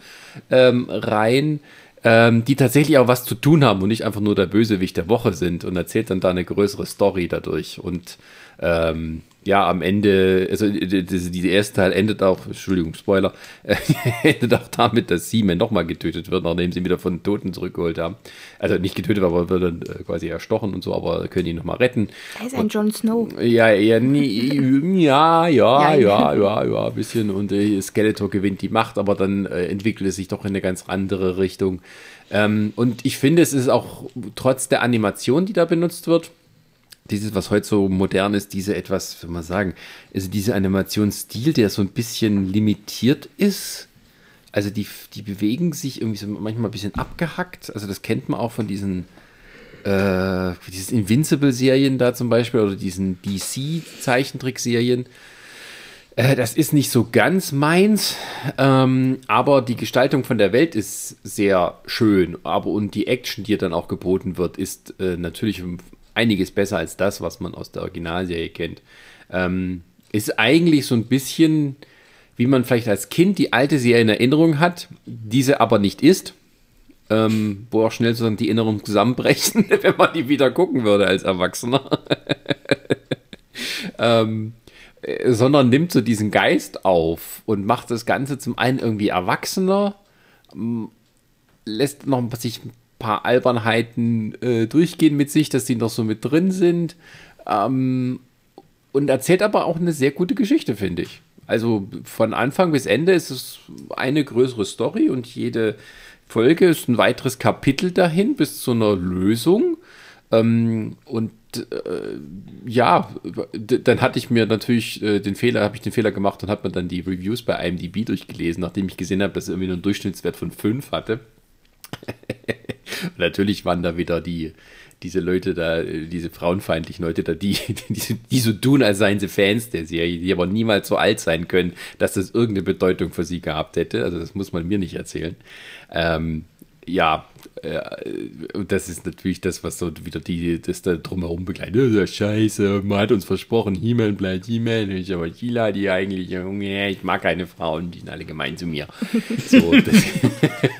ähm, rein, ähm, die tatsächlich auch was zu tun haben und nicht einfach nur der Bösewicht der Woche sind und erzählt dann da eine größere Story dadurch und ähm, ja, am Ende, also dieser erste Teil endet auch, Entschuldigung, Spoiler, endet auch damit, dass Seaman nochmal getötet wird, nachdem sie ihn wieder von den Toten zurückgeholt haben. Also nicht getötet, aber wird dann äh, quasi erstochen und so, aber können ihn nochmal retten. Er ist ein Jon Snow. Ja, ja, nie, ja, ja, ja, ja, ja, ein bisschen. Und äh, Skeletor gewinnt die Macht, aber dann äh, entwickelt es sich doch in eine ganz andere Richtung. Ähm, und ich finde, es ist auch trotz der Animation, die da benutzt wird, dieses, was heute so modern ist, diese etwas, wie soll man sagen, also dieser Animationsstil, der so ein bisschen limitiert ist. Also die, die bewegen sich irgendwie so manchmal ein bisschen abgehackt. Also das kennt man auch von diesen äh, diesen Invincible-Serien da zum Beispiel oder diesen DC-Zeichentrickserien. Äh, das ist nicht so ganz meins, ähm, aber die Gestaltung von der Welt ist sehr schön. Aber und die Action, die dann auch geboten wird, ist äh, natürlich einiges besser als das, was man aus der Originalserie kennt. Ähm, ist eigentlich so ein bisschen, wie man vielleicht als Kind die alte Serie in Erinnerung hat, diese aber nicht ist. Ähm, wo auch schnell sozusagen die Erinnerungen zusammenbrechen, wenn man die wieder gucken würde als Erwachsener. ähm, äh, sondern nimmt so diesen Geist auf und macht das Ganze zum einen irgendwie erwachsener, lässt noch sich ein paar Albernheiten äh, durchgehen mit sich, dass die noch so mit drin sind. Ähm, und erzählt aber auch eine sehr gute Geschichte, finde ich. Also von Anfang bis Ende ist es eine größere Story und jede Folge ist ein weiteres Kapitel dahin bis zu einer Lösung. Ähm, und äh, ja, dann hatte ich mir natürlich äh, den Fehler, habe ich den Fehler gemacht und habe mir dann die Reviews bei IMDb durchgelesen, nachdem ich gesehen habe, dass er irgendwie nur einen Durchschnittswert von 5 hatte. natürlich waren da wieder die, diese Leute da, diese frauenfeindlichen Leute da, die, die, die so tun, als seien sie Fans der Serie, die aber niemals so alt sein können, dass das irgendeine Bedeutung für sie gehabt hätte. Also das muss man mir nicht erzählen. Ähm, ja, äh, das ist natürlich das, was so wieder die, das da drumherum begleitet. Scheiße, man hat uns versprochen, He-Man bleibt He-Man, ich aber Sheila, die eigentlich, ich mag keine Frauen, die sind alle gemein zu mir. So, das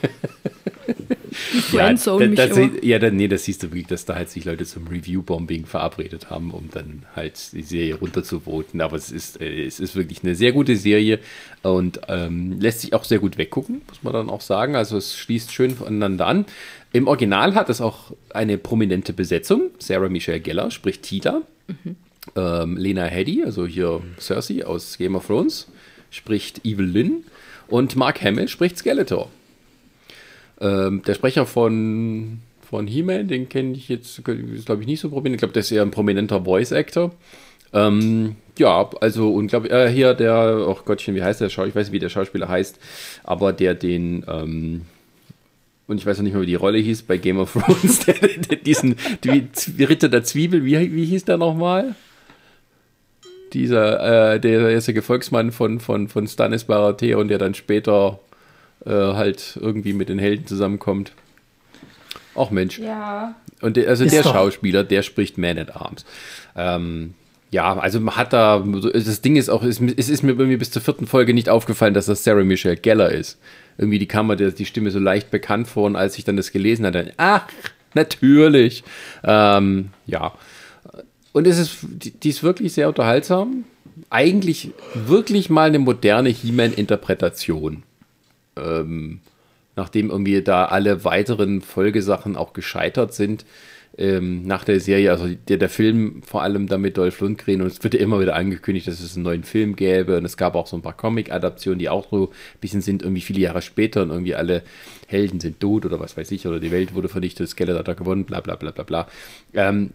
ja, da, das, ja, da, nee, das siehst du wirklich, dass da halt sich Leute zum Review-Bombing verabredet haben, um dann halt die Serie runterzuvoten. Aber es ist, äh, es ist wirklich eine sehr gute Serie und ähm, lässt sich auch sehr gut weggucken, muss man dann auch sagen. Also es schließt schön voneinander an. Im Original hat es auch eine prominente Besetzung. Sarah Michelle Geller spricht Tila. Mhm. Ähm, Lena Headey, also hier Cersei aus Game of Thrones, spricht Evil Lynn. Und Mark Hamill spricht Skeletor. Ähm, der Sprecher von, von He-Man, den kenne ich jetzt, glaube ich nicht so prominent. Ich glaube, der ist eher ein prominenter Voice-Actor. Ähm, ja, also und glaube äh, hier der, oh Gottchen, wie heißt der Schauspieler? Ich weiß nicht, wie der Schauspieler heißt, aber der den, ähm, und ich weiß noch nicht mehr, wie die Rolle hieß bei Game of Thrones, der, der, diesen die Ritter der Zwiebel, wie, wie hieß der nochmal? Dieser, äh, der erste Gefolgsmann von, von, von Stannis Baratheon, der dann später äh, halt irgendwie mit den Helden zusammenkommt. Auch Mensch. Ja. Und der, also Ist der doch. Schauspieler, der spricht Man at Arms. Ähm, ja, also man hat da, das Ding ist auch, es ist mir irgendwie bis zur vierten Folge nicht aufgefallen, dass das Sarah Michelle Geller ist. Irgendwie die kam mir die Stimme so leicht bekannt vor und als ich dann das gelesen hatte, ach, natürlich. Ähm, ja. Und es ist, die, die ist wirklich sehr unterhaltsam. Eigentlich wirklich mal eine moderne He-Man-Interpretation ähm, nachdem irgendwie da alle weiteren Folgesachen auch gescheitert sind, ähm, nach der Serie, also der, der Film vor allem damit Dolph Lundgren und es wird ja immer wieder angekündigt, dass es einen neuen Film gäbe und es gab auch so ein paar Comic-Adaptionen, die auch so ein bisschen sind, irgendwie viele Jahre später und irgendwie alle Helden sind tot oder was weiß ich oder die Welt wurde vernichtet, Skeletor hat gewonnen, bla bla bla bla bla. Ähm,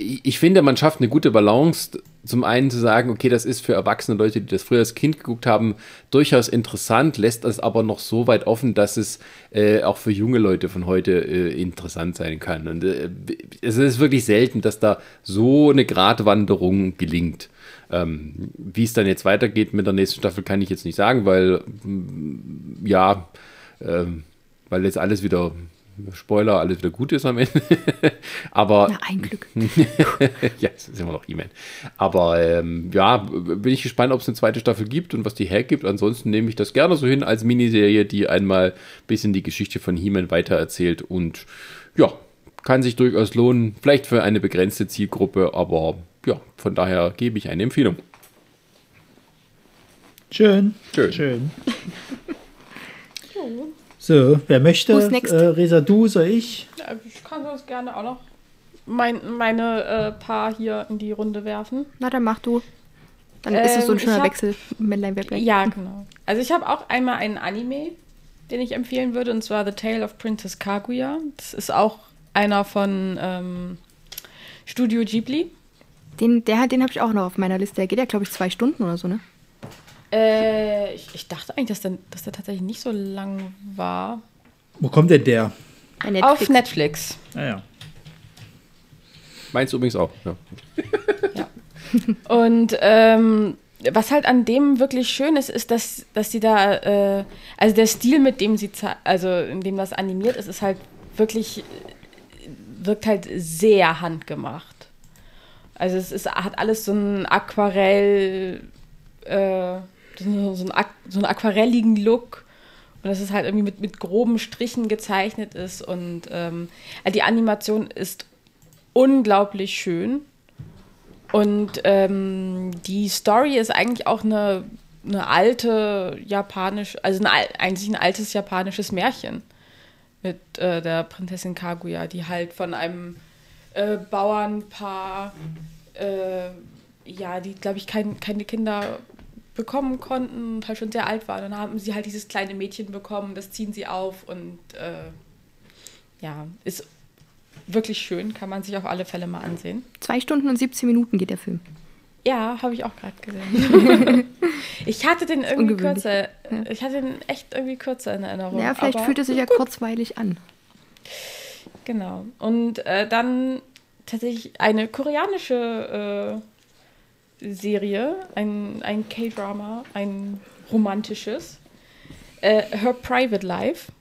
ich finde, man schafft eine gute Balance. Zum einen zu sagen, okay, das ist für erwachsene Leute, die das früher als Kind geguckt haben, durchaus interessant, lässt es aber noch so weit offen, dass es äh, auch für junge Leute von heute äh, interessant sein kann. Und äh, es ist wirklich selten, dass da so eine Gratwanderung gelingt. Ähm, wie es dann jetzt weitergeht mit der nächsten Staffel, kann ich jetzt nicht sagen, weil mm, ja, ähm, weil jetzt alles wieder Spoiler, alles wieder gut ist am Ende. Aber. Na, ein Glück. ja, es ist immer noch He-Man. Aber ähm, ja, bin ich gespannt, ob es eine zweite Staffel gibt und was die hergibt. Ansonsten nehme ich das gerne so hin als Miniserie, die einmal ein bisschen die Geschichte von He-Man weitererzählt und ja, kann sich durchaus lohnen. Vielleicht für eine begrenzte Zielgruppe, aber ja, von daher gebe ich eine Empfehlung. Schön. Schön. Schön. So, wer möchte? Who's next? Äh, Resa, du, soll ich? Ja, Ich kann sonst gerne auch noch mein, meine äh, Paar hier in die Runde werfen. Na, dann mach du. Dann ist es so ein Ähm, schöner hab- Wechsel. Männlein, Weiblein. Ja, genau. Also ich habe auch einmal einen Anime, den ich empfehlen würde, und zwar The Tale of Princess Kaguya. Das ist auch einer von ähm, Studio Ghibli. Den, der, den habe ich auch noch auf meiner Liste. Der geht ja, glaube ich, zwei Stunden oder so, ne? Äh, ich, ich dachte eigentlich, dass der, dass der tatsächlich nicht so lang war. Wo kommt denn der? Netflix. Auf Netflix. Naja. Meins übrigens auch. Ja. Und ähm, was halt an dem wirklich schön ist, ist, dass, dass sie da, äh, also der Stil, mit dem sie, also in dem das animiert ist, ist halt wirklich, wirkt halt sehr handgemacht. Also es ist, hat alles so ein Aquarell, äh, so, so, ein, Ak- so einen aquarelligen Look. Und dass es halt irgendwie mit, mit groben Strichen gezeichnet ist. Und ähm, also die Animation ist unglaublich schön. Und ähm, die Story ist eigentlich auch eine, eine alte japanisch, also ein, al- eigentlich ein altes japanisches Märchen mit äh, der Prinzessin Kaguya, die halt von einem äh, Bauernpaar, äh, ja, die, glaube ich, kein, keine Kinder bekommen konnten und halt schon sehr alt waren. Dann haben sie halt dieses kleine Mädchen bekommen, das ziehen sie auf und äh, ja, ist wirklich schön, kann man sich auf alle Fälle mal ansehen. Zwei Stunden und 17 Minuten geht der Film. Ja, habe ich auch gerade gesehen. ich hatte den irgendwie kürzer. Ich hatte den echt irgendwie kürzer in Erinnerung. Ja, vielleicht fühlt es sich ja kurzweilig an. Genau. Und äh, dann tatsächlich eine koreanische äh, Serie, ein, ein K-Drama, ein romantisches. Äh, Her Private Life.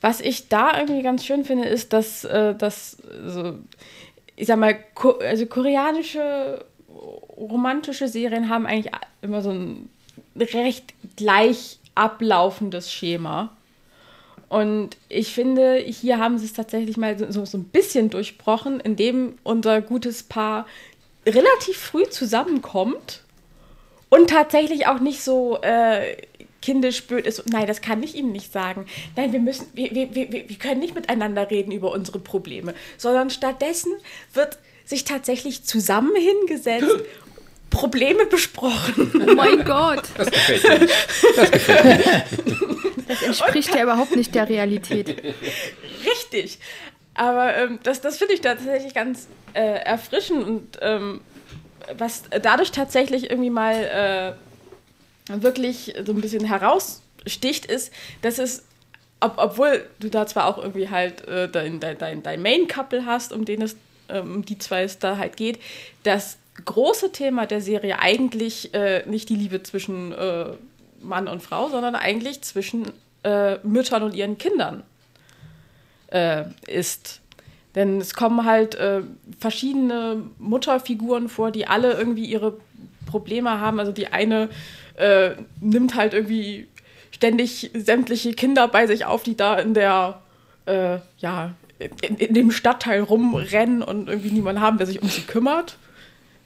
Was ich da irgendwie ganz schön finde, ist, dass, äh, dass so, ich sag mal, ko also koreanische romantische Serien haben eigentlich immer so ein recht gleich ablaufendes Schema. Und ich finde, hier haben sie es tatsächlich mal so, so, ein bisschen durchbrochen, indem unser gutes Paar relativ früh zusammenkommt und tatsächlich auch nicht so äh, kindisch blöd ist. Nein, das kann ich Ihnen nicht sagen. Nein, wir müssen, wir, wir, wir, wir können nicht miteinander reden über unsere Probleme, sondern stattdessen wird sich tatsächlich zusammen hingesetzt, Probleme besprochen. Oh mein Gott, Das gefällt mir. Das gefällt mir das entspricht ja überhaupt nicht der Realität. Richtig. Aber ähm, das, das finde ich tatsächlich ganz äh, erfrischend und ähm, was dadurch tatsächlich irgendwie mal äh, wirklich so ein bisschen heraussticht, ist, dass es, ob, obwohl du da zwar auch irgendwie halt äh, dein, dein, dein, Main-Couple hast, um den es, ähm, um die zwei es da halt geht, das große Thema der Serie eigentlich äh, nicht die Liebe zwischen äh, Mann und Frau, sondern eigentlich zwischen äh, Müttern und ihren Kindern äh, ist. Denn es kommen halt äh, verschiedene Mutterfiguren vor, die alle irgendwie ihre Probleme haben. Also die eine äh, nimmt halt irgendwie ständig sämtliche Kinder bei sich auf, die da in der, äh, ja, in, in dem Stadtteil rumrennen und irgendwie niemanden haben, der sich um sie kümmert.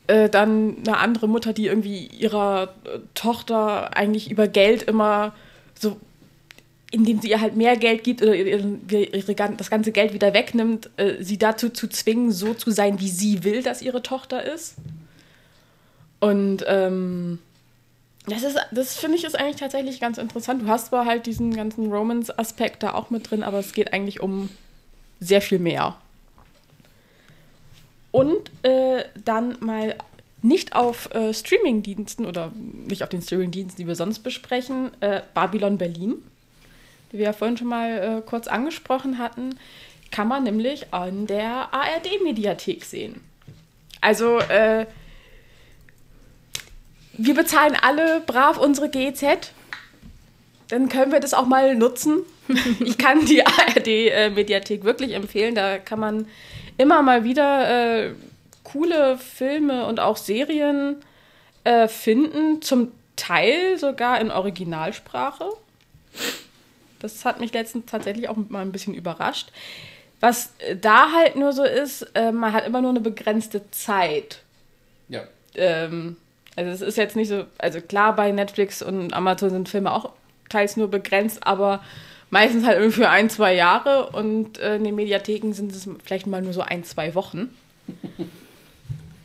Äh, dann eine andere Mutter, die irgendwie ihrer Tochter eigentlich über Geld immer so indem sie ihr halt mehr Geld gibt oder ihre, ihre, das ganze Geld wieder wegnimmt, äh, sie dazu zu zwingen, so zu sein, wie sie will, dass ihre Tochter ist. Und ähm, das das finde ich ist eigentlich tatsächlich ganz interessant. Du hast zwar halt diesen ganzen Romance-Aspekt da auch mit drin, aber es geht eigentlich um sehr viel mehr. und äh, dann mal nicht auf äh, Streamingdiensten oder nicht auf den Streamingdiensten, die wir sonst besprechen, äh, Babylon Berlin, die wir ja vorhin schon mal äh, kurz angesprochen hatten, kann man nämlich an der ARD-Mediathek sehen. Also äh, wir bezahlen alle brav unsere GEZ, dann können wir das auch mal nutzen. ich kann die ARD-Mediathek wirklich empfehlen. Da kann man immer mal wieder äh, coole Filme und auch Serien äh, finden, zum Teil sogar in Originalsprache. Das hat mich letztens tatsächlich auch mal ein bisschen überrascht. Was da halt nur so ist, äh, man hat immer nur eine begrenzte Zeit. Ja. Ähm, also es ist jetzt nicht so, also klar, bei Netflix und Amazon sind Filme auch teils nur begrenzt, aber meistens halt irgendwie für ein, zwei Jahre und äh, in den Mediatheken sind es vielleicht mal nur so ein, zwei Wochen.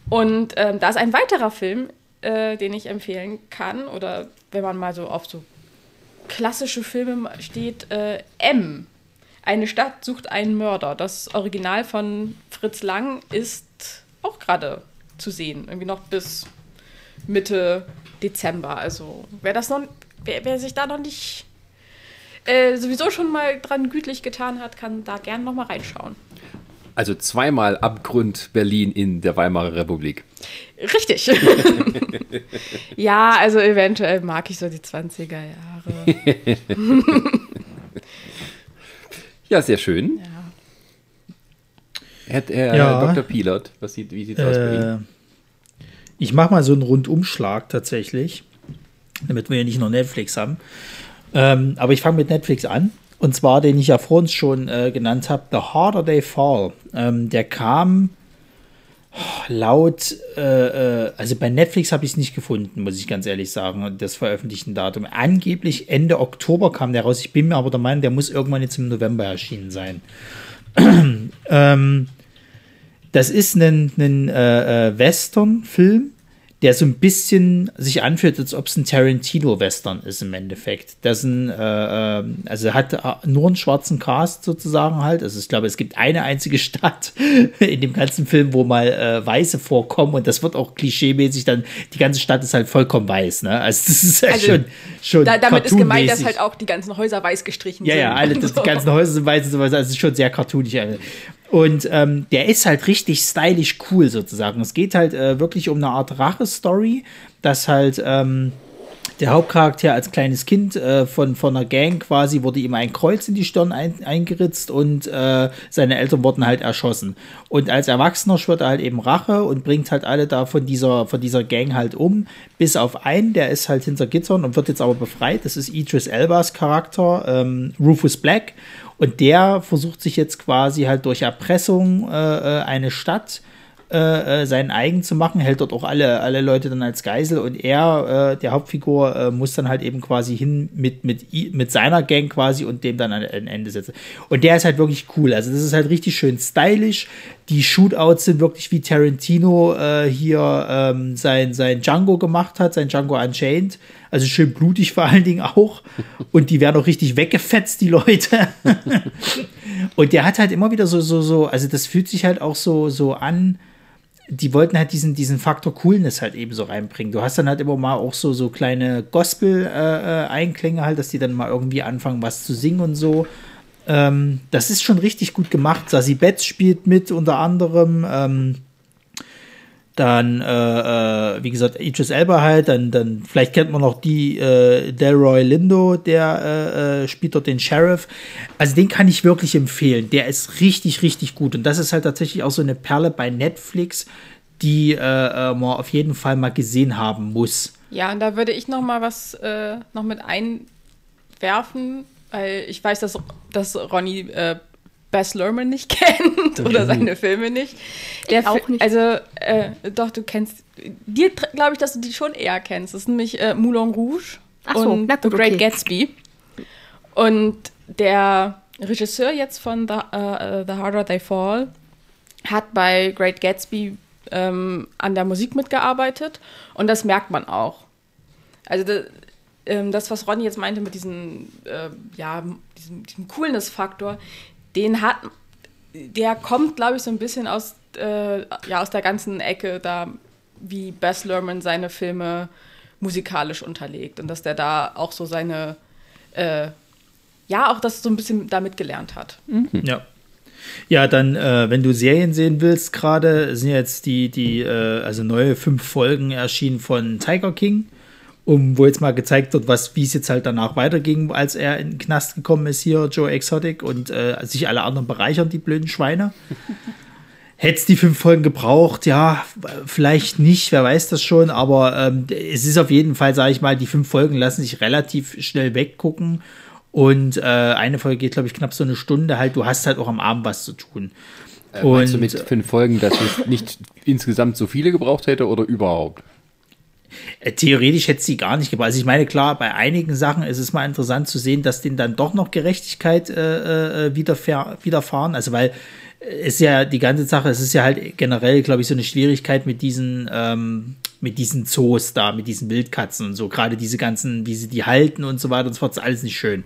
Und ähm, da ist ein weiterer Film, äh, den ich empfehlen kann, oder wenn man mal so auf so klassische Filme steht, äh, M. Eine Stadt sucht einen Mörder. Das Original von Fritz Lang ist auch gerade zu sehen. Irgendwie noch bis Mitte Dezember. Also wer das noch, wer, wer sich da noch nicht äh, sowieso schon mal dran gütlich getan hat, kann da gern noch mal reinschauen. Also zweimal Abgrund Berlin in der Weimarer Republik. Richtig. ja, also eventuell mag ich so die 20er Jahre. ja, sehr schön. Ja. Herr, Herr Ja. Dr. Pilot, was sieht, wie sieht es aus bei Ihnen? Äh, ich mache mal so einen Rundumschlag tatsächlich, damit wir ja nicht nur Netflix haben. Ähm, aber ich fange mit Netflix an. Und zwar, den ich ja vorhin schon äh, genannt habe, The Harder They Fall. Ähm, der kam laut, äh, äh, also bei Netflix habe ich es nicht gefunden, muss ich ganz ehrlich sagen, das veröffentlichten Datum. Angeblich Ende Oktober kam der raus. Ich bin mir aber der Meinung, der muss irgendwann jetzt im November erschienen sein. ähm, das ist ein, ein äh, äh, Western-Film, der so ein bisschen sich anfühlt, als ob es ein Tarantino-Western ist im Endeffekt. Das ein, äh, äh, also hat äh, nur einen schwarzen Cast sozusagen halt. Also ich glaube, es gibt eine einzige Stadt in dem ganzen Film, wo mal äh, Weiße vorkommen und das wird auch klischeemäßig dann, die ganze Stadt ist halt vollkommen weiß, ne? Also das ist halt Also, schon, schon Da, damit ist gemeint, dass halt auch die ganzen Häuser weiß gestrichen Ja, sind. ja, alle, das, So. die ganzen Häuser sind weiß und sowas, also es ist schon sehr cartoonig. Und ähm, der ist halt richtig stylisch cool sozusagen. Es geht halt äh, wirklich um eine Art Rache-Story, dass halt ähm, der Hauptcharakter als kleines Kind äh, von, von einer Gang quasi wurde ihm ein Kreuz in die Stirn ein, eingeritzt und äh, seine Eltern wurden halt erschossen. Und als Erwachsener schwört er halt eben Rache und bringt halt alle da von dieser, von dieser Gang halt um, bis auf einen, der ist halt hinter Gittern und wird jetzt aber befreit. Das ist Idris Elbas Charakter, ähm, Rufus Black. Und der versucht sich jetzt quasi halt durch Erpressung äh, äh, eine Stadt äh, äh, seinen eigen zu machen, hält dort auch alle, alle Leute dann als Geisel und er, äh, der Hauptfigur, äh, muss dann halt eben quasi hin mit, mit, mit seiner Gang quasi und dem dann ein, ein Ende setzen. Und der ist halt wirklich cool. Also das ist halt richtig schön stylisch. Die Shootouts sind wirklich wie Tarantino äh, hier ähm, sein, sein Django gemacht hat, sein Django Unchained. Also schön blutig vor allen Dingen auch. Und die werden auch richtig weggefetzt, die Leute. Und der hat halt immer wieder so, so, so, also das fühlt sich halt auch so, so an. Die wollten halt diesen, diesen Faktor Coolness halt eben so reinbringen. Du hast dann halt immer mal auch so, so kleine Gospel-Einklänge halt, dass die dann mal irgendwie anfangen, was zu singen und so. Ähm, das ist schon richtig gut gemacht. Sassy Betts spielt mit unter anderem. Ähm, dann, äh, äh, wie gesagt, Idris Elba halt, dann, dann, vielleicht kennt man noch die, äh, Delroy Lindo, der äh, äh, spielt dort den Sheriff. Also den kann ich wirklich empfehlen. Der ist richtig, richtig gut. Und das ist halt tatsächlich auch so eine Perle bei Netflix, die äh, äh, man auf jeden Fall mal gesehen haben muss. Ja, und da würde ich noch mal was noch mit einwerfen, weil ich weiß, dass, dass Ronny Bess Lerman nicht kennt oder seine Filme nicht. Der auch Fi- nicht. Also, äh, doch, du kennst, dir glaube ich, dass du die schon eher kennst. Das ist nämlich äh, Moulin Rouge Ach so, und na gut, The Great okay. Gatsby. Und der Regisseur jetzt von The, äh, The Harder They Fall hat bei Great Gatsby ähm, an der Musik mitgearbeitet und das merkt man auch. Also da, ähm, das, was Ronny jetzt meinte mit diesem, äh, ja, diesem, diesem Coolness-Faktor, den hat der kommt, glaube ich, so ein bisschen aus, äh, ja, aus der ganzen Ecke, da wie Bess Lerman seine Filme musikalisch unterlegt und dass der da auch so seine, äh, ja, auch das so ein bisschen damit gelernt hat. Mhm. Ja. Ja, dann, äh, wenn du Serien sehen willst, gerade sind jetzt die, die, äh, also neue fünf Folgen erschienen von Tiger King, um, wo jetzt mal gezeigt wird, was, wie es jetzt halt danach weiterging, als er in den Knast gekommen ist hier, Joe Exotic, und äh, sich alle anderen bereichern, die blöden Schweine. Hätte es die fünf Folgen gebraucht? Ja, vielleicht nicht, wer weiß das schon, aber ähm, es ist auf jeden Fall, sage ich mal, die fünf Folgen lassen sich relativ schnell weggucken und äh, eine Folge geht, glaube ich, knapp so eine Stunde halt. Du hast halt auch am Abend was zu tun. Äh, und, meinst du mit fünf Folgen, dass es nicht insgesamt so viele gebraucht hätte oder überhaupt? Äh, theoretisch hätte sie gar nicht gebraucht. Also ich meine, klar, bei einigen Sachen ist es mal interessant zu sehen, dass denen dann doch noch Gerechtigkeit äh, äh widerfahren. Also weil ist ja die ganze Sache, es ist ja halt generell, glaube ich, so eine Schwierigkeit mit diesen, ähm, mit diesen Zoos da, mit diesen Wildkatzen und so. Gerade diese ganzen, wie sie die halten und so weiter und so fort, ist alles nicht schön.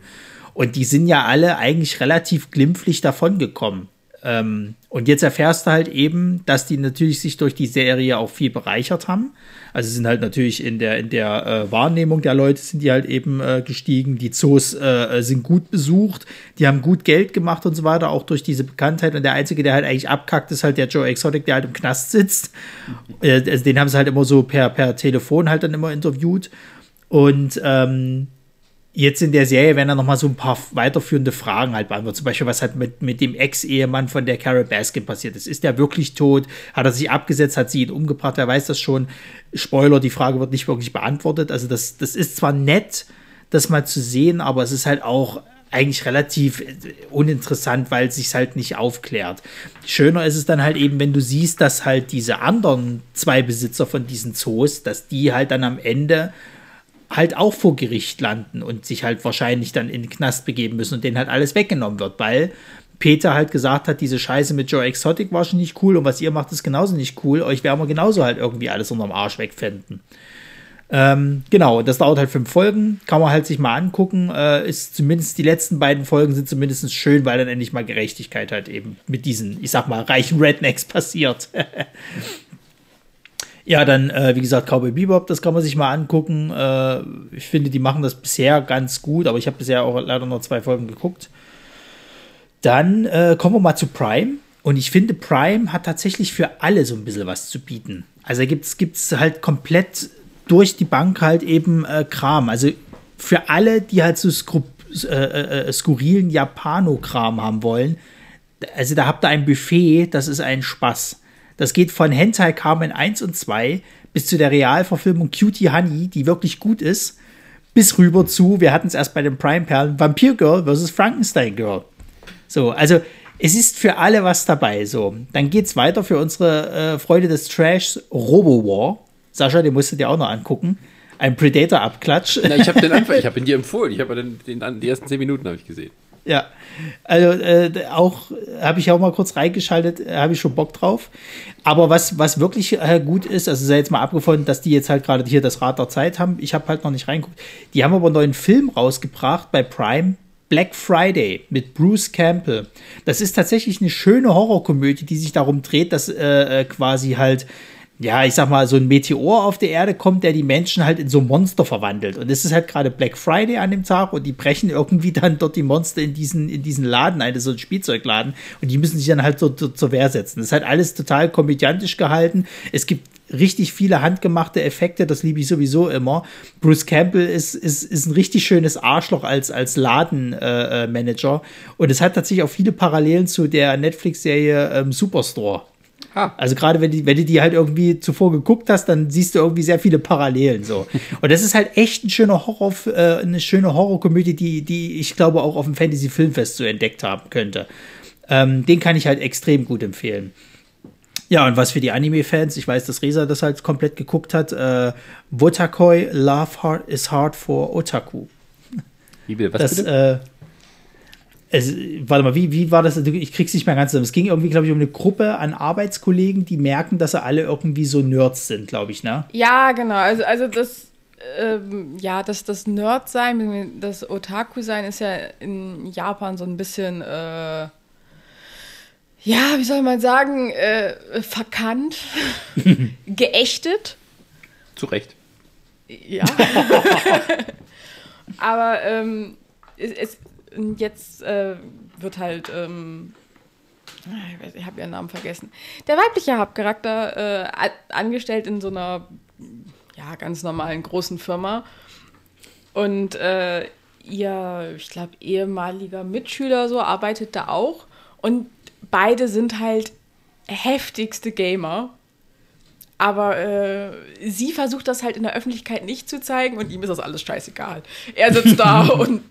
Und die sind ja alle eigentlich relativ glimpflich davongekommen. Ähm, und jetzt erfährst du halt eben, dass die natürlich sich durch die Serie auch viel bereichert haben. Also sind halt natürlich in der, in der äh, Wahrnehmung der Leute sind die halt eben äh, gestiegen. Die Zoos äh, sind gut besucht, die haben gut Geld gemacht und so weiter, auch durch diese Bekanntheit. Und der Einzige, der halt eigentlich abkackt, ist halt der Joe Exotic, der halt im Knast sitzt. Äh, also den haben sie halt immer so per, per Telefon halt dann immer interviewt. Und ähm, jetzt in der Serie werden dann noch mal so ein paar weiterführende Fragen halt beantwortet. Zum Beispiel, was hat mit, mit dem Ex-Ehemann von der Carol Baskin passiert ist. Ist der wirklich tot? Hat er sich abgesetzt? Hat sie ihn umgebracht? Wer weiß das schon? Spoiler, die Frage wird nicht wirklich beantwortet. Also das, das ist zwar nett, das mal zu sehen, aber es ist halt auch eigentlich relativ uninteressant, weil es sich halt nicht aufklärt. Schöner ist es dann halt eben, wenn du siehst, dass halt diese anderen zwei Besitzer von diesen Zoos, dass die halt dann am Ende halt auch vor Gericht landen und sich halt wahrscheinlich dann in den Knast begeben müssen und denen halt alles weggenommen wird, weil Peter halt gesagt hat, diese Scheiße mit Joe Exotic war schon nicht cool und was ihr macht, ist genauso nicht cool. Euch werden wir genauso halt irgendwie alles unterm Arsch wegfänden. Ähm, genau, das dauert halt fünf Folgen, kann man halt sich mal angucken. Äh, ist zumindest die letzten beiden Folgen sind zumindest schön, weil dann endlich mal Gerechtigkeit halt eben mit diesen, ich sag mal, reichen Rednecks passiert. Ja, dann, äh, wie gesagt, Cowboy Bebop, das kann man sich mal angucken. Äh, ich finde, die machen das bisher ganz gut, aber ich habe bisher auch leider noch zwei Folgen geguckt. Dann äh, kommen wir mal zu Prime. Und ich finde, Prime hat tatsächlich für alle so ein bisschen was zu bieten. Also gibt es halt komplett durch die Bank halt eben äh, Kram. Also für alle, die halt so äh, äh, äh, skurrilen Japano-Kram haben wollen. Also da habt ihr ein Buffet, das ist ein Spaß. Das geht von Hentai Carmen 1 und 2 bis zu der Realverfilmung Cutie Honey, die wirklich gut ist, bis rüber zu, wir hatten es erst bei den Prime-Perlen, Vampire Girl versus Frankenstein Girl. So, also es ist für alle was dabei. So, dann geht's weiter für unsere äh, Freude des Trashs Robo War. Sascha, den musst du dir auch noch angucken. Ein Predator-Abklatsch. Ich habe den Anfang, ich habe ihn dir empfohlen. Ich habe den, den, die ersten zehn Minuten habe ich gesehen. Ja, also äh, auch habe ich auch mal kurz reingeschaltet, äh, habe ich schon Bock drauf. Aber was, was wirklich äh, gut ist, also sei jetzt mal abgefunden, dass die jetzt halt gerade hier das Rad der Zeit haben. Ich habe halt noch nicht reingeguckt. Die haben aber einen neuen Film rausgebracht bei Prime. Black Friday mit Bruce Campbell. Das ist tatsächlich eine schöne Horrorkomödie, die sich darum dreht, dass äh, äh quasi halt ja, ich sag mal, so ein Meteor auf der Erde kommt, der die Menschen halt in so Monster verwandelt. Und es ist halt gerade Black Friday an dem Tag und die brechen irgendwie dann dort die Monster in diesen, in diesen Laden ein, so ein Spielzeugladen. Und die müssen sich dann halt so, so zur Wehr setzen. Das ist halt alles total komödiantisch gehalten. Es gibt richtig viele handgemachte Effekte, das liebe ich sowieso immer. Bruce Campbell ist, ist, ist ein richtig schönes Arschloch als, als Ladenmanager. Äh, und es hat tatsächlich auch viele Parallelen zu der Netflix-Serie ähm, Superstore. Ah. Also gerade wenn, die, wenn du die halt irgendwie zuvor geguckt hast, dann siehst du irgendwie sehr viele Parallelen so. Und das ist halt echt ein schöner Horror, äh, eine schöne Horrorkomödie, die, die ich glaube auch auf dem Fantasy Filmfest so entdeckt haben könnte. Ähm, den kann ich halt extrem gut empfehlen. Ja, und was für die Anime-Fans, ich weiß, dass Reza das halt komplett geguckt hat, äh, Wotakoi Love Hard is Hard for Otaku. Wie bitte, was das, bitte? Äh, es, warte mal, wie, wie war das? Ich krieg's nicht mehr ganz zusammen. Es ging irgendwie, glaube ich, um eine Gruppe an Arbeitskollegen, die merken, dass sie alle irgendwie so Nerds sind, glaube ich, ne? Ja, genau. Also, also das, ähm, ja, das, das Nerd-Sein, das Otaku-Sein ist ja in Japan so ein bisschen, äh, ja, wie soll man sagen, äh, verkannt, geächtet. Zu Recht. Ja. Aber ähm, es, es, jetzt äh, wird halt, ähm, ich, weiß, ich habe ihren Namen vergessen, der weibliche Hauptcharakter äh, angestellt in so einer ja, ganz normalen großen Firma. Und äh, ihr, ich glaube, ehemaliger Mitschüler so arbeitet da auch. Und beide sind halt heftigste Gamer. Aber äh, sie versucht das halt in der Öffentlichkeit nicht zu zeigen und ihm ist das alles scheißegal. Er sitzt da und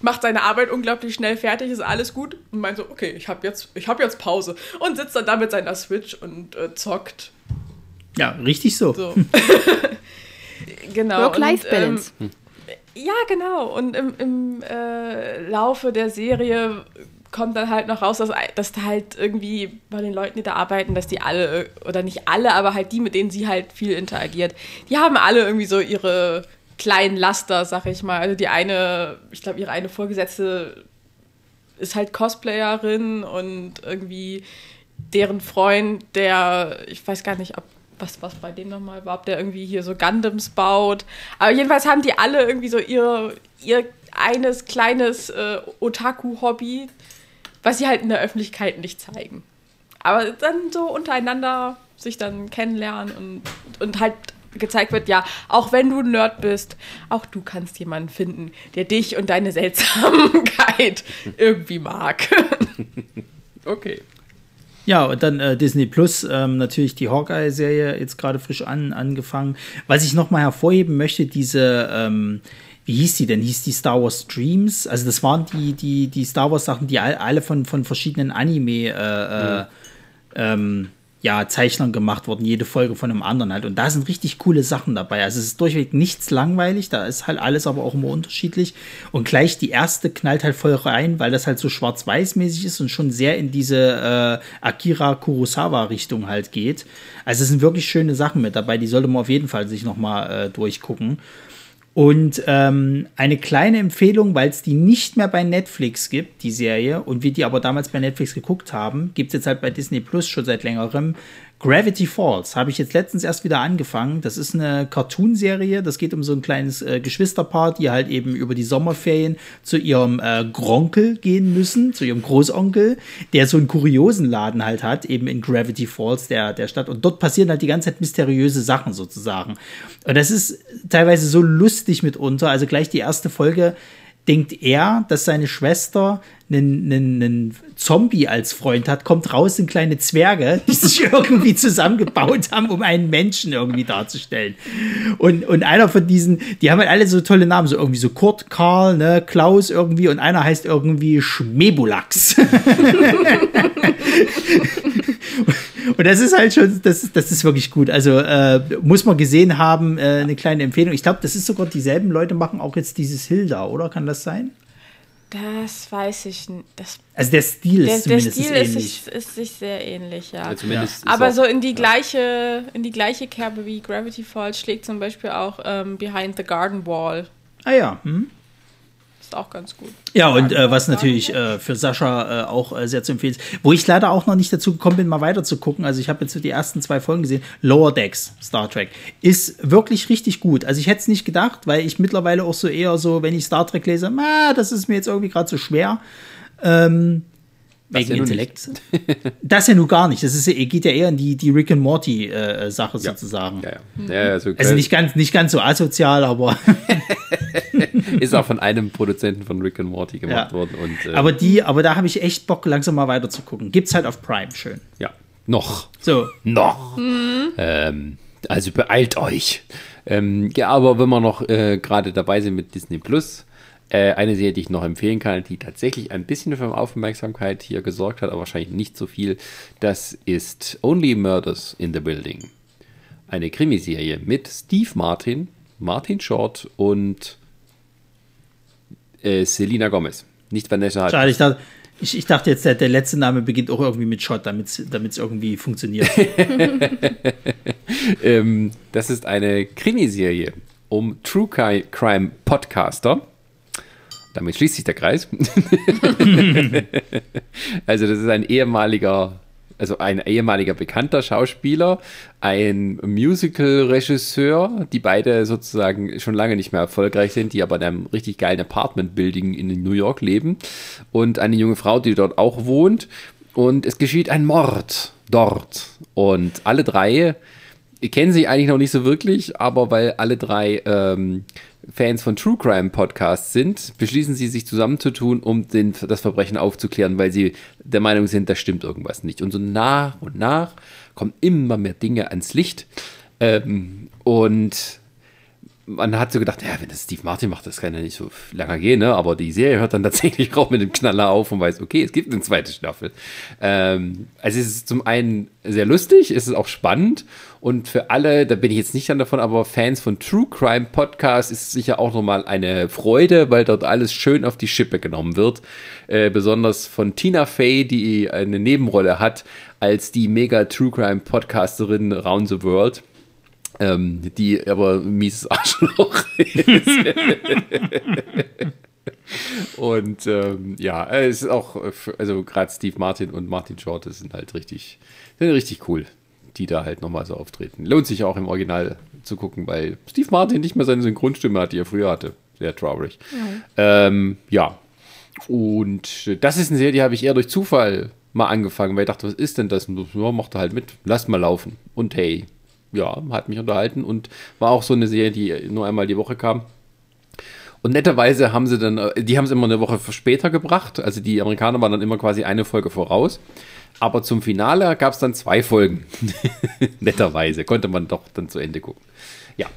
macht seine Arbeit unglaublich schnell fertig, ist alles gut und meint so, okay, ich habe jetzt, hab jetzt Pause und sitzt dann da mit seiner Switch und äh, zockt. Ja, richtig so. so. genau. Work-Life-Balance. Ähm, ja, genau. Und im, im äh, Laufe der Serie kommt dann halt noch raus, dass, dass da halt irgendwie bei den Leuten, die da arbeiten, dass die alle, oder nicht alle, aber halt die, mit denen sie halt viel interagiert, die haben alle irgendwie so ihre kleinen Laster, sag ich mal. Also die eine, ich glaube, ihre eine Vorgesetzte ist halt Cosplayerin und irgendwie deren Freund, der, ich weiß gar nicht, ob was, was bei dem nochmal war, ob der irgendwie hier so Gundams baut. Aber jedenfalls haben die alle irgendwie so ihr, ihr eines kleines äh, Otaku-Hobby, was sie halt in der Öffentlichkeit nicht zeigen. Aber dann so untereinander sich dann kennenlernen und, und halt gezeigt wird, ja, auch wenn du ein Nerd bist, auch du kannst jemanden finden, der dich und deine Seltsamkeit irgendwie mag. okay. Ja, und dann äh, Disney Plus, ähm, natürlich die Hawkeye-Serie jetzt gerade frisch an, angefangen. Was ich nochmal hervorheben möchte, diese, ähm, wie hieß die denn? Hieß die Star Wars Dreams? Also das waren die, die, die Star Wars Sachen, die alle von, von verschiedenen Anime äh, mhm. ähm, ja, Zeichnern gemacht worden, jede Folge von einem anderen halt. Und da sind richtig coole Sachen dabei. Also es ist durchweg nichts langweilig, da ist halt alles aber auch immer unterschiedlich. Und gleich die erste knallt halt voll rein, weil das halt so schwarz-weiß-mäßig ist und schon sehr in diese äh, Akira Kurosawa-Richtung halt geht. Also es sind wirklich schöne Sachen mit dabei, die sollte man auf jeden Fall sich nochmal äh, durchgucken. Und ähm, eine kleine Empfehlung, weil es die nicht mehr bei Netflix gibt, die Serie, und wir die aber damals bei Netflix geguckt haben, gibt es jetzt halt bei Disney Plus schon seit längerem. Gravity Falls habe ich jetzt letztens erst wieder angefangen. Das ist eine Cartoonserie. Das geht um so ein kleines äh, Geschwisterpaar, die halt eben über die Sommerferien zu ihrem äh, Gronkel gehen müssen, zu ihrem Großonkel, der so einen kuriosen Laden halt hat, eben in Gravity Falls, der, der Stadt. Und dort passieren halt die ganze Zeit mysteriöse Sachen sozusagen. Und das ist teilweise so lustig mitunter. Also gleich die erste Folge denkt er, dass seine Schwester einen, einen, einen Zombie als Freund hat, kommt raus in kleine Zwerge, die sich irgendwie zusammengebaut haben, um einen Menschen irgendwie darzustellen. Und, und einer von diesen, die haben halt alle so tolle Namen, so irgendwie so Kurt, Karl, ne, Klaus irgendwie und einer heißt irgendwie Schmebulax. Und das ist halt schon, das, das ist wirklich gut. Also äh, muss man gesehen haben, äh, eine kleine Empfehlung. Ich glaube, das ist sogar dieselben Leute machen auch jetzt dieses Hilda, oder? Kann das sein? Das weiß ich nicht. Das, also der Stil ist der, zumindest der Stil ähnlich. Ist, ist sich sehr ähnlich, ja. ja, ja. Aber so in die gleiche, in die gleiche Kerbe wie Gravity Falls schlägt zum Beispiel auch ähm, Behind the Garden Wall. Ah ja. Hm ist auch ganz gut. Ja, und äh, was natürlich äh, für Sascha äh, auch äh, sehr zu empfehlen ist, wo ich leider auch noch nicht dazu gekommen bin, mal weiter zu gucken. Also ich habe jetzt die ersten zwei Folgen gesehen. Lower Decks, Star Trek, ist wirklich richtig gut. Also ich hätte es nicht gedacht, weil ich mittlerweile auch so eher so, wenn ich Star Trek lese, das ist mir jetzt irgendwie gerade so schwer. Ähm, Wegen ja Intellekt. das ja nur gar nicht. Das ist, geht ja eher in die, die Rick and Morty-Sache äh, sozusagen. Ja, ja. ja also, also nicht, ganz, nicht ganz so asozial, aber. ist auch von einem Produzenten von Rick and Morty gemacht worden. Und, äh, aber, die, aber da habe ich echt Bock, langsam mal weiter zu gucken. Gibt's halt auf Prime, schön. Ja, noch. So. Noch. Mhm. Ähm, also beeilt euch. Ähm, ja, aber wenn wir noch äh, gerade dabei sind mit Disney Plus, äh, eine Serie, die ich noch empfehlen kann, die tatsächlich ein bisschen für Aufmerksamkeit hier gesorgt hat, aber wahrscheinlich nicht so viel, das ist Only Murders in the Building. Eine Krimiserie mit Steve Martin, Martin Short und äh, Selina Gomez. Nicht Vanessa Schade, ich dachte, ich, ich, dachte jetzt, der, der, letzte Name beginnt auch irgendwie mit Shot, damit es irgendwie funktioniert. ähm, das ist eine Krimiserie um True Crime Podcaster Damit schließt sich der Kreis. also das ist ein ehemaliger, also ein ehemaliger bekannter Schauspieler, ein Musical-Regisseur, die beide sozusagen schon lange nicht mehr erfolgreich sind, die aber in einem richtig geilen Apartment-Building in New York leben und eine junge Frau, die dort auch wohnt. Und es geschieht ein Mord dort. Und alle drei kennen sich eigentlich noch nicht so wirklich, aber weil alle drei ähm, Fans von True Crime Podcasts sind, beschließen sie sich zusammenzutun, um den, das Verbrechen aufzuklären, weil sie der Meinung sind, da stimmt irgendwas nicht. Und so nach und nach kommen immer mehr Dinge ans Licht. Ähm, und man hat so gedacht, ja, wenn das Steve Martin macht, das kann ja nicht so lange gehen, ne? aber die Serie hört dann tatsächlich auch mit dem Knaller auf und weiß, okay, es gibt eine zweite Staffel. Ähm, also es ist zum einen sehr lustig, es ist auch spannend und für alle, da bin ich jetzt nicht dann davon, aber Fans von True Crime Podcasts ist sicher auch nochmal eine Freude, weil dort alles schön auf die Schippe genommen wird. Äh, besonders von Tina Fey, die eine Nebenrolle hat als die mega True Crime Podcasterin Round the World ähm, die aber ein mieses Arschloch ist. und ähm, ja, es ist auch, also gerade Steve Martin und Martin Short sind halt richtig, sind richtig cool, die da halt nochmal so auftreten. Lohnt sich auch im Original zu gucken, weil Steve Martin nicht mehr seine Synchronstimme hat, die er früher hatte. Sehr traurig. Ja, ähm, ja. und das ist eine Serie, die habe ich eher durch Zufall mal angefangen, weil ich dachte, was ist denn das? Und ja, macht er halt mit, lass mal laufen. Und hey, ja, hat mich unterhalten und war auch so eine Serie, die nur einmal die Woche kam. Und netterweise haben sie dann, äh, die haben es immer eine Woche später gebracht. Also die Amerikaner waren dann immer quasi eine Folge voraus. Aber zum Finale gab es dann zwei Folgen. netterweise. Konnte man doch dann zu Ende gucken. Ja.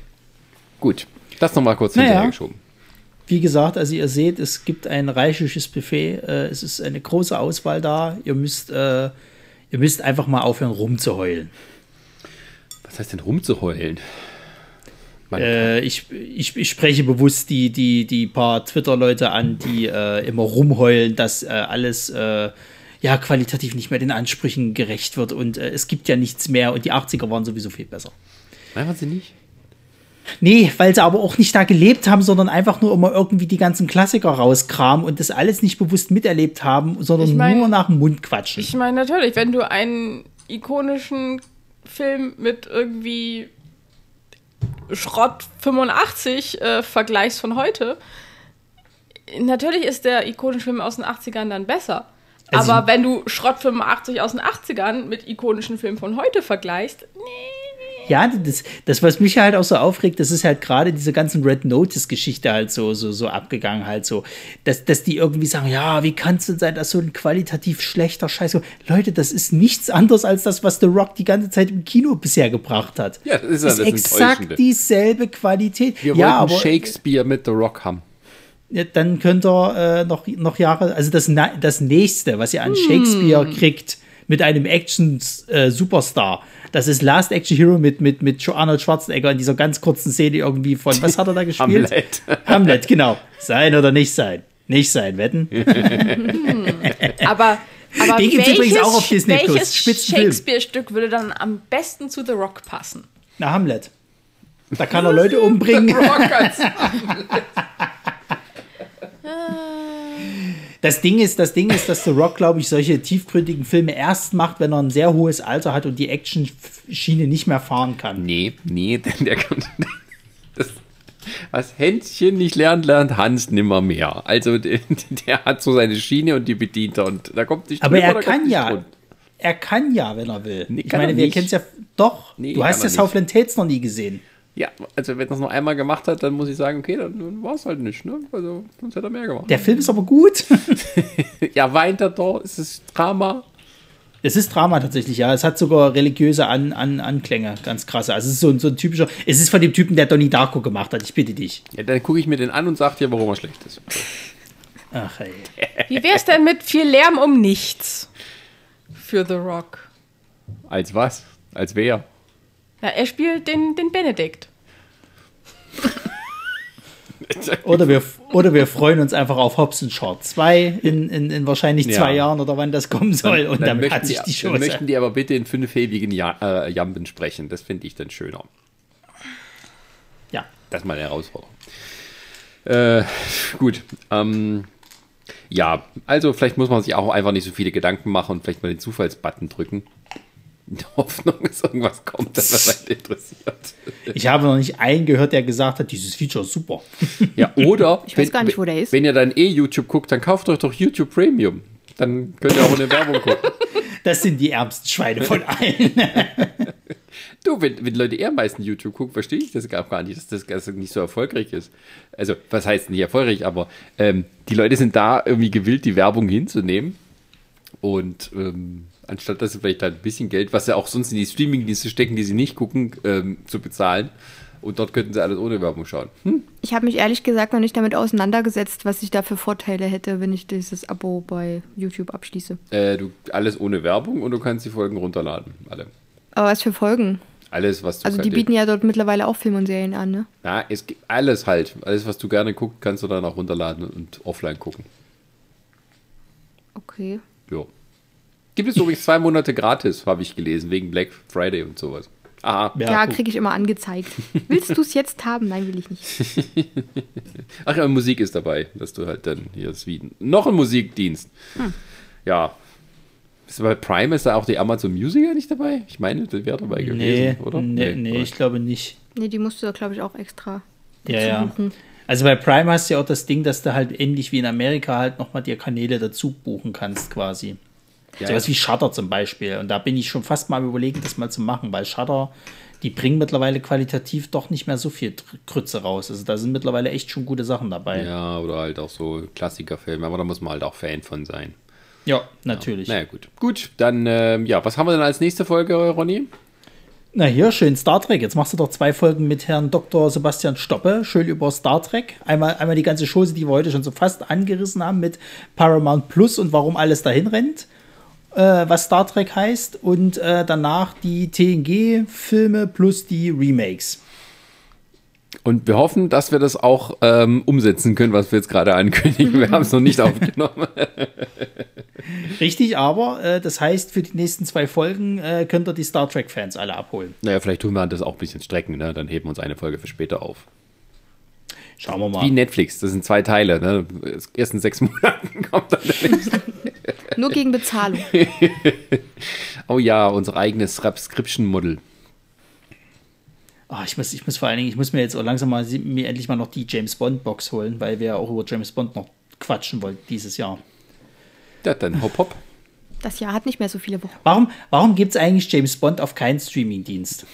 Gut. Das nochmal kurz naja. hinterher geschoben. Wie gesagt, also ihr seht, es gibt ein reichliches Buffet. Äh, es ist eine große Auswahl da. Ihr müsst, äh, ihr müsst einfach mal aufhören rumzuheulen. Was heißt denn rumzuheulen? Äh, ich, ich, ich, spreche bewusst die, die, die paar Twitter-Leute an, die äh, immer rumheulen, dass äh, alles äh, ja qualitativ nicht mehr den Ansprüchen gerecht wird und äh, es gibt ja nichts mehr und die 80er waren sowieso viel besser. Nein, waren sie nicht? Nee, weil sie aber auch nicht da gelebt haben, sondern einfach nur immer irgendwie die ganzen Klassiker rauskramen und das alles nicht bewusst miterlebt haben, sondern ich mein, nur nach dem Mund quatschen. Ich meine, natürlich, wenn du einen ikonischen Film mit irgendwie Schrott 85 äh, vergleichst von heute, natürlich ist der ikonische Film aus den 80ern dann besser. Also Aber wenn du Schrott 85 aus den 80ern mit ikonischen Filmen von heute vergleichst, nee ja, das, das, was mich halt auch so aufregt, das ist halt gerade diese ganzen Red Notice-Geschichte halt so, so, so abgegangen, halt so, dass, dass die irgendwie sagen, ja, wie kann es denn sein, dass so ein qualitativ schlechter Scheiß, Leute, das ist nichts anderes als das, was The Rock die ganze Zeit im Kino bisher gebracht hat. Ja, das ist, das ist exakt dieselbe Qualität. Wir ja, wollten aber, Shakespeare mit The Rock haben. Ja, dann könnt ihr äh, noch, noch Jahre, also das, das nächste, was ihr an Shakespeare hm. kriegt, mit einem Action-Superstar. Äh, das ist Last Action Hero mit, mit, mit Arnold Schwarzenegger in dieser ganz kurzen Szene irgendwie von, was hat er da gespielt? Hamlet. Hamlet, genau. Sein oder nicht sein? Nicht sein, wetten? aber aber Den gibt übrigens auch auf Disney Plus. Shakespeare-Stück würde dann am besten zu The Rock passen? Na, Hamlet. Da kann er Leute umbringen. The Rock als Das Ding ist, das Ding ist, dass The Rock, glaube ich, solche tiefgründigen Filme erst macht, wenn er ein sehr hohes Alter hat und die Action-Schiene nicht mehr fahren kann. Nee, nee, denn der kann. Das, was Hänschen nicht lernt, lernt Hans nimmer mehr. Also der, der, hat so seine Schiene und die bedient er und da kommt nicht Aber drüber, er kann ja. Rund. Er kann ja, wenn er will. Nee, ich meine, wir kennen es ja doch. Nee, du hast ja Southland Tales noch nie gesehen. Ja, also wenn er es noch einmal gemacht hat, dann muss ich sagen, okay, dann war es halt nicht, ne? Also sonst hätte er mehr gemacht. Der Film ist aber gut. ja, weint er doch, es ist Drama. Es ist Drama tatsächlich, ja. Es hat sogar religiöse An An Anklänge, ganz krasse. Also es ist so, so ein typischer. Es ist von dem Typen, der Donnie Darko gemacht hat, ich bitte dich. Ja, dann gucke ich mir den an und sag dir, warum er schlecht ist. Ach ey. Wie wär's denn mit viel Lärm um nichts? Für The Rock. Als was? Als wer? Ja, er spielt den, den Benedikt. oder, wir, oder wir freuen uns einfach auf Hobson Short 2 in, in, in wahrscheinlich zwei ja. Jahren oder wann das kommen soll. und dann, dann hat sich die, die Chance. Dann möchten die aber bitte in fünfhebigen ja äh, Jamben sprechen. Das finde ich dann schöner. Ja. Das ist mal eine Herausforderung. Äh, gut. Ähm, ja, also vielleicht muss man sich auch einfach nicht so viele Gedanken machen und vielleicht mal den Zufallsbutton drücken. In der Hoffnung, dass irgendwas kommt, das was einen interessiert. Ich habe noch nicht einen gehört, der gesagt hat, dieses Feature ist super. Ja, oder Ich weiß gar nicht, wo der ist. wenn ihr dann eh YouTube guckt, dann kauft euch doch YouTube Premium. Dann könnt ihr auch eine Werbung gucken. Das sind die ärmsten Schweine von allen. Du, wenn, wenn Leute eher am meisten YouTube gucken, verstehe ich das gar nicht, dass das Ganze nicht so erfolgreich ist. Also, was heißt nicht erfolgreich, aber ähm, die Leute sind da irgendwie gewillt, die Werbung hinzunehmen. Und ähm, anstatt dass sie vielleicht halt ein bisschen Geld, was sie auch sonst in die Streamingdienste stecken, die sie nicht gucken, ähm, zu bezahlen. Und dort könnten sie alles ohne Werbung schauen. Hm? Ich habe mich ehrlich gesagt noch nicht damit auseinandergesetzt, was ich da für Vorteile hätte, wenn ich dieses Abo bei YouTube abschließe. Äh, du, alles ohne Werbung und du kannst die Folgen runterladen. Alle. Aber was für Folgen? Alles, was du Also die bieten ja dort mittlerweile auch Film und Serien an, ne? Ja, es gibt alles halt. Alles, was du gerne guckst, kannst du dann auch runterladen und offline gucken. Okay. Jo. Gibt es übrigens zwei Monate gratis, habe ich gelesen, wegen Black Friday und sowas. Aha. Ja, gut. kriege ich immer angezeigt. Willst du es jetzt haben? Nein, will ich nicht. Ach ja, Musik ist dabei, dass du halt dann hier ist wie noch ein Musikdienst. Ja. Ist bei Prime ist da auch die Amazon Music nicht dabei? Ich meine, das wäre dabei Nee, gewesen, oder? nee, nee, ich glaube nicht. Nee, die musst du da, glaube ich, auch extra Ja, dazu ja. buchen. Also bei Prime hast du ja auch das Ding, dass du halt ähnlich wie in Amerika halt nochmal dir Kanäle dazu buchen kannst quasi. Ja, Sowas ja. wie Shutter zum Beispiel. Und da bin ich schon fast mal überlegen, das mal zu machen, weil Shutter, die bringen mittlerweile qualitativ doch nicht mehr so viel Krütze raus. Also da sind mittlerweile echt schon gute Sachen dabei. Ja, oder halt auch so Klassikerfilme, aber da muss man halt auch Fan von sein. Ja, natürlich. Naja, gut. Gut, dann, ähm, ja, was haben wir denn als nächste Folge, Ronny? Na hier, schön Star Trek. Jetzt machst du doch zwei Folgen mit Herrn Dr. Sebastian Stoppe, schön über Star Trek. Einmal, einmal die ganze Chose, die wir heute schon so fast angerissen haben mit Paramount Plus und warum alles dahin rennt, äh, was Star Trek heißt. Und äh, danach die TNG-Filme plus die Remakes. Und wir hoffen, dass wir das auch ähm, umsetzen können, was wir jetzt gerade ankündigen. Wir haben es noch nicht aufgenommen. Richtig, aber äh, das heißt, für die nächsten zwei Folgen äh, könnt ihr die Star Trek-Fans alle abholen. Naja, vielleicht tun wir das auch ein bisschen strecken, ne? Dann heben wir uns eine Folge für später auf. Schauen wir mal. Wie Netflix, das sind zwei Teile, ne? Erst in sechs Monaten kommt dann der nächste. Nur gegen Bezahlung. Oh ja, unser eigenes Subscription-Model. Ah, ich, muss, ich muss vor allen Dingen, ich muss mir jetzt auch langsam mal mir endlich mal noch die James Bond Box holen, weil wir ja auch über James Bond noch quatschen wollten dieses Jahr. Ja, dann hopp hopp. Das Jahr hat nicht mehr so viele Wochen. Warum, warum gibt es eigentlich James Bond auf keinen Streamingdienst?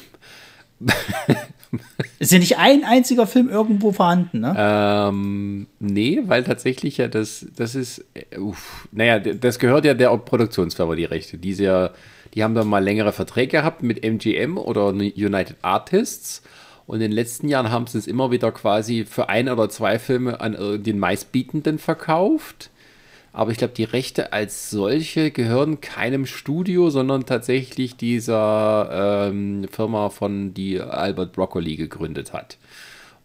Ist ja nicht ein einziger Film irgendwo vorhanden, ne? Ähm, nee, weil tatsächlich ja das, das ist, äh, uff, naja, das gehört ja der Produktionsfirma, die Rechte. Die, ist ja, die haben dann mal längere Verträge gehabt mit MGM oder United Artists. Und in den letzten Jahren haben sie es immer wieder quasi für ein oder zwei Filme an äh, den meistbietenden verkauft. Aber ich glaube, die Rechte als solche gehören keinem Studio, sondern tatsächlich dieser ähm, Firma von die Albert Broccoli gegründet hat.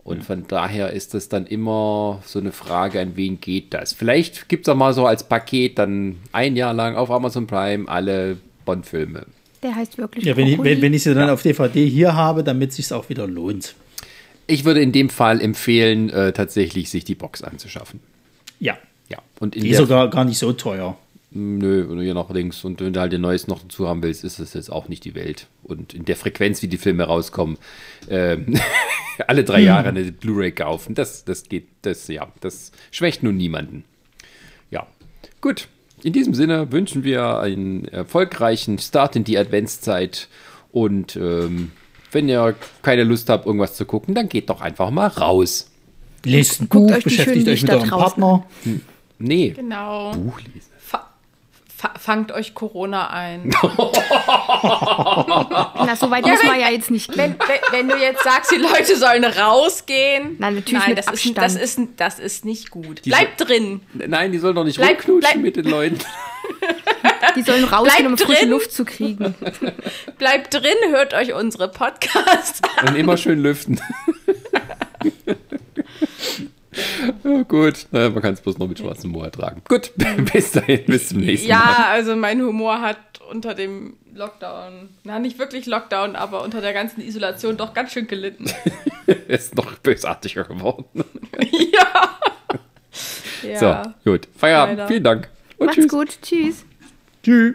Und von daher ist das dann immer so eine Frage, an wen geht das? Vielleicht gibt es auch mal so als Paket dann ein Jahr lang auf Amazon Prime alle Bond-Filme. Der heißt wirklich Ja, wenn ich, wenn, wenn ich sie dann auf DVD hier habe, damit es sich auch wieder lohnt. Ich würde in dem Fall empfehlen, äh, tatsächlich sich die Box anzuschaffen. Ja. Ja, und in Die ist sogar gar nicht so teuer. Nö, je nach links. Und wenn du halt den Neues noch dazu haben willst, ist es jetzt auch nicht die Welt. Und in der Frequenz, wie die Filme rauskommen, ähm, alle drei Jahre eine Blu-ray kaufen, das, das geht, das, ja, das schwächt nun niemanden. Ja, gut. In diesem Sinne wünschen wir einen erfolgreichen Start in die Adventszeit. Und ähm, wenn ihr keine Lust habt, irgendwas zu gucken, dann geht doch einfach mal raus. Lest ein Buch, beschäftigt euch mit eurem Partner. Nee, Genau. Buch lesen. Fa fa fangt euch Corona ein. Na, so weit muss man ja jetzt nicht Wenn, gehen. wenn, wenn du jetzt sagst, die Leute sollen rausgehen. Nein, natürlich Nein, mit das Abstand. Ist, das, ist, das ist nicht gut. Die Bleib drin. Nein, die sollen doch nicht Bleib- rumknutschen bleib- mit den Leuten. Die sollen rausgehen, um Bleibt frische drin. Luft zu kriegen. Bleibt drin, hört euch unsere Podcasts an. Und immer schön lüften. Ja, gut, naja, man kann es bloß noch mit schwarzem Humor ertragen. Gut, bis dahin, bis zum nächsten Mal. Ja, also mein Humor hat unter dem Lockdown, na nicht wirklich Lockdown, aber unter der ganzen Isolation doch ganz schön gelitten. Er ist noch bösartiger geworden. ja. ja. So, gut. Feierabend. Leider. Vielen Dank. Und Macht's tschüss. gut. Tschüss. Tschüss.